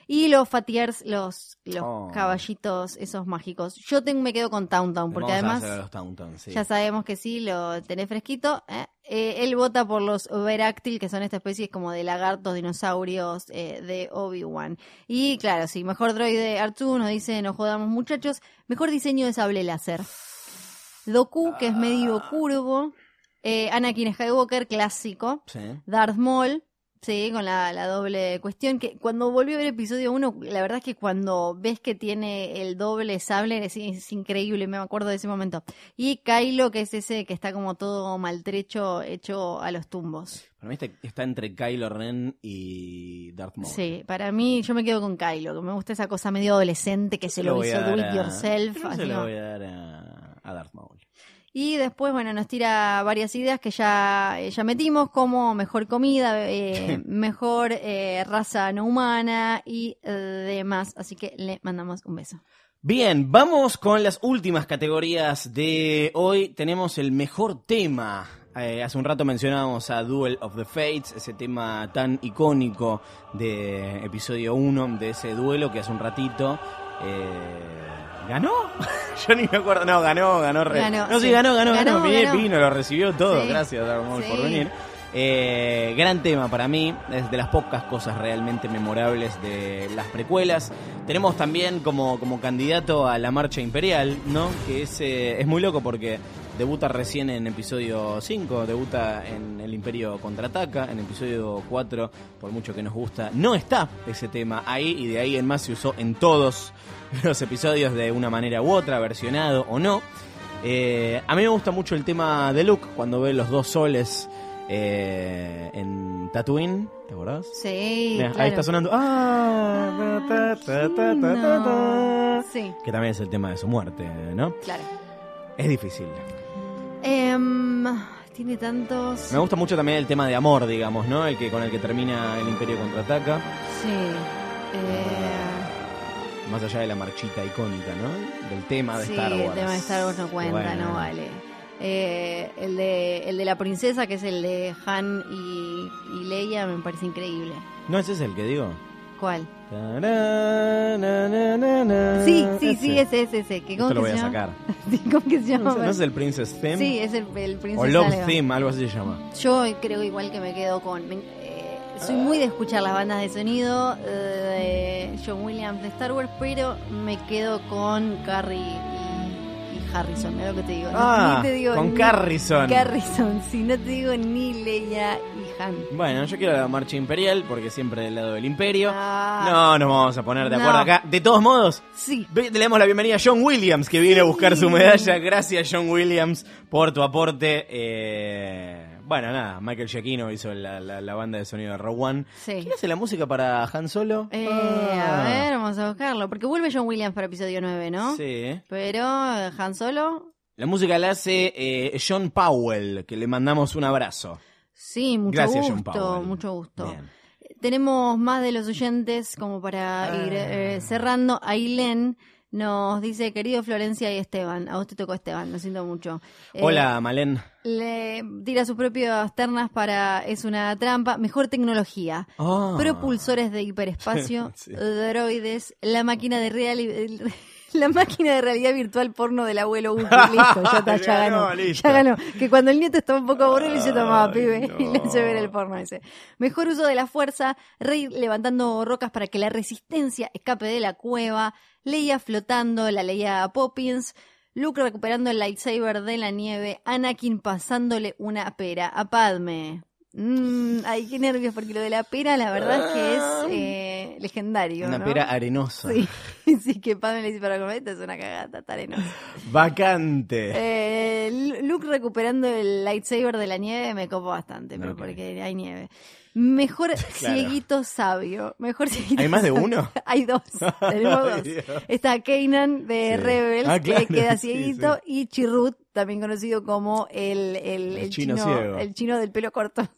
Speaker 2: Y los Fatiers, los, los
Speaker 1: Oh.
Speaker 2: caballitos, esos mágicos. Yo tengo, me quedo con Tauntaun, porque
Speaker 1: Vamos
Speaker 2: además
Speaker 1: a los sí.
Speaker 2: ya sabemos que sí, lo tenés fresquito. ¿eh? Eh, él vota por los Veráctil, que son esta especie como de lagartos dinosaurios eh, de Obi-Wan. Y claro, sí, mejor droide Artu nos dice, no jodamos muchachos, mejor diseño de sable láser. Doku, que es medio curvo. Eh, Anakin Skywalker, clásico.
Speaker 1: Sí.
Speaker 2: Darth Maul, sí, con la, la doble cuestión, que cuando volví a ver episodio 1, la verdad es que cuando ves que tiene el doble sable es, es increíble, me acuerdo de ese momento. Y Kylo, que es ese que está como todo maltrecho, hecho a los tumbos.
Speaker 1: Para mí este- está entre Kylo Ren y Darth Maul.
Speaker 2: Sí, para mí yo me quedo con Kylo, que me gusta esa cosa medio adolescente que se lo, hizo do it yourself. así
Speaker 1: se lo voy a dar a, a Darth Maul.
Speaker 2: Y después, bueno, nos tira varias ideas que ya, ya metimos, como mejor comida, eh, mejor eh, raza no humana y eh, demás. Así que le mandamos un beso.
Speaker 1: Bien, vamos con las últimas categorías de hoy. Tenemos el mejor tema. Eh, hace un rato mencionábamos a Duel of the Fates, ese tema tan icónico de episodio 1, de ese duelo que hace un ratito. eh, ¿Ganó? Yo ni me acuerdo. No, ganó, ganó. re-
Speaker 2: Ganó,
Speaker 1: no, sí,
Speaker 2: sí.
Speaker 1: ganó, ganó, ganó.
Speaker 2: Ganó,
Speaker 1: lo recibió todo.
Speaker 2: Sí.
Speaker 1: Gracias, Darth Maul, por
Speaker 2: Sí.
Speaker 1: venir. Eh, gran tema para mí, es de las pocas cosas realmente memorables de las precuelas. Tenemos también como, como candidato a la Marcha Imperial, ¿no? Que es, eh, es muy loco porque debuta recién en episodio 5, debuta en El Imperio Contraataca, en episodio 4, por mucho que nos gusta, no está ese tema ahí y de ahí en más se usó en todos los episodios de una manera u otra, versionado o no. Eh, a mí me gusta mucho el tema de Luke cuando ve los dos soles eh, en Tatooine, ¿te acordás?
Speaker 2: Sí,
Speaker 1: Mirá,
Speaker 2: claro.
Speaker 1: Ahí está sonando. Ah, ta, ta, ta, ta.
Speaker 2: Sí,
Speaker 1: Que también es el tema de su muerte, ¿no?
Speaker 2: claro.
Speaker 1: Es difícil.
Speaker 2: Em, tiene tantos.
Speaker 1: Me gusta mucho también el tema de amor, digamos, ¿no? El que con el que termina el Imperio contraataca,
Speaker 2: Sí. Eh,
Speaker 1: más allá de la marchita icónica, ¿no? Del tema de
Speaker 2: sí,
Speaker 1: Star Wars.
Speaker 2: el tema de Star Wars no cuenta,
Speaker 1: Bueno.
Speaker 2: no vale. Eh, el, de, el de la princesa, que es el de Han y, y Leia, me parece increíble.
Speaker 1: No, ese es el que digo.
Speaker 2: ¿Cuál?
Speaker 1: Na, na, na, na.
Speaker 2: Sí, sí, sí,
Speaker 1: Ese.
Speaker 2: ese, ese, ese. ¿Qué,
Speaker 1: Esto
Speaker 2: ¿Cómo
Speaker 1: lo voy a
Speaker 2: se llama?
Speaker 1: sacar.
Speaker 2: Sí, ¿Cómo que se llama?
Speaker 1: ¿No es el Princess Theme?
Speaker 2: Sí, es el, el princesa
Speaker 1: o Love. Theme, algo así se llama.
Speaker 2: Yo creo igual que me quedo con... me- soy muy de escuchar las bandas de sonido eh, de John Williams de Star Wars, pero me quedo con Carrie y, y Harrison, es lo que te digo.
Speaker 1: Ah,
Speaker 2: Ni te digo
Speaker 1: con
Speaker 2: ni-
Speaker 1: Carrison.
Speaker 2: Carrison, si no te digo ni Leia y Han.
Speaker 1: Bueno, yo quiero la marcha imperial porque siempre del lado del imperio.
Speaker 2: Ah.
Speaker 1: No nos vamos a poner de
Speaker 2: No.
Speaker 1: acuerdo acá. De todos modos,
Speaker 2: Sí.
Speaker 1: le damos la bienvenida a John Williams que viene a buscar su medalla. Gracias John Williams por tu aporte. Eh, bueno, nada, Michael Giacchino hizo la, la- la banda de sonido de Rogue One.
Speaker 2: Sí.
Speaker 1: ¿Quién hace la música para Han Solo?
Speaker 2: Eh,
Speaker 1: Ah.
Speaker 2: A ver, vamos a buscarlo. Porque vuelve John Williams para episodio 9, ¿no?
Speaker 1: Sí.
Speaker 2: Pero Han Solo,
Speaker 1: La música la hace eh, John Powell, que le mandamos un abrazo.
Speaker 2: sí, mucho
Speaker 1: Gracias, John
Speaker 2: gusto,
Speaker 1: Powell.
Speaker 2: mucho gusto.
Speaker 1: Bien.
Speaker 2: Tenemos más de los oyentes como para
Speaker 1: Ah.
Speaker 2: ir eh, cerrando. Ailén nos dice, querido Florencia y Esteban, a vos te tocó Esteban, lo siento mucho. Eh,
Speaker 1: Hola, Malén.
Speaker 2: Le tira sus propias ternas para Es una trampa, mejor tecnología.
Speaker 1: Ah.
Speaker 2: Propulsores de hiperespacio,
Speaker 1: Sí.
Speaker 2: droides, la máquina de real la máquina de realidad virtual porno del abuelo Uki, listo, ya está, ya
Speaker 1: Ganó,
Speaker 2: ya ganó. Que cuando el nieto estaba un poco aburrido le dice tomaba pibe y le hace ver el porno ese. Mejor uso de la fuerza, Rey levantando rocas para que la resistencia escape de la cueva, Leia flotando, la Leia Poppins, Luke recuperando el lightsaber de la nieve, Anakin pasándole una pera a Padme. Mm, ay, qué nervios, porque lo de la pera la verdad es que es eh, legendario.
Speaker 1: Una
Speaker 2: ¿no?
Speaker 1: pera arenosa.
Speaker 2: Sí, sí, que Padme le dice para comer, esto es una cagata, está arenosa.
Speaker 1: Vacante.
Speaker 2: Eh, Lu- Luke recuperando el lightsaber de la nieve me copo bastante, pero porque hay nieve. Mejor
Speaker 1: Claro.
Speaker 2: cieguito sabio. Mejor cieguito
Speaker 1: ¿Hay más de uno?
Speaker 2: Hay dos. Tenemos dos.
Speaker 1: Dios.
Speaker 2: Está Kanan de
Speaker 1: Sí.
Speaker 2: Rebels,
Speaker 1: Ah, claro,
Speaker 2: que queda
Speaker 1: sí,
Speaker 2: cieguito, y Chirrut, también conocido como el, el,
Speaker 1: El
Speaker 2: el
Speaker 1: chino
Speaker 2: chino,
Speaker 1: ciego.
Speaker 2: el chino del pelo corto.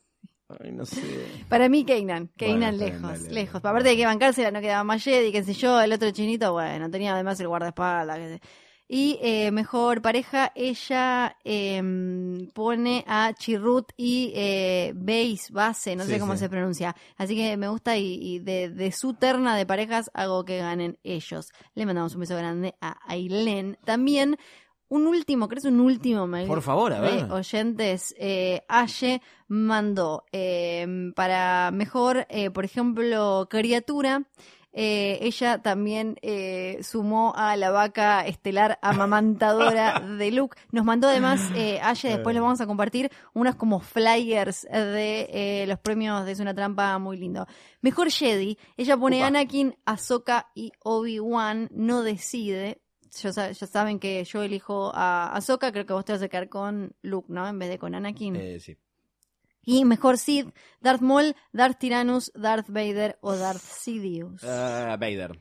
Speaker 1: Ay, no sé.
Speaker 2: Para mí,
Speaker 1: Bueno, está bien,
Speaker 2: lejos,
Speaker 1: dale,
Speaker 2: lejos. Aparte de que bancársela no quedaba más Jedi, qué sé yo. El otro chinito, bueno, tenía además el guardaespaldas. qué sé. Y eh, mejor pareja, ella em, pone a Chirrut y eh, Base, base, no
Speaker 1: Sí,
Speaker 2: sé cómo
Speaker 1: sí.
Speaker 2: se pronuncia. Así que me gusta y, y de, de su terna de parejas hago que ganen ellos. Le mandamos un beso grande a Ailén. También un último, ¿crees un último mail?
Speaker 1: Por favor, a ver.
Speaker 2: de oyentes, eh, Aye mandó eh, para mejor, eh, por ejemplo, criatura. eh, ella también eh, sumó a la vaca estelar amamantadora de Luke. Nos mandó además, eh, Aye, después lo vamos a compartir, unos como flyers de eh, los premios de Es una trampa muy lindo. Mejor Jedi, ella pone
Speaker 1: Upa.
Speaker 2: Anakin, Ahsoka y Obi-Wan, no decide. Ya, sa- ya saben que yo elijo a Ahsoka, creo que vos te vas a quedar con Luke, ¿no? En vez de con Anakin.
Speaker 1: Eh, sí.
Speaker 2: Y mejor Sith, Darth Maul, Darth Tyrannus, Darth Vader o Darth Sidious.
Speaker 1: Ah, Vader.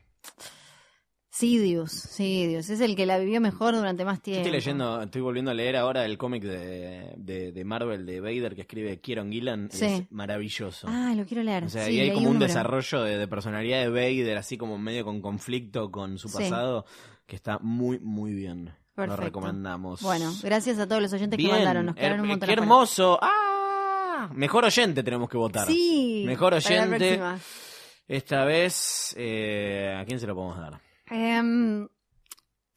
Speaker 2: Sidious, Sidious. Es el que la vivió mejor durante más tiempo.
Speaker 1: Estoy leyendo, estoy volviendo a leer ahora el cómic de, de, de Marvel de Vader que escribe Kieron Gillan.
Speaker 2: Sí.
Speaker 1: Es maravilloso.
Speaker 2: Ah, lo quiero leer.
Speaker 1: O sea,
Speaker 2: Sí,
Speaker 1: y hay como un
Speaker 2: número.
Speaker 1: desarrollo de, de personalidad de Vader, así como medio con conflicto con su
Speaker 2: Sí.
Speaker 1: Que está muy, muy bien.
Speaker 2: Perfecto.
Speaker 1: Lo recomendamos.
Speaker 2: Bueno, gracias a todos los oyentes
Speaker 1: Bien,
Speaker 2: que mandaron. Nos
Speaker 1: her-
Speaker 2: quedaron un montón
Speaker 1: qué hermoso. ¡Ah! Mejor oyente tenemos que votar.
Speaker 2: Sí.
Speaker 1: Mejor
Speaker 2: para la
Speaker 1: oyente. Esta vez, eh, ¿a quién se lo podemos dar?
Speaker 2: Em,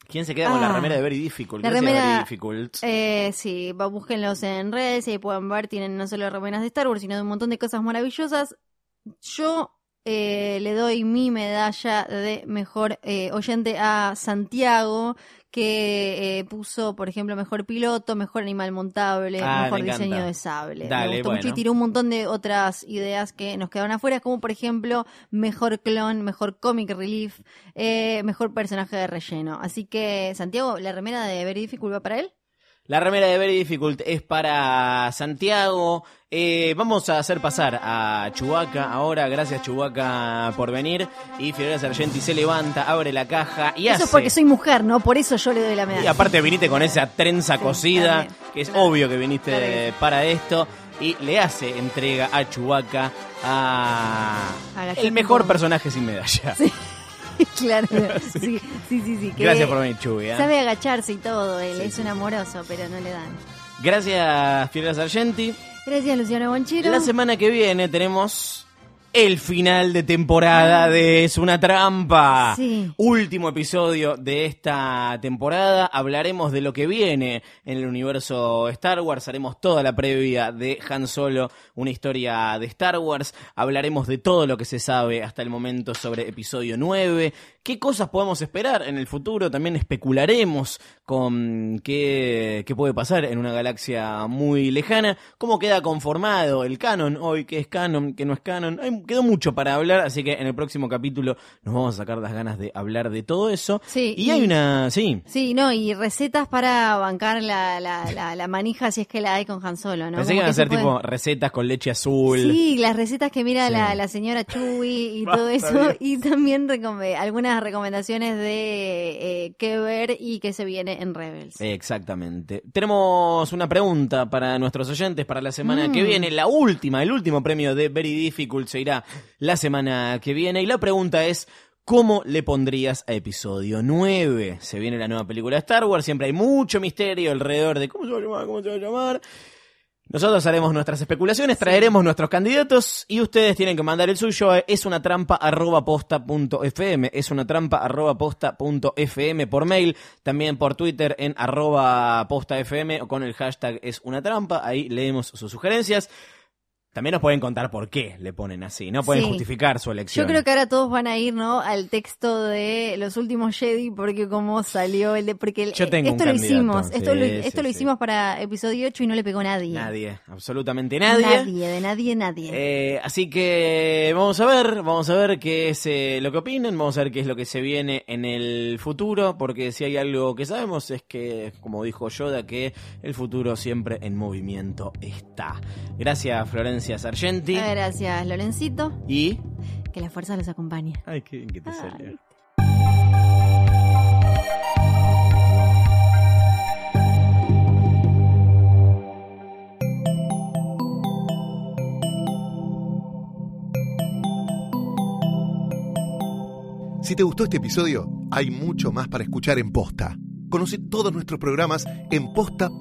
Speaker 1: ¿Quién se queda con la
Speaker 2: Ah.
Speaker 1: remera de Very Difficult?
Speaker 2: La remera-
Speaker 1: Very Difficult.
Speaker 2: Eh, sí, búsquenlos en redes y ahí pueden ver, tienen no solo remeras de Star Wars, sino de un montón de cosas maravillosas. Yo eh, le doy mi medalla de mejor eh, oyente a Santiago, que eh, puso, por ejemplo, mejor piloto, mejor animal montable,
Speaker 1: Ah,
Speaker 2: mejor
Speaker 1: encanta.
Speaker 2: diseño de sable.
Speaker 1: Dale,
Speaker 2: me gustó mucho y tiró un montón de otras ideas que nos quedaron afuera, como por ejemplo, mejor clon, mejor comic relief, eh, mejor personaje de relleno. Así que, Santiago, la remera de Very Difficult va para él.
Speaker 1: La remera de Very Difficult es para Santiago. Eh, vamos a hacer pasar a Chubaca ahora. Gracias, Chubaca, por venir. Y Fiorella Sargenti se levanta, abre la caja y
Speaker 2: Eso
Speaker 1: hace.
Speaker 2: es porque soy mujer, ¿no? Por eso yo le doy la medalla.
Speaker 1: Y aparte viniste con esa trenza
Speaker 2: Sí,
Speaker 1: cosida,
Speaker 2: también.
Speaker 1: que es
Speaker 2: Claro.
Speaker 1: obvio que viniste
Speaker 2: Claro
Speaker 1: para esto. Y le hace entrega a Chubaca a el mejor personaje sin medalla.
Speaker 2: Sí. claro. Sí, sí, sí. sí, que
Speaker 1: Gracias por venir, Chubi. ¿eh?
Speaker 2: Sabe agacharse y todo. Él
Speaker 1: Sí,
Speaker 2: es
Speaker 1: sí.
Speaker 2: un amoroso, pero no le dan.
Speaker 1: Gracias, Fiorella Sargenti.
Speaker 2: Gracias, Luciano Bonchiro.
Speaker 1: La semana que viene tenemos el final de temporada de Es una trampa.
Speaker 2: Sí.
Speaker 1: Último episodio de esta temporada. Hablaremos de lo que viene en el universo Star Wars. Haremos toda la previa de Han Solo, una historia de Star Wars. Hablaremos de todo lo que se sabe hasta el momento sobre episodio 9. ¿Qué cosas podemos esperar en el futuro? También especularemos con qué, qué puede pasar en una galaxia muy lejana. ¿Cómo queda conformado el canon hoy? ¿Qué es canon? ¿Qué no es canon? Hay- quedó mucho para hablar, así que en el próximo capítulo nos vamos a sacar las ganas de hablar de todo eso.
Speaker 2: Sí,
Speaker 1: y,
Speaker 2: y-
Speaker 1: hay una... Sí.
Speaker 2: Sí, no, y recetas para bancar la, la, la, la manija si es que la hay con Han Solo, ¿no?
Speaker 1: Pensé que iban a
Speaker 2: se
Speaker 1: ser
Speaker 2: puede-
Speaker 1: tipo recetas con leche azul.
Speaker 2: Sí, las recetas que mira
Speaker 1: Sí.
Speaker 2: la, la señora Chuy y todo eso.
Speaker 1: Dios.
Speaker 2: Y también recome- algunas recomendaciones de eh, qué ver y qué se viene en Rebels.
Speaker 1: Exactamente. Tenemos una pregunta para nuestros oyentes para la semana
Speaker 2: Mm.
Speaker 1: que viene. La última, el último premio de Very Difficult se irá la semana que viene. Y la pregunta es. ¿Cómo le pondrías a episodio 9? Se viene la nueva película de Star Wars, siempre hay mucho misterio alrededor de cómo se va a llamar, cómo se va a llamar. Nosotros haremos nuestras especulaciones, traeremos nuestros candidatos y ustedes tienen que mandar el suyo a es una trampa arroba posta punto fm, es una trampa arroba posta punto fm por mail, también por Twitter en arroba posta fm o con el hashtag es una trampa, ahí leemos sus sugerencias. También nos pueden contar por qué le ponen así, no pueden
Speaker 2: Sí.
Speaker 1: justificar su elección.
Speaker 2: Yo creo que ahora todos van a ir, ¿no? Al texto de los últimos Jedi, porque como salió el de. Porque el-
Speaker 1: Yo tengo
Speaker 2: esto
Speaker 1: un
Speaker 2: lo hicimos,
Speaker 1: sí,
Speaker 2: esto lo,
Speaker 1: sí,
Speaker 2: esto lo hicimos para episodio 8 y no le pegó nadie.
Speaker 1: Nadie, absolutamente nadie.
Speaker 2: Nadie, de nadie, nadie.
Speaker 1: Eh, así que vamos a ver, vamos a ver qué es eh, lo que opinan, vamos a ver qué es lo que se viene en el futuro, porque si hay algo que sabemos es que, como dijo Yoda, que el futuro siempre en movimiento está. Gracias Florencia Sargenti
Speaker 2: Gracias, Lorencito.
Speaker 1: y...
Speaker 2: Que la fuerza los acompañe.
Speaker 1: Ay, qué bien que te salió.
Speaker 3: Si te gustó este episodio, hay mucho más para escuchar en Posta. Conoce todos nuestros programas en posta.fm.